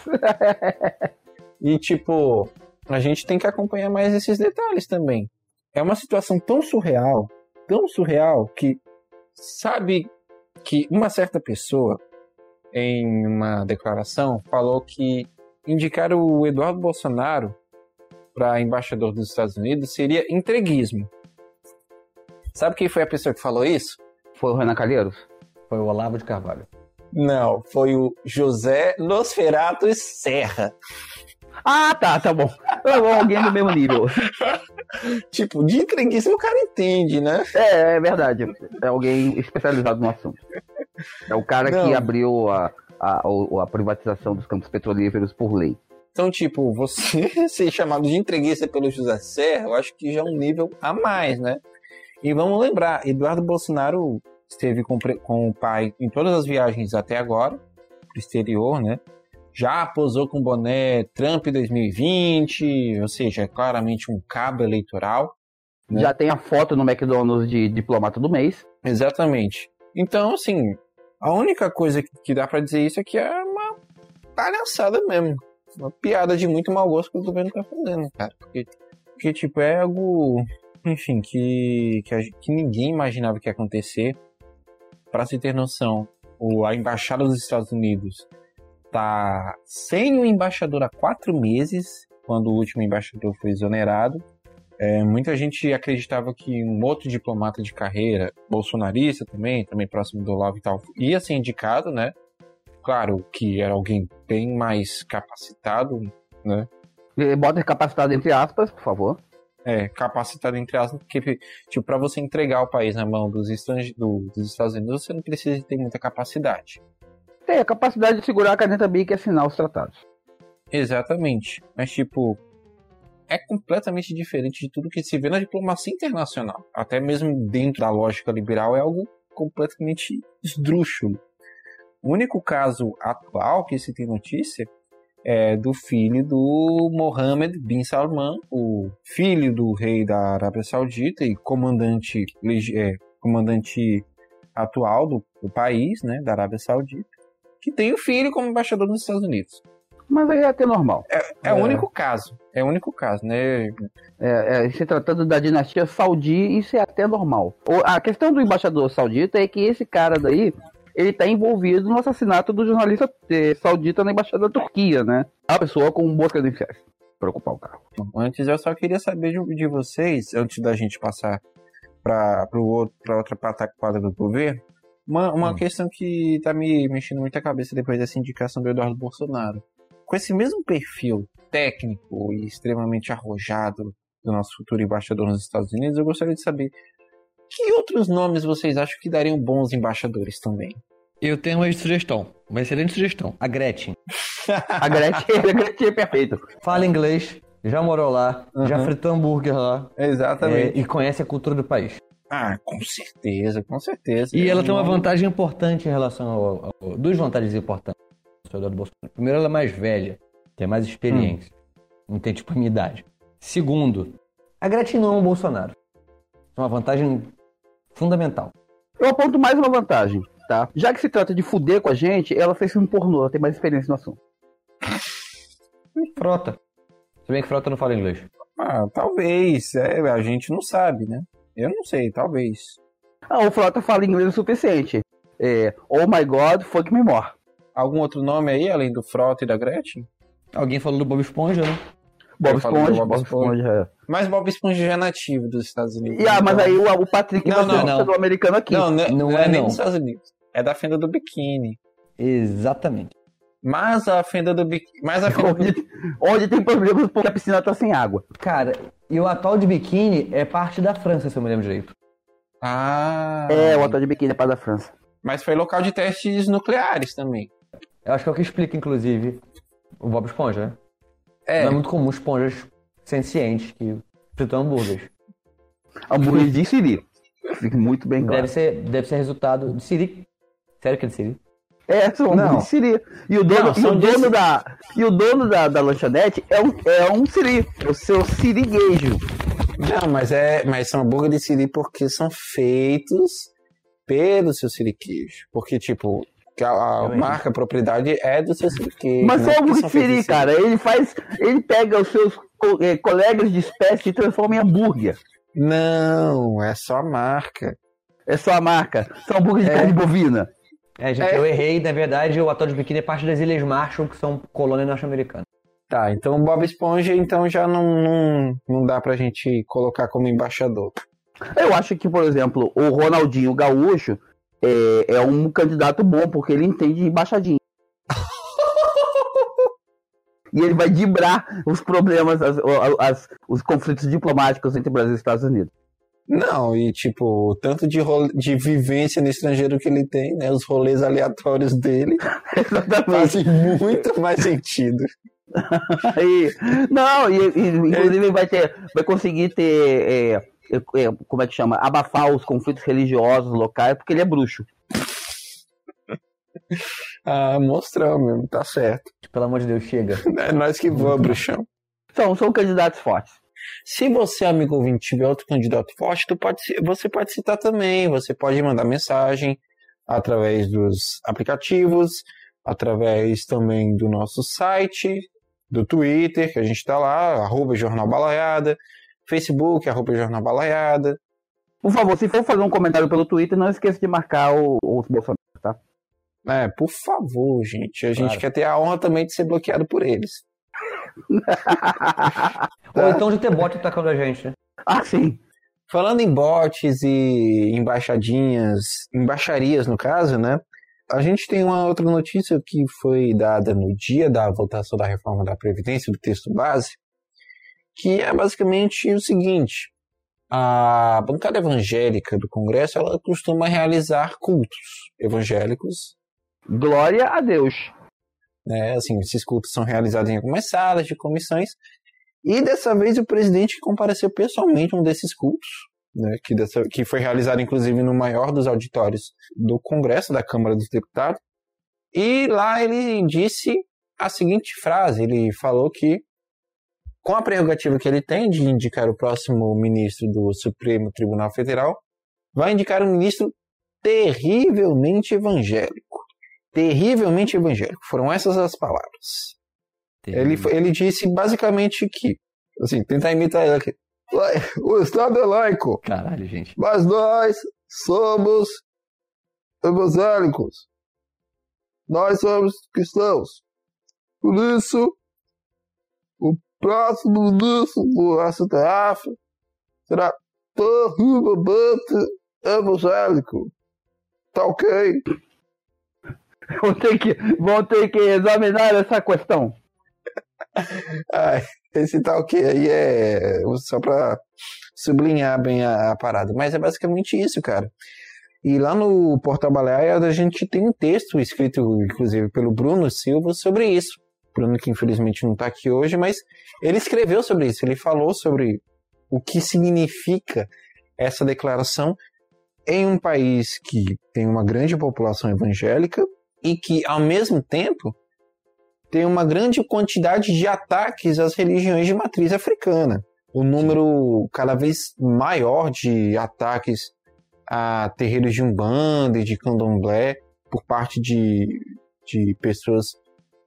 E, tipo, a gente tem que acompanhar mais esses detalhes também. É uma situação tão surreal, tão surreal, que sabe que uma certa pessoa, em uma declaração, falou que indicar o Eduardo Bolsonaro para embaixador dos Estados Unidos seria entreguismo. Sabe quem foi a pessoa que falou isso? Foi o Renan Calheiros? Foi o Olavo de Carvalho. Não, foi o José Nosferato Serra. Ah, tá, tá bom. Tá bom, alguém do mesmo nível. Tipo, de entreguismo o cara entende, né? É, é verdade. É alguém especializado no assunto. É o cara que Não. abriu a, a, a privatização dos campos petrolíferos por lei. Então, tipo, você ser chamado de entreguista pelo José Serra, eu acho que já é um nível a mais, né? E vamos lembrar, Eduardo Bolsonaro esteve com, com o pai em todas as viagens até agora, pro exterior, né? Já posou com boné Trump 2020, ou seja, é claramente um cabo eleitoral. Né? Já tem a foto no McDonald's de diplomata do mês. Exatamente. Então, assim, a única coisa que- dá pra dizer isso é que é uma palhaçada mesmo. Uma piada de muito mau gosto que o governo tá fazendo, cara. Porque, porque tipo, é algo, enfim, que, que, a que ninguém imaginava que ia acontecer. Pra se ter noção, o, a embaixada dos Estados Unidos tá sem o embaixador há quatro meses, quando o último embaixador foi exonerado. É, muita gente acreditava que um outro diplomata de carreira, bolsonarista também, também próximo do Olavo e tal, ia ser indicado, né? Claro que era alguém bem mais capacitado, né? Bota capacitado entre aspas, por favor. É, capacitado entre aspas, porque, tipo, pra você entregar o país na mão dos, estrange- do- dos Estados Unidos, você não precisa ter muita capacidade. Tem a capacidade de segurar a caneta BIC e assinar os tratados. Exatamente. Mas, tipo, é completamente diferente de tudo que se vê na diplomacia internacional. Até mesmo dentro da lógica liberal é algo completamente esdrúxulo. O único caso atual que se tem notícia é do filho do Mohammed bin Salman, o filho do rei da Arábia Saudita e comandante, é, comandante atual do, do país, né, da Arábia Saudita, que tem o filho como embaixador nos Estados Unidos. Mas aí é até normal. É, o único caso. É o único caso, né? É, é, se tratando da dinastia saudi, isso é até normal. A questão do embaixador saudita é que esse cara daí, ele tá envolvido no assassinato do jornalista eh, saudita na embaixada da Turquia, né? A pessoa com boas credenciais. Preocupar o carro. Antes eu só queria saber de, de vocês, antes da gente passar para outra pataquada do governo, uma, uma Hum. questão que tá me mexendo muito a cabeça depois dessa indicação do Eduardo Bolsonaro. Com esse mesmo perfil técnico e extremamente arrojado do nosso futuro embaixador nos Estados Unidos, eu gostaria de saber que outros nomes vocês acham que dariam bons embaixadores também? Eu tenho uma sugestão, uma excelente sugestão. A Gretchen. A Gretchen, a Gretchen é perfeita. Fala inglês, já morou lá, já Uhum. fritou hambúrguer lá Exatamente. é, e conhece a cultura do país. Ah, com certeza, com certeza. E ela tem uma Não- vantagem importante em relação ao, ao- duas vantagens importantes do Eduardo Bolsonaro. Primeiro, ela é mais velha, tem mais experiência, não tem tipo a minha idade. Segundo, a Gretchen não é um Bolsonaro. É uma vantagem fundamental. Eu aponto mais uma vantagem, tá? Já que se trata de fuder com a gente, ela fez filme pornô, ela tem mais experiência no assunto. Frota. Se bem que Frota não fala inglês. Ah, talvez. É, a gente não sabe, né? Eu não sei, talvez. Ah, o Frota fala inglês o suficiente. É, oh my god, fuck me more. Algum outro nome aí, além do Frota e da Gretchen? Alguém falou do Bob Esponja, né? Bob Esponja, Bob Bob Esponja. Esponja. é. Mas Bob Esponja já é nativo dos Estados Unidos. E, ah, mas então- aí o, o Patrick Não, não, não. do americano aqui. Não, não, Não não é, é nem não. dos Estados Unidos. É da fenda do biquíni. Exatamente. Mas a fenda do biquíni. Mas a fenda do Onde, onde tem problemas porque a piscina tá sem água. Cara, e o atual de biquíni é parte da França, se eu me lembro direito. Ah. É, o hotel de biquíni é para da França. Mas foi local de testes nucleares também. Eu acho que é o que explica, inclusive, o Bob Esponja, né? É. Não é muito comum esponjas sencientes que fritam hambúrgueres. Hambúrguer de Siri. Fica muito bem claro. Deve ser, deve ser resultado de Siri. Sério que é de Siri? É, são Não. hambúrguer de Siri. E o dono, Não, e o dono, da, e o dono da, da lanchonete é um, é um Siri. É o seu siriguejo. Não, mas é. Mas são hambúrguer de siri porque são feitos pelo seu siriqueijo. Porque, tipo, que a, a marca, a propriedade é do seu siriqueijo. Mas não só feitos em cara. Ele faz. Ele pega os seus co- eh, colegas de espécie e transforma em hambúrguer. Não, é só a marca. É só a marca. São hambúrguer de É. carne bovina. É, gente, É. eu errei. Na verdade, o atual de biquíni é parte das Ilhas Marshall, que são colônia norte-americana. Tá, então Bob Esponja então já não, não, não dá pra gente colocar como embaixador. Eu acho que, por exemplo, o Ronaldinho Gaúcho é, é um candidato bom, porque ele entende de e ele vai dibrar os problemas, as- as- os conflitos diplomáticos entre Brasil e Estados Unidos. Não, e tipo, o tanto de, role- de vivência no estrangeiro que ele tem, né? Os rolês aleatórios dele fazem muito mais sentido. E- não, e, e, inclusive vai ter, vai conseguir ter, é, como é que chama, abafar os conflitos religiosos locais, porque ele é bruxo. Ah, mostrão mesmo, tá certo. Pelo amor de Deus, chega. É nós que voa, bruxão. São, são candidatos fortes. Se você, amigo ouvinte, tiver outro candidato forte, tu pode, você pode citar também. Você pode mandar mensagem através dos aplicativos, através também do nosso site, do Twitter, que a gente tá lá, arroba Jornal Balaiada, Facebook, arroba Jornal Balaiada. Por favor, se for fazer um comentário pelo Twitter, não esqueça de marcar o- os Bolsonaro, tá? É, por favor, gente. A gente Claro. quer ter a honra também de ser bloqueado por eles. Ou então de ter bot atacando a gente, né? ah, sim. Falando em bots e embaixadinhas, embaixarias no caso, né? A gente tem uma outra notícia que foi dada no dia da votação da reforma da Previdência, do texto base, que é basicamente o seguinte: a bancada evangélica do Congresso ela costuma realizar cultos evangélicos, Glória a Deus. né? Assim, esses cultos são realizados em algumas salas de comissões, e dessa vez o presidente compareceu pessoalmente a um desses cultos, né, que, dessa, que foi realizado inclusive no maior dos auditórios do Congresso, da Câmara dos Deputados. E lá ele disse a seguinte frase: ele falou que, com a prerrogativa que ele tem de indicar o próximo ministro do Supremo Tribunal Federal, vai indicar um ministro terrivelmente evangélico. Terrivelmente evangélico. Foram essas as palavras. Ele, ele disse basicamente que, assim, tentar imitar ele aqui. "Lai- O Estado é laico, Caralho, gente. mas nós somos evangélicos. Nós somos cristãos. Por isso, o próximo ministro do STF será terrivelmente evangélico. Tá ok? Vão ter que, vão ter que examinar essa questão. Ai, esse tá ok aí é só pra sublinhar bem a, a parada. Mas é basicamente isso, cara. E lá no Portal Baleia a gente tem um texto escrito, inclusive, pelo Bruno Silva sobre isso. Bruno que infelizmente não está aqui hoje, mas ele escreveu sobre isso. Ele falou sobre o que significa essa declaração em um país que tem uma grande população evangélica e que, ao mesmo tempo, tem uma grande quantidade de ataques às religiões de matriz africana. O número cada vez maior de ataques a terreiros de Umbanda e de Candomblé por parte de, de pessoas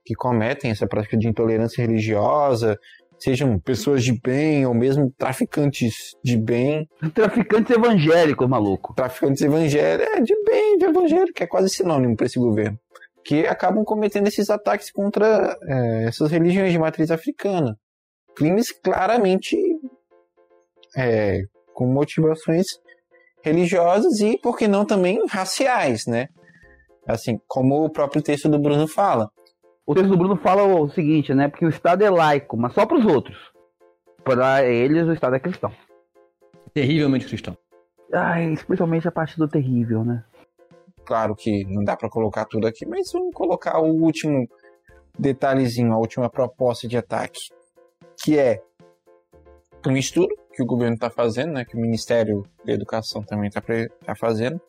que cometem essa prática de intolerância religiosa, sejam pessoas de bem ou mesmo traficantes de bem. Traficantes evangélicos, maluco. Traficantes evangélicos, é, de bem, de evangélico, é quase sinônimo para esse governo. Que acabam cometendo esses ataques contra é, essas religiões de matriz africana. Crimes claramente é, com motivações religiosas e, por que não, também raciais, né? Assim, como o próprio texto do Bruno fala. O texto do Bruno fala o seguinte, né? Porque o Estado é laico, mas só para os outros. Para eles, o Estado é cristão. Terrivelmente cristão. Ai, especialmente a parte do terrível, né? Claro que não dá para colocar tudo aqui, mas vamos colocar o último detalhezinho, a última proposta de ataque, que é um estudo que o governo está fazendo, né, que o Ministério da Educação também está tá fazendo,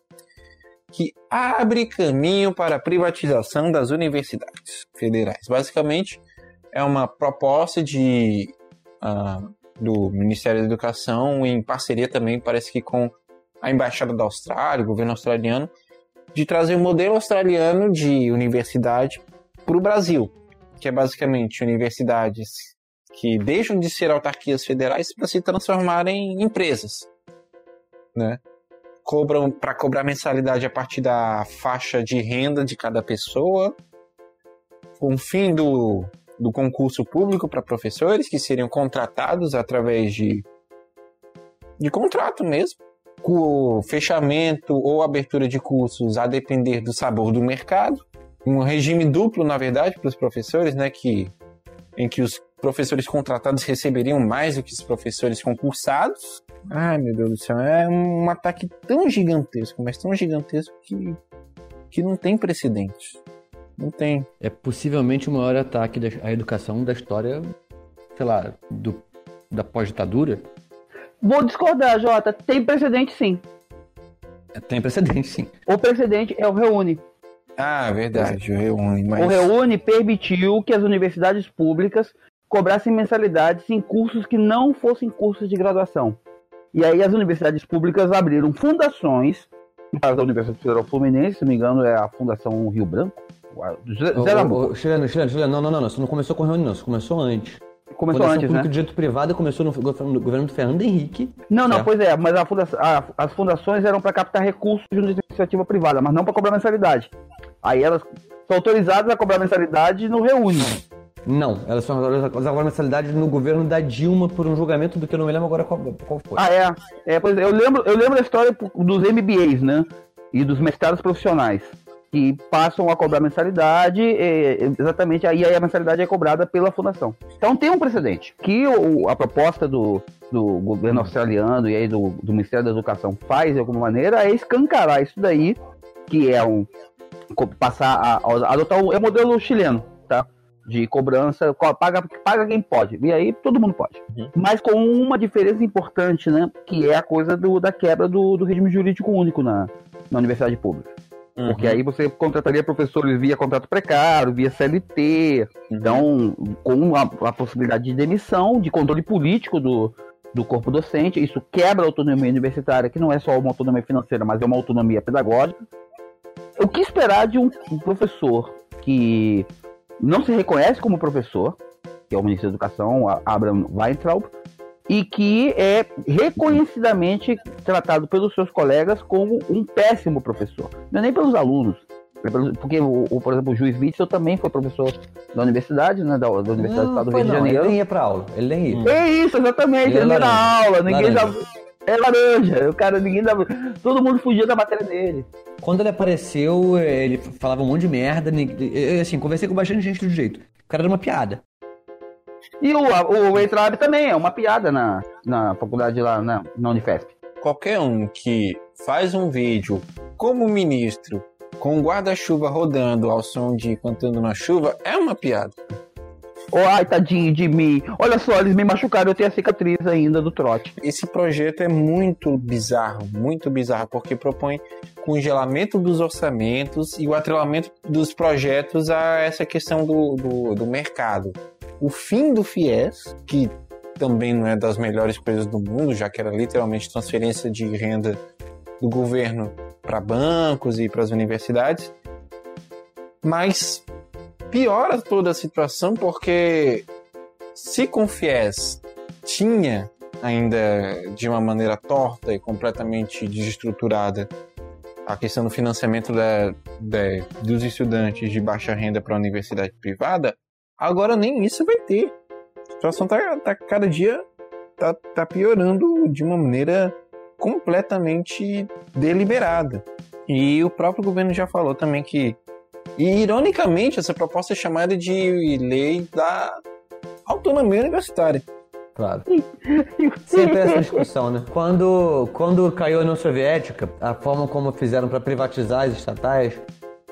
que abre caminho para a privatização das universidades federais. Basicamente, é uma proposta de, uh, do Ministério da Educação, em parceria também, parece que com a Embaixada da Austrália, o governo australiano, de trazer um modelo australiano de universidade para o Brasil, que é basicamente universidades que deixam de ser autarquias federais para se transformarem em empresas, né? Cobram para cobrar mensalidade a partir da faixa de renda de cada pessoa, com o fim do, do concurso público para professores que seriam contratados através de de contrato mesmo, com o fechamento ou abertura de cursos a depender do sabor do mercado, um regime duplo na verdade para os professores, né, que em que os professores contratados receberiam mais do que os professores concursados. Ai, meu Deus do céu, é um ataque tão gigantesco, mas tão gigantesco que, que não tem precedente. Não tem. É possivelmente o maior ataque à educação da história, sei lá, do, da pós-ditadura. Vou discordar, Jota. Tem precedente sim. É, tem precedente sim. O precedente é o Reúne. Ah, verdade, o Reúne. Mas... O Reúne permitiu que as universidades públicas cobrassem mensalidades em cursos que não fossem cursos de graduação. E aí as universidades públicas abriram fundações, no caso da Universidade Federal Fluminense, se não me engano é a Fundação Rio Branco, Zé Nabuco. Chileno, Chileno, Chileno, não, não, não, isso não começou com reunião, isso começou antes. Começou Fundação antes, Público né? de Direito Privado começou no governo, no governo do Fernando Henrique. Não, não, certo? pois é, mas a fundação- a- as fundações eram para captar recursos de uma iniciativa privada, mas não para cobrar mensalidade. Aí elas são autorizadas a cobrar mensalidade no Reúne. Não, elas são agora mensalidade no governo da Dilma por um julgamento do que eu não me lembro agora qual, qual foi. Ah, é. é pois é, eu lembro, eu lembro da história dos MBAs, né? E dos mestrados profissionais. Que passam a cobrar mensalidade, é, exatamente, aí a mensalidade é cobrada pela fundação. Então tem um precedente. Que a proposta do, do governo australiano e aí do, do Ministério da Educação faz de alguma maneira é escancarar isso daí, que é um. passar a, a adotar o, é modelo chileno, tá? De cobrança, co- paga, paga quem pode. E aí todo mundo pode. Mas com uma diferença importante, né? Que é a coisa do, da quebra do, do regime jurídico único na, na universidade pública. Porque aí você contrataria professores via contrato precário, via CLT, então com a, a possibilidade de demissão, de controle político do, do corpo docente, isso quebra a autonomia universitária, que não é só uma autonomia financeira, mas é uma autonomia pedagógica. O que esperar de um professor que não se reconhece como professor, que é o ministro da Educação, Abraham Weintraub, e que é reconhecidamente tratado pelos seus colegas como um péssimo professor. Não é nem pelos alunos. é Porque, por exemplo, o juiz Witzel também foi professor da universidade, né, da, da Universidade do Estado do Rio de não, Janeiro. Ele nem ia pra aula, ele nem ia. É isso, exatamente. Ele Ele ia na laranja. aula, ninguém já. É laranja. O cara, ninguém dava. Todo mundo fugia da matéria dele. Quando ele apareceu, ele falava um monte de merda. eu, Assim, conversei com bastante gente do jeito. O cara era uma piada. E o, o Weintraub também é uma piada na, na faculdade lá na, na Unifesp. Qualquer um que faz um vídeo como ministro, com um guarda-chuva rodando ao som de Cantando na Chuva, é uma piada. Oh, ai, tadinho de mim. Olha só, eles me machucaram, eu tenho a cicatriz ainda do trote. Esse projeto é muito bizarro, muito bizarro, porque propõe congelamento dos orçamentos e o atrelamento dos projetos a essa questão do, do, do mercado. O fim do FIES, que também não é das melhores coisas do mundo, já que era literalmente transferência de renda do governo para bancos e para as universidades, mas piora toda a situação porque se com FIES tinha ainda de uma maneira torta e completamente desestruturada a questão do financiamento da, da, dos estudantes de baixa renda para a universidade privada, agora nem isso vai ter. A situação tá, tá cada dia tá, tá piorando de uma maneira completamente deliberada. E o próprio governo já falou também que e, ironicamente, essa proposta é chamada de lei da autonomia universitária. Claro. Sempre essa discussão, né? Quando, quando caiu a União Soviética, a forma como fizeram para privatizar as estatais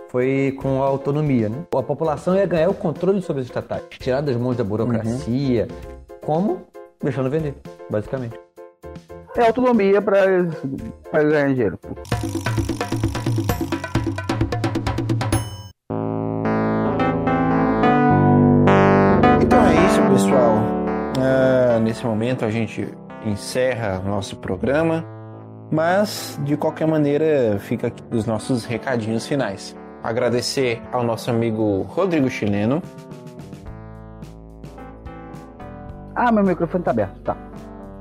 foi com a autonomia, né? A população ia ganhar o controle sobre as estatais, tirar das mãos da burocracia. Uhum. Como? Deixando vender, basicamente. É autonomia para ganhar dinheiro. Nesse momento a gente encerra nosso programa, mas de qualquer maneira fica aqui os nossos recadinhos finais. Agradecer ao nosso amigo Rodrigo Chileno. Ah, meu microfone tá aberto, tá.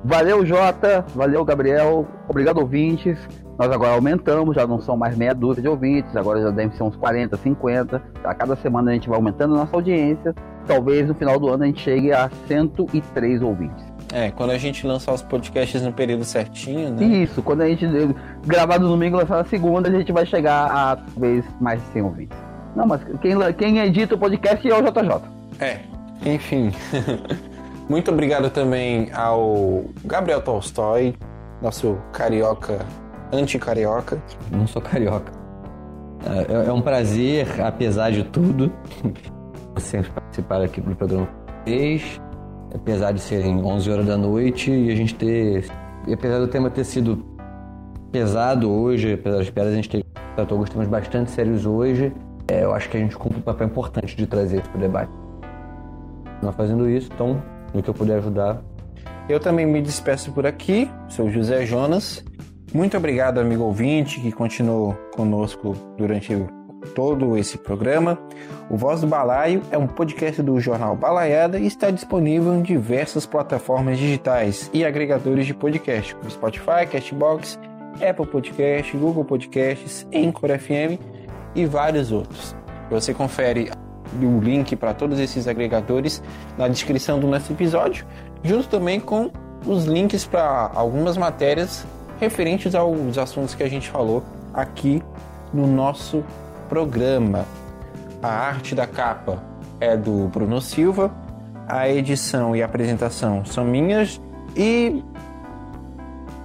Valeu, Jota. Valeu, Gabriel. Obrigado, ouvintes. Nós agora aumentamos, já não são mais meia dúzia de ouvintes, agora já devem ser uns 40, 50. A cada semana a gente vai aumentando a nossa audiência talvez no final do ano a gente chegue a 103 ouvintes. É, quando a gente lançar os podcasts no período certinho, né? Isso, quando a gente gravar no domingo, lançar na segunda, a gente vai chegar a talvez mais de 100 ouvintes. Não, mas quem, quem edita o podcast é o JJ. É, enfim. Muito obrigado também ao Gabriel Tolstói, nosso carioca, anti-carioca. Não sou carioca. É, é um prazer, apesar de tudo sempre participar aqui do programa vocês, apesar de serem 11 horas da noite e a gente ter, e apesar do tema ter sido pesado hoje, apesar das piadas, a gente ter, tratou alguns temas bastante sérios hoje, é, eu acho que a gente cumpre um papel importante de trazer para o debate. Nós fazendo isso, então, no que eu puder ajudar. Eu também me despeço por aqui, sou José Jonas. Muito obrigado, amigo ouvinte, que continuou conosco durante todo esse programa. O Voz do Balaio é um podcast do jornal Balaiada e está disponível em diversas plataformas digitais e agregadores de podcast, como Spotify, Castbox, Apple Podcast, Google Podcasts, Anchor FM e vários outros. Você confere o link para todos esses agregadores na descrição do nosso episódio, junto também com os links para algumas matérias referentes aos assuntos que a gente falou aqui no nosso programa. A arte da capa é do Bruno Silva, a edição e a apresentação são minhas e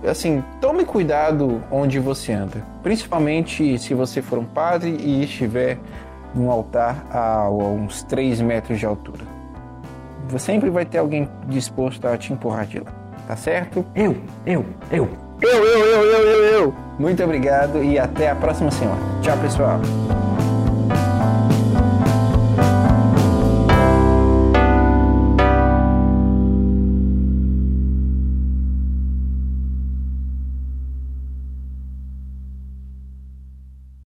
assim, tome cuidado onde você anda, principalmente se você for um padre e estiver num altar a, uns 3 metros de altura. Você sempre vai ter alguém disposto a te empurrar de lá, tá certo? Eu, eu, eu. Eu, eu, eu, eu, eu, eu. Muito obrigado e até a próxima semana. Tchau, pessoal.